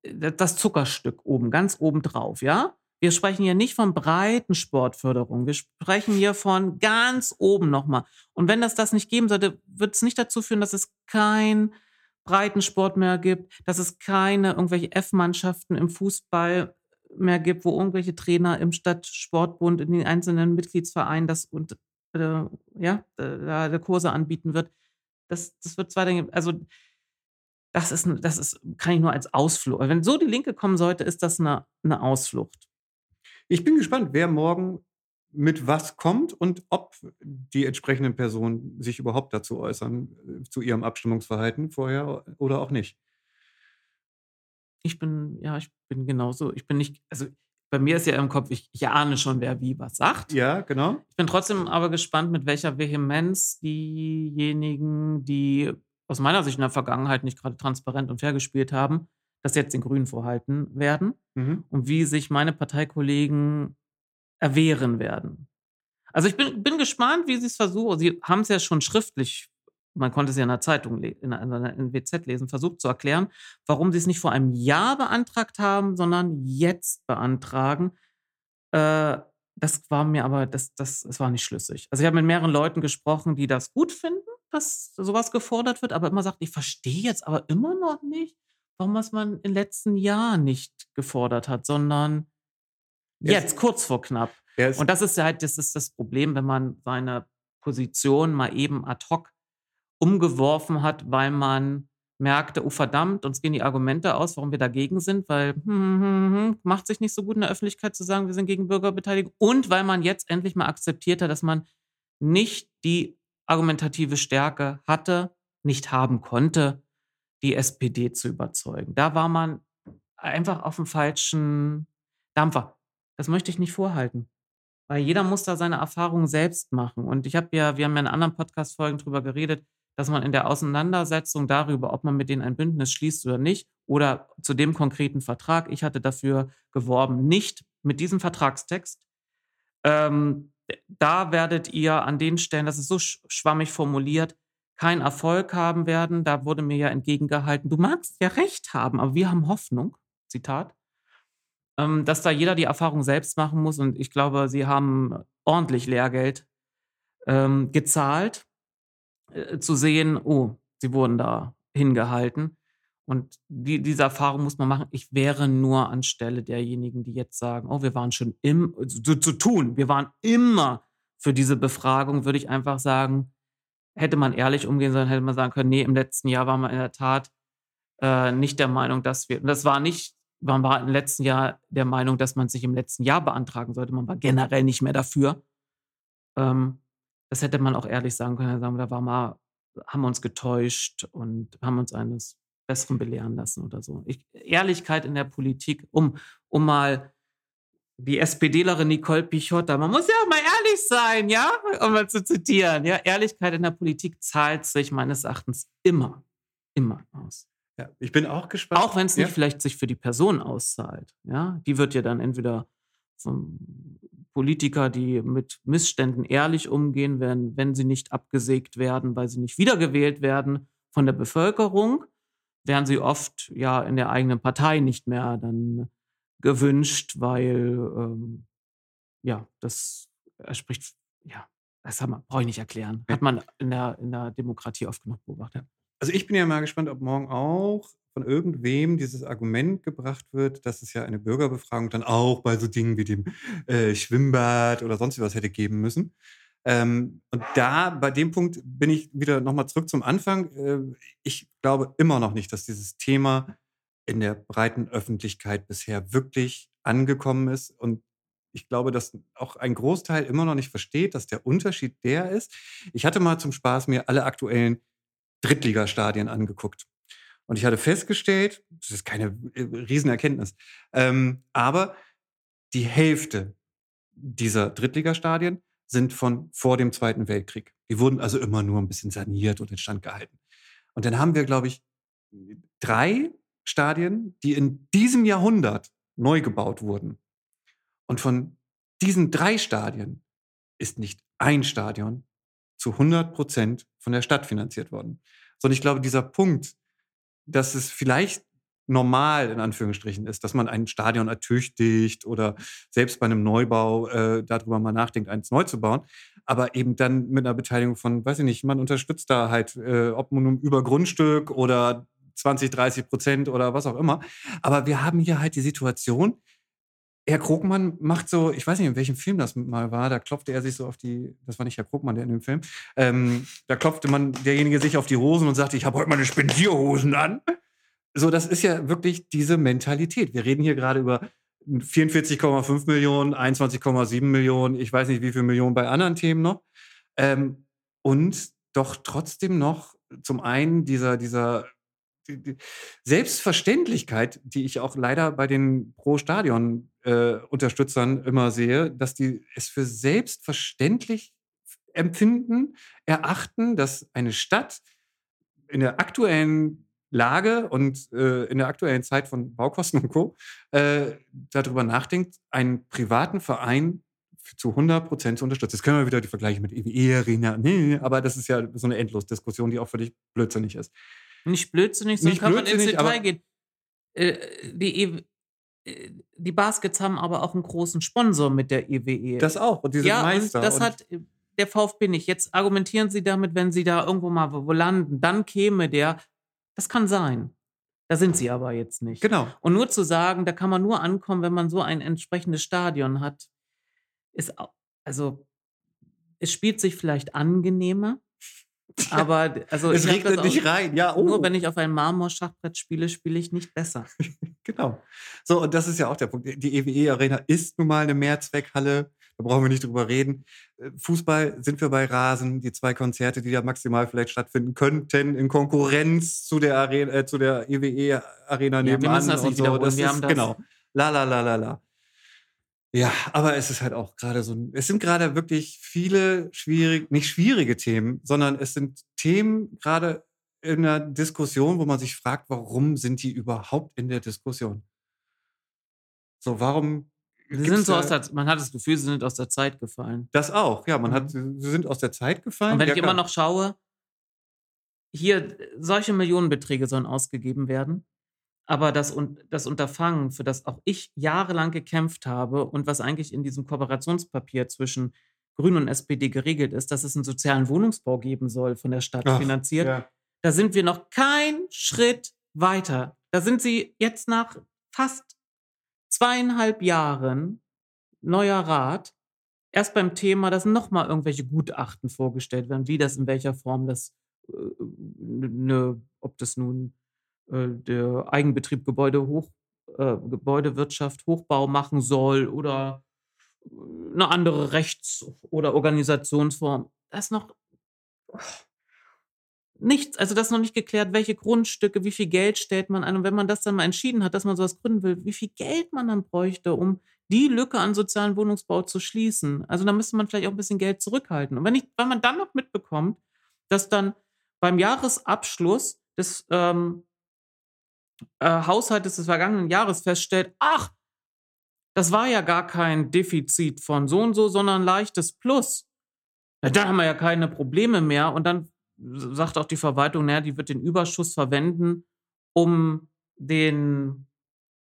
das Zuckerstück oben, ganz oben drauf, ja? Wir sprechen hier nicht von breiten Sportförderung. Wir sprechen hier von ganz oben nochmal. Und wenn das das nicht geben sollte, wird es nicht dazu führen, dass es kein Breitensport mehr gibt, dass es keine irgendwelche F-Mannschaften im Fußball mehr gibt, wo irgendwelche Trainer im Stadtsportbund in den einzelnen Mitgliedsvereinen das und äh, ja, da der Kurse anbieten wird. Das, das wird weitergehen. Also das ist, das ist, kann ich nur als Ausflucht. Wenn so die Linke kommen sollte, ist das eine, eine Ausflucht. Ich bin gespannt, wer morgen mit was kommt und ob die entsprechenden Personen sich überhaupt dazu äußern, äh, zu ihrem Abstimmungsverhalten vorher oder auch nicht. Ich bin, ja, ich bin genauso. Ich bin nicht, also bei mir ist ja im Kopf, ich, ich ahne schon, wer wie was sagt. Ja, genau. Ich bin trotzdem aber gespannt, mit welcher Vehemenz diejenigen, die aus meiner Sicht in der Vergangenheit nicht gerade transparent und fair gespielt haben, das jetzt den Grünen vorhalten werden Mhm. und wie sich meine Parteikollegen erwehren werden. Also ich bin, bin gespannt, wie sie es versuchen. Sie haben es ja schon schriftlich, man konnte es ja in der Zeitung, in einer NWZ lesen, versucht zu erklären, warum sie es nicht vor einem Jahr beantragt haben, sondern jetzt beantragen. Äh, das war mir aber, das, das, das war nicht schlüssig. Also ich habe mit mehreren Leuten gesprochen, die das gut finden, dass sowas gefordert wird, aber immer sagt, ich verstehe jetzt aber immer noch nicht, warum es man im letzten Jahr nicht gefordert hat, sondern jetzt, kurz vor knapp. Ist, Und das ist ja halt, das ist das Problem, wenn man seine Position mal eben ad hoc umgeworfen hat, weil man merkte, oh verdammt, uns gehen die Argumente aus, warum wir dagegen sind, weil hm, hm, hm, hm, macht sich nicht so gut in der Öffentlichkeit zu sagen, wir sind gegen Bürgerbeteiligung und weil man jetzt endlich mal akzeptiert hat, dass man nicht die argumentative Stärke hatte, nicht haben konnte, die SPD zu überzeugen. Da war man einfach auf dem falschen Dampfer. Das möchte ich nicht vorhalten. Weil jeder muss da seine Erfahrungen selbst machen. Und ich habe ja, wir haben ja in anderen Podcast-Folgen drüber geredet, dass man in der Auseinandersetzung darüber, ob man mit denen ein Bündnis schließt oder nicht, oder zu dem konkreten Vertrag, ich hatte dafür geworben, nicht mit diesem Vertragstext. Ähm, da werdet ihr an den Stellen, das ist so sch schwammig formuliert, keinen Erfolg haben werden. Da wurde mir ja entgegengehalten, du magst ja recht haben, aber wir haben Hoffnung, Zitat, ähm, dass da jeder die Erfahrung selbst machen muss. Und ich glaube, sie haben ordentlich Lehrgeld ähm, gezahlt, äh, zu sehen, oh, sie wurden da hingehalten. Und die, diese Erfahrung muss man machen. Ich wäre nur anstelle derjenigen, die jetzt sagen, oh, wir waren schon im, zu, zu tun, wir waren immer für diese Befragung, würde ich einfach sagen, hätte man ehrlich umgehen sollen, hätte man sagen können, nee, im letzten Jahr waren wir in der Tat äh, nicht der Meinung, dass wir, und das war nicht, man war im letzten Jahr der Meinung, dass man sich im letzten Jahr beantragen sollte. Man war generell nicht mehr dafür. Ähm, das hätte man auch ehrlich sagen können, sagen, da war mal, haben wir uns getäuscht und haben uns eines Besseren belehren lassen oder so. Ich, Ehrlichkeit in der Politik, um, um mal die SPDlerin Nicole Pichotta, man muss ja auch mal ehrlich sein, ja, um mal zu zitieren, ja, Ehrlichkeit in der Politik zahlt sich meines Erachtens immer, immer aus. ja, ich bin auch gespannt. Auch wenn es nicht Ja. vielleicht sich für die Person auszahlt, ja, die wird ja dann entweder vom Politiker, die mit Missständen ehrlich umgehen, wenn, wenn sie nicht abgesägt werden, weil sie nicht wiedergewählt werden von der Bevölkerung, wären sie oft ja in der eigenen Partei nicht mehr dann gewünscht, weil ähm, ja, das spricht, ja, das brauche ich nicht erklären. Hat man in der, in der Demokratie oft genug beobachtet. Also ich bin ja mal gespannt, ob morgen auch von irgendwem dieses Argument gebracht wird, dass es ja eine Bürgerbefragung dann auch bei so Dingen wie dem äh, Schwimmbad oder sonst was hätte geben müssen. Ähm, und da, bei dem Punkt, bin ich wieder nochmal zurück zum Anfang. Äh, ich glaube immer noch nicht, dass dieses Thema in der breiten Öffentlichkeit bisher wirklich angekommen ist. Und ich glaube, dass auch ein Großteil immer noch nicht versteht, dass der Unterschied der ist. Ich hatte mal zum Spaß mir alle aktuellen Drittligastadien angeguckt. Und ich hatte festgestellt, das ist keine äh, Riesenerkenntnis, ähm, aber die Hälfte dieser Drittligastadien sind von vor dem Zweiten Weltkrieg. Die wurden also immer nur ein bisschen saniert und instand gehalten. Und dann haben wir, glaube ich, drei Stadien, die in diesem Jahrhundert neu gebaut wurden. Und von diesen drei Stadien ist nicht ein Stadion zu 100 Prozent von der Stadt finanziert worden. Sondern ich glaube, dieser Punkt, dass es vielleicht normal in Anführungsstrichen ist, dass man ein Stadion ertüchtigt oder selbst bei einem Neubau äh, darüber mal nachdenkt, eins neu zu bauen. Aber eben dann mit einer Beteiligung von, weiß ich nicht, man unterstützt da halt, äh, ob nun über Grundstück oder 20, 30 Prozent oder was auch immer. Aber wir haben hier halt die Situation, Herr Krogmann macht so, ich weiß nicht, in welchem Film das mal war, da klopfte er sich so auf die, das war nicht Herr Krogmann, der in dem Film, ähm, da klopfte man derjenige sich auf die Hosen und sagte, ich habe heute meine Spendierhosen an. So, das ist ja wirklich diese Mentalität. Wir reden hier gerade über 44,5 Millionen, 21,7 Millionen, ich weiß nicht, wie viele Millionen bei anderen Themen noch. Ähm, und doch trotzdem noch zum einen dieser, dieser Selbstverständlichkeit, die ich auch leider bei den Pro-Stadion-Unterstützern äh, immer sehe, dass die es für selbstverständlich empfinden, erachten, dass eine Stadt in der aktuellen Lage und äh, in der aktuellen Zeit von Baukosten und Co. Äh, darüber nachdenkt, einen privaten Verein zu 100 Prozent zu unterstützen. Jetzt können wir wieder die Vergleiche mit EWE, Arena, nee, aber das ist ja so eine Endlosdiskussion, die auch völlig blödsinnig ist. Nicht blödsinnig, sondern kann man ins Detail gehen. Äh, die, e äh, die Baskets haben aber auch einen großen Sponsor mit der EWE. Das auch. Und die sind ja, Meister. Und das und hat der VfB nicht. Jetzt argumentieren sie damit, wenn sie da irgendwo mal wo landen, dann käme der. Das kann sein. Da sind sie aber jetzt nicht. Genau. Und nur zu sagen, da kann man nur ankommen, wenn man so ein entsprechendes Stadion hat, ist also es spielt sich vielleicht angenehmer, [laughs] aber also es regnet nicht rein. Ja, oh. Nur wenn ich auf einem Marmorschachbrett spiele, spiele ich nicht besser. [laughs] genau. So, und das ist ja auch der Punkt. Die EWE Arena ist nun mal eine Mehrzweckhalle. Da brauchen wir nicht drüber reden. Äh, Fußball sind wir bei Rasen. Die zwei Konzerte, die da maximal vielleicht stattfinden könnten, in Konkurrenz zu der, Arena, äh, zu der EWE Arena ja, nebenan. Wir müssen das nicht so. Das wir ist, haben das genau. La la la la la. Ja, aber es ist halt auch gerade so, es sind gerade wirklich viele schwierig, nicht schwierige Themen, sondern es sind Themen gerade in der Diskussion, wo man sich fragt, warum sind die überhaupt in der Diskussion? So, warum? Sie sind so aus der, man hat das Gefühl, sie sind aus der Zeit gefallen. Das auch, ja, man hat, mhm. sie sind aus der Zeit gefallen. Und wenn ja, ich klar. immer noch schaue, hier, solche Millionenbeträge sollen ausgegeben werden. Aber das, das Unterfangen, für das auch ich jahrelang gekämpft habe und was eigentlich in diesem Kooperationspapier zwischen Grünen und SPD geregelt ist, dass es einen sozialen Wohnungsbau geben soll, von der Stadt Ach, finanziert, ja. da sind wir noch keinen Schritt weiter. Da sind sie jetzt nach fast zweieinhalb Jahren neuer Rat erst beim Thema, dass nochmal irgendwelche Gutachten vorgestellt werden, wie das in welcher Form das, äh, ne, ob das nun äh, der Eigenbetrieb Gebäude hoch, äh, Gebäudewirtschaft Hochbau machen soll oder eine andere Rechts- oder Organisationsform. Das ist noch nichts, also das ist noch nicht geklärt, welche Grundstücke, wie viel Geld stellt man ein. Und wenn man das dann mal entschieden hat, dass man sowas gründen will, wie viel Geld man dann bräuchte, um die Lücke an sozialen Wohnungsbau zu schließen. Also da müsste man vielleicht auch ein bisschen Geld zurückhalten. Und wenn, ich, wenn man dann noch mitbekommt, dass dann beim Jahresabschluss des ähm, äh, Haushaltes des vergangenen Jahres feststellt, ach, das war ja gar kein Defizit von so und so, sondern leichtes Plus. Ja, dann haben wir ja keine Probleme mehr. Und dann sagt auch die Verwaltung, naja, die wird den Überschuss verwenden, um den,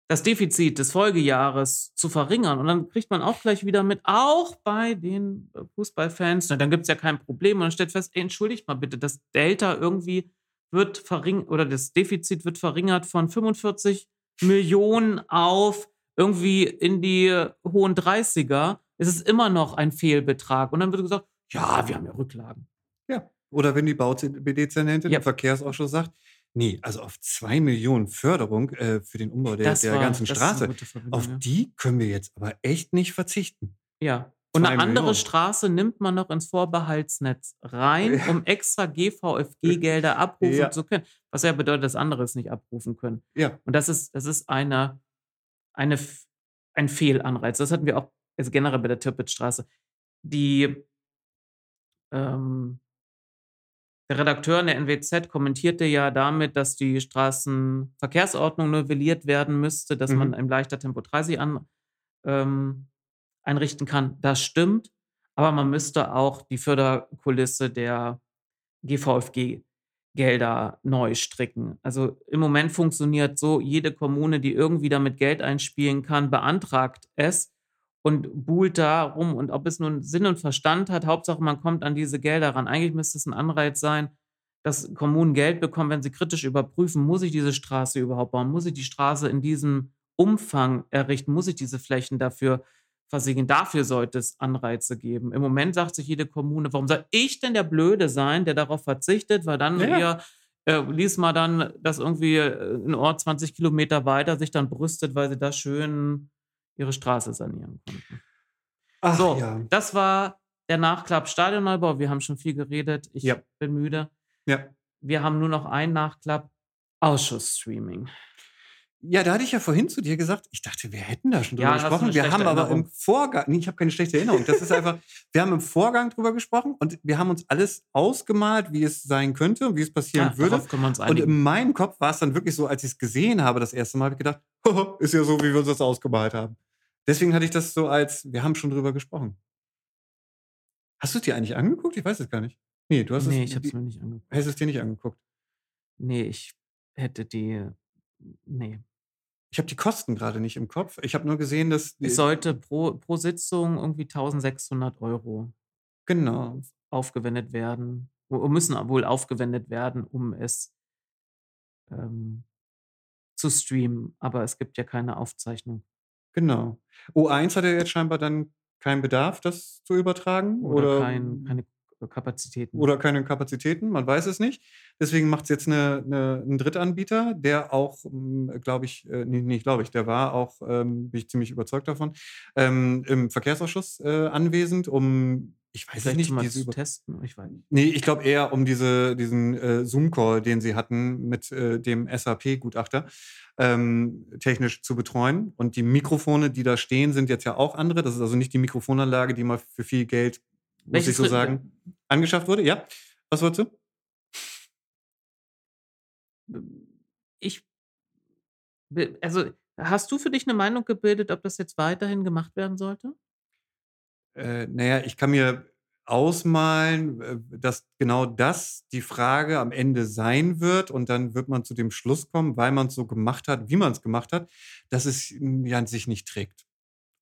das Defizit des Folgejahres zu verringern. Und dann kriegt man auch gleich wieder mit, auch bei den Fußballfans, na, dann gibt es ja kein Problem. Und dann stellt fest, ey, entschuldigt mal bitte, das Delta irgendwie wird verringert oder das Defizit wird verringert von 45 Millionen auf irgendwie in die hohen 30er. Es ist immer noch ein Fehlbetrag. Und dann wird gesagt, ja, wir haben ja Rücklagen. Ja. Oder wenn die Bau-BD-Dezernentin ja. im Verkehrsausschuss sagt, nee, also auf zwei Millionen Förderung äh, für den Umbau der, der war, ganzen Straße, auf die können wir jetzt aber echt nicht verzichten. Ja. Und eine andere Millionen. Straße nimmt man noch ins Vorbehaltsnetz rein, um extra GVFG-Gelder abrufen ja. zu können. Was ja bedeutet, dass andere es nicht abrufen können. Ja. Und das ist, das ist eine, eine, ein Fehlanreiz. Das hatten wir auch also generell bei der Tirpitzstraße. Die ähm, der Redakteur in der NWZ kommentierte ja damit, dass die Straßenverkehrsordnung novelliert werden müsste, dass mhm. man im leichter Tempo 30 an, ähm, einrichten kann. Das stimmt, aber man müsste auch die Förderkulisse der GVFG Gelder neu stricken. Also im Moment funktioniert so, jede Kommune, die irgendwie damit Geld einspielen kann, beantragt es und buhlt da rum. Und ob es nun Sinn und Verstand hat, Hauptsache man kommt an diese Gelder ran. Eigentlich müsste es ein Anreiz sein, dass Kommunen Geld bekommen, wenn sie kritisch überprüfen, muss ich diese Straße überhaupt bauen? Muss ich die Straße in diesem Umfang errichten? Muss ich diese Flächen dafür versiegeln? Dafür sollte es Anreize geben. Im Moment sagt sich jede Kommune, warum soll ich denn der Blöde sein, der darauf verzichtet, weil dann ja. ihr äh, lies mal dann, dass irgendwie äh, ein Ort 20 Kilometer weiter sich dann brüstet, weil sie da schön ihre Straße sanieren konnten. Ach, so, ja. das war der Nachklapp Stadionneubau. Wir haben schon viel geredet. Ich ja. bin müde. Ja. Wir haben nur noch einen Nachklapp Ausschussstreaming. Ja, da hatte ich ja vorhin zu dir gesagt, ich dachte, wir hätten da schon drüber ja, gesprochen. Wir haben aber im Vorgang, nee, ich habe keine schlechte Erinnerung. Das ist einfach, [laughs] wir haben im Vorgang drüber gesprochen und wir haben uns alles ausgemalt, wie es sein könnte und wie es passieren ja, würde. Und in meinem Kopf war es dann wirklich so, als ich es gesehen habe, das erste Mal, habe ich gedacht, [laughs] ist ja so, wie wir uns das ausgemalt haben. Deswegen hatte ich das so als, wir haben schon drüber gesprochen. Hast du es dir eigentlich angeguckt? Ich weiß es gar nicht. Nee, du hast nee, es. ich habe es mir nicht angeguckt. Hast du es dir nicht angeguckt? Nee, ich hätte die. Nee. Ich habe die Kosten gerade nicht im Kopf. Ich habe nur gesehen, dass. Es sollte pro, pro Sitzung irgendwie 1600 Euro genau. aufgewendet werden. Müssen wohl aufgewendet werden, um es ähm, zu streamen. Aber es gibt ja keine Aufzeichnung. Genau. O1 hat ja jetzt scheinbar dann keinen Bedarf, das zu übertragen. Oder, oder kein, keine Kapazitäten. Oder keine Kapazitäten, man weiß es nicht. Deswegen macht es jetzt eine, eine, ein Drittanbieter, der auch, hm, glaube ich, äh, nee, nicht glaube ich, der war auch, ähm, bin ich ziemlich überzeugt davon, ähm, im Verkehrsausschuss äh, anwesend, um ich weiß Vielleicht nicht, mal zu testen. Ich weiß nicht. Nee, ich glaube eher um diese, diesen äh, Zoom-Call, den sie hatten mit äh, dem SAP-Gutachter, ähm, technisch zu betreuen. Und die Mikrofone, die da stehen, sind jetzt ja auch andere. Das ist also nicht die Mikrofonanlage, die mal für viel Geld, muss Welches ich so sagen, angeschafft wurde. Ja, was wolltest du? Ich, also hast du für dich eine Meinung gebildet, ob das jetzt weiterhin gemacht werden sollte? Äh, naja, ich kann mir ausmalen, dass genau das die Frage am Ende sein wird und dann wird man zu dem Schluss kommen, weil man es so gemacht hat, wie man es gemacht hat, dass es ja sich nicht trägt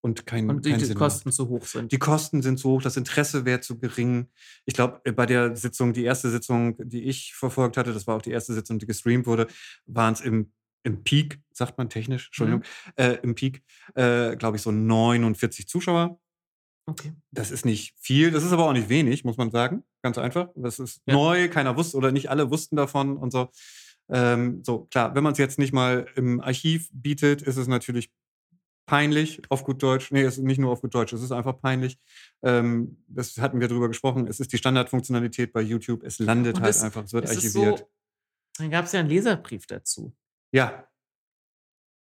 und kein, und die, die Kosten macht. zu hoch sind. Die Kosten sind zu hoch, das Interesse wäre zu gering. Ich glaube, äh, bei der Sitzung, die erste Sitzung, die ich verfolgt hatte, das war auch die erste Sitzung, die gestreamt wurde, waren es im im Peak, sagt man technisch, Entschuldigung, mhm. äh, im Peak, äh, glaube ich, so 49 Zuschauer. Okay. Das ist nicht viel, das ist aber auch nicht wenig, muss man sagen. Ganz einfach. Das ist ja. neu, keiner wusste oder nicht alle wussten davon und so. Ähm, so, klar, wenn man es jetzt nicht mal im Archiv bietet, ist es natürlich peinlich, auf gut Deutsch. Nee, es ist nicht nur auf gut Deutsch, es ist einfach peinlich. Ähm, das hatten wir drüber gesprochen. Es ist die Standardfunktionalität bei YouTube. Es landet halt einfach, es wird es archiviert. So, dann gab es ja einen Leserbrief dazu. Ja.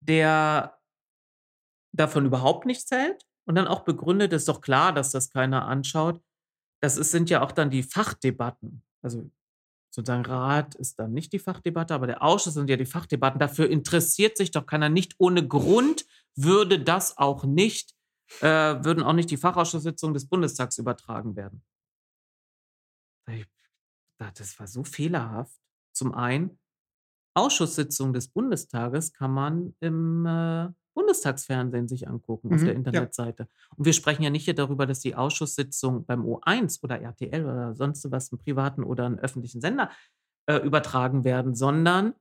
Der davon überhaupt nichts hält und dann auch begründet, ist doch klar, dass das keiner anschaut. Das ist, sind ja auch dann die Fachdebatten. Also sozusagen Rat ist dann nicht die Fachdebatte, aber der Ausschuss sind ja die Fachdebatten. Dafür interessiert sich doch keiner nicht ohne Grund würde das auch nicht, äh, würden auch nicht die Fachausschusssitzungen des Bundestags übertragen werden. Das war so fehlerhaft. Zum einen, Ausschusssitzungen des Bundestages kann man im äh, Bundestagsfernsehen sich angucken auf Mhm, der ja. Internetseite. Und wir sprechen ja nicht hier darüber, dass die Ausschusssitzungen beim O1 oder RTL oder sonst was, einen privaten oder einen öffentlichen Sender äh, übertragen werden, sondern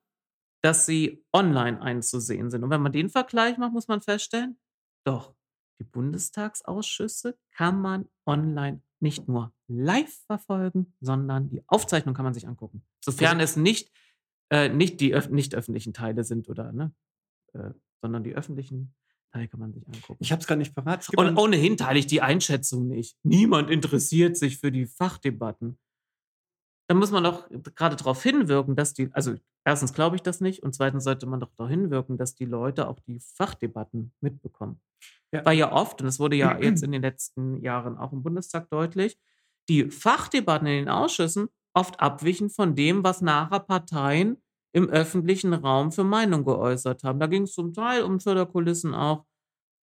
dass sie online einzusehen sind. Und wenn man den Vergleich macht, muss man feststellen, doch, die Bundestagsausschüsse kann man online nicht nur live verfolgen, sondern die Aufzeichnung kann man sich angucken. Sofern es nicht, äh, nicht die öff nicht öffentlichen Teile sind oder, ne, äh, sondern die öffentlichen Teile kann man sich angucken. Ich habe es gerade nicht gibt Und ohnehin teile ich die Einschätzung nicht. Niemand interessiert sich für die Fachdebatten. Da muss man doch gerade darauf hinwirken, dass die, also erstens glaube ich das nicht und zweitens sollte man doch darauf hinwirken, dass die Leute auch die Fachdebatten mitbekommen. Ja. Weil ja oft, und es wurde ja [clears throat] jetzt in den letzten Jahren auch im Bundestag deutlich, die Fachdebatten in den Ausschüssen oft abwichen von dem, was nachher Parteien im öffentlichen Raum für Meinung geäußert haben. Da ging es zum Teil um Förderkulissen auch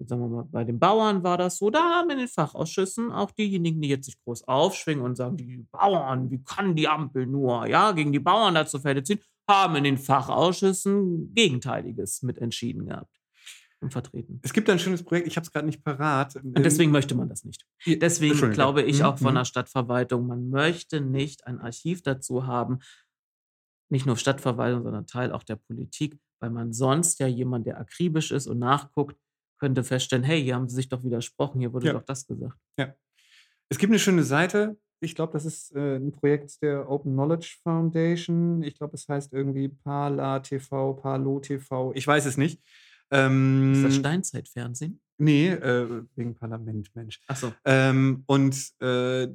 sagen wir mal, bei den Bauern war das so, da haben in den Fachausschüssen auch diejenigen, die jetzt sich groß aufschwingen und sagen, die Bauern, wie kann die Ampel nur, ja, gegen die Bauern da zu Felde ziehen, haben in den Fachausschüssen Gegenteiliges mitentschieden gehabt und vertreten. Es gibt ein schönes Projekt, ich habe es gerade nicht parat. Und deswegen möchte man das nicht. Deswegen glaube ich auch von mhm. der Stadtverwaltung, man möchte nicht ein Archiv dazu haben, nicht nur Stadtverwaltung, sondern Teil auch der Politik, weil man sonst ja jemand, der akribisch ist und nachguckt, könnte feststellen, hey, hier haben sie sich doch widersprochen, hier wurde Ja. doch das gesagt. Es gibt eine schöne Seite. Ich glaube, das ist äh, ein Projekt der Open Knowledge Foundation. Ich glaube, es heißt irgendwie Parla TV, Parlo TV. Ich weiß es nicht. Ähm, Ist das Steinzeitfernsehen? Nee, äh, wegen Parlament, Mensch. Achso. Ähm, und äh,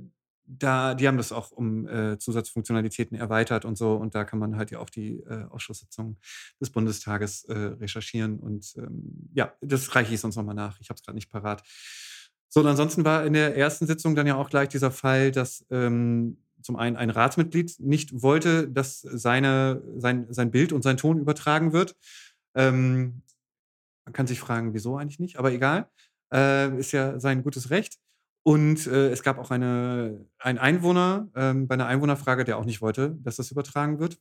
da, die haben das auch um äh, Zusatzfunktionalitäten erweitert und so. Und da kann man halt ja auch die äh, Ausschusssitzungen des Bundestages äh, recherchieren. Und ähm, ja, das reiche ich sonst nochmal nach. Ich habe es gerade nicht parat. So, und ansonsten war in der ersten Sitzung dann ja auch gleich dieser Fall, dass ähm, zum einen ein Ratsmitglied nicht wollte, dass seine, sein, sein Bild und sein Ton übertragen wird. Ähm, man kann sich fragen, wieso eigentlich nicht, aber egal. Äh, ist ja sein gutes Recht. Und äh, es gab auch eine, einen Einwohner ähm, bei einer Einwohnerfrage, der auch nicht wollte, dass das übertragen wird.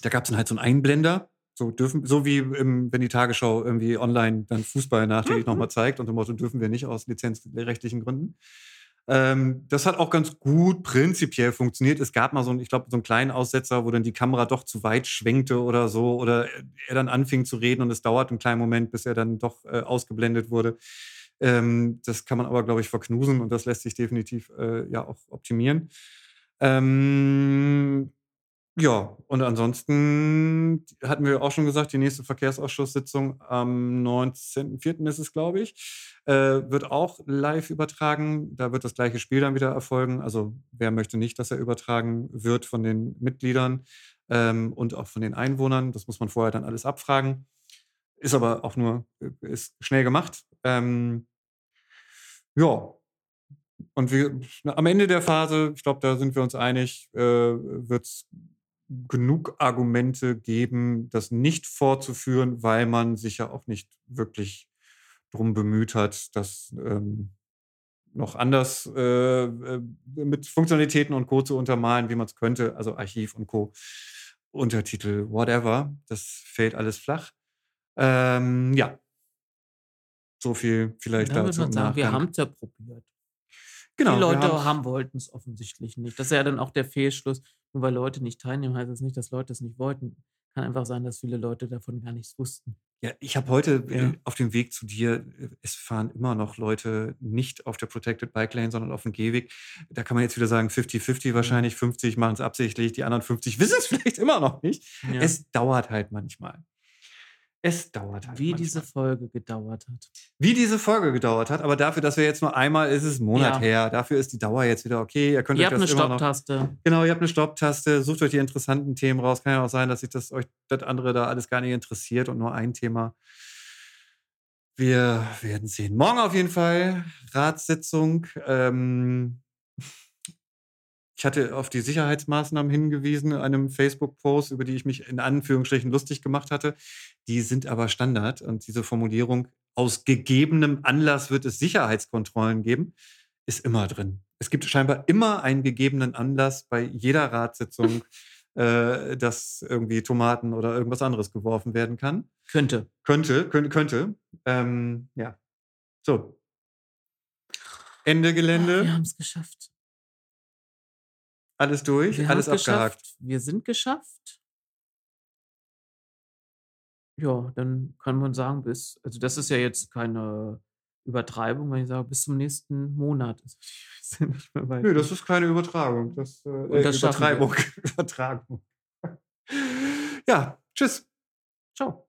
Da gab es dann halt so einen Einblender, so dürfen, so wie im, wenn die Tagesschau irgendwie online dann Fußball nachträglich nochmal zeigt und dem Motto dürfen wir nicht aus lizenzrechtlichen Gründen. Ähm, das hat auch ganz gut prinzipiell funktioniert. Es gab mal so einen, ich glaube, so einen kleinen Aussetzer, wo dann die Kamera doch zu weit schwenkte oder so, oder er dann anfing zu reden und es dauert einen kleinen Moment, bis er dann doch äh, ausgeblendet wurde. Ähm, das kann man aber, glaube ich, verknusen und das lässt sich definitiv äh, ja auch optimieren. Ähm, ja, und ansonsten hatten wir auch schon gesagt, die nächste Verkehrsausschusssitzung am 19.04. ist es, glaube ich, äh, wird auch live übertragen. Da wird das gleiche Spiel dann wieder erfolgen. Also wer möchte nicht, dass er übertragen wird von den Mitgliedern ähm, und auch von den Einwohnern. Das muss man vorher dann alles abfragen. Ist aber auch nur, äh, ist schnell gemacht. Ähm, ja, und wir, am Ende der Phase, ich glaube, da sind wir uns einig, äh, wird es genug Argumente geben, das nicht fortzuführen, weil man sich ja auch nicht wirklich drum bemüht hat, das ähm, noch anders äh, äh, mit Funktionalitäten und Co. zu untermalen, wie man es könnte, also Archiv und Co. Untertitel, whatever. Das fällt alles flach. Ähm, ja. So viel vielleicht würde dazu. man im sagen, wir haben es ja probiert. Genau, die Leute haben wollten es offensichtlich nicht. Das ist ja dann auch der Fehlschluss. Nur weil Leute nicht teilnehmen, heißt das nicht, dass Leute es nicht wollten. Kann einfach sein, dass viele Leute davon gar nichts wussten. Ja, ich habe heute Ja. äh, auf dem Weg zu dir, äh, es fahren immer noch Leute nicht auf der Protected Bike Lane, sondern auf dem Gehweg. Da kann man jetzt wieder sagen, 50-50 wahrscheinlich, 50 machen es absichtlich, die anderen 50 [laughs] wissen es vielleicht immer noch nicht. Ja. Es dauert halt manchmal. Es dauert halt Wie manchmal. diese Folge gedauert hat. Wie diese Folge gedauert hat, aber dafür, dass wir jetzt nur einmal, ist es ein Monat Ja. her, dafür ist die Dauer jetzt wieder okay. Ihr könnt Ihr euch habt eine das immer noch Stopptaste. Genau, ihr habt eine Stopptaste, sucht euch die interessanten Themen raus. Kann ja auch sein, dass sich das euch das andere da alles gar nicht interessiert und nur ein Thema. Wir werden sehen. Morgen auf jeden Fall Ratssitzung. Ähm, ich hatte auf die Sicherheitsmaßnahmen hingewiesen in einem Facebook-Post, über die ich mich in Anführungsstrichen lustig gemacht hatte. Die sind aber Standard und diese Formulierung aus gegebenem Anlass wird es Sicherheitskontrollen geben, ist immer drin. Es gibt scheinbar immer einen gegebenen Anlass bei jeder Ratssitzung, [laughs] äh, dass irgendwie Tomaten oder irgendwas anderes geworfen werden kann. Könnte. Könnte, könnte, könnte. Ähm, ja. So. Ende Gelände. Ah, wir haben es geschafft. Alles durch, Wir alles abgehakt. geschafft. Wir sind geschafft. Ja, dann kann man sagen, bis also das ist ja jetzt keine Übertreibung, wenn ich sage, bis zum nächsten Monat. [laughs] Ja. Nö, das ist keine Übertragung. Das, äh, das. Übertreibung. [laughs] Übertragung. ja, tschüss. Ciao.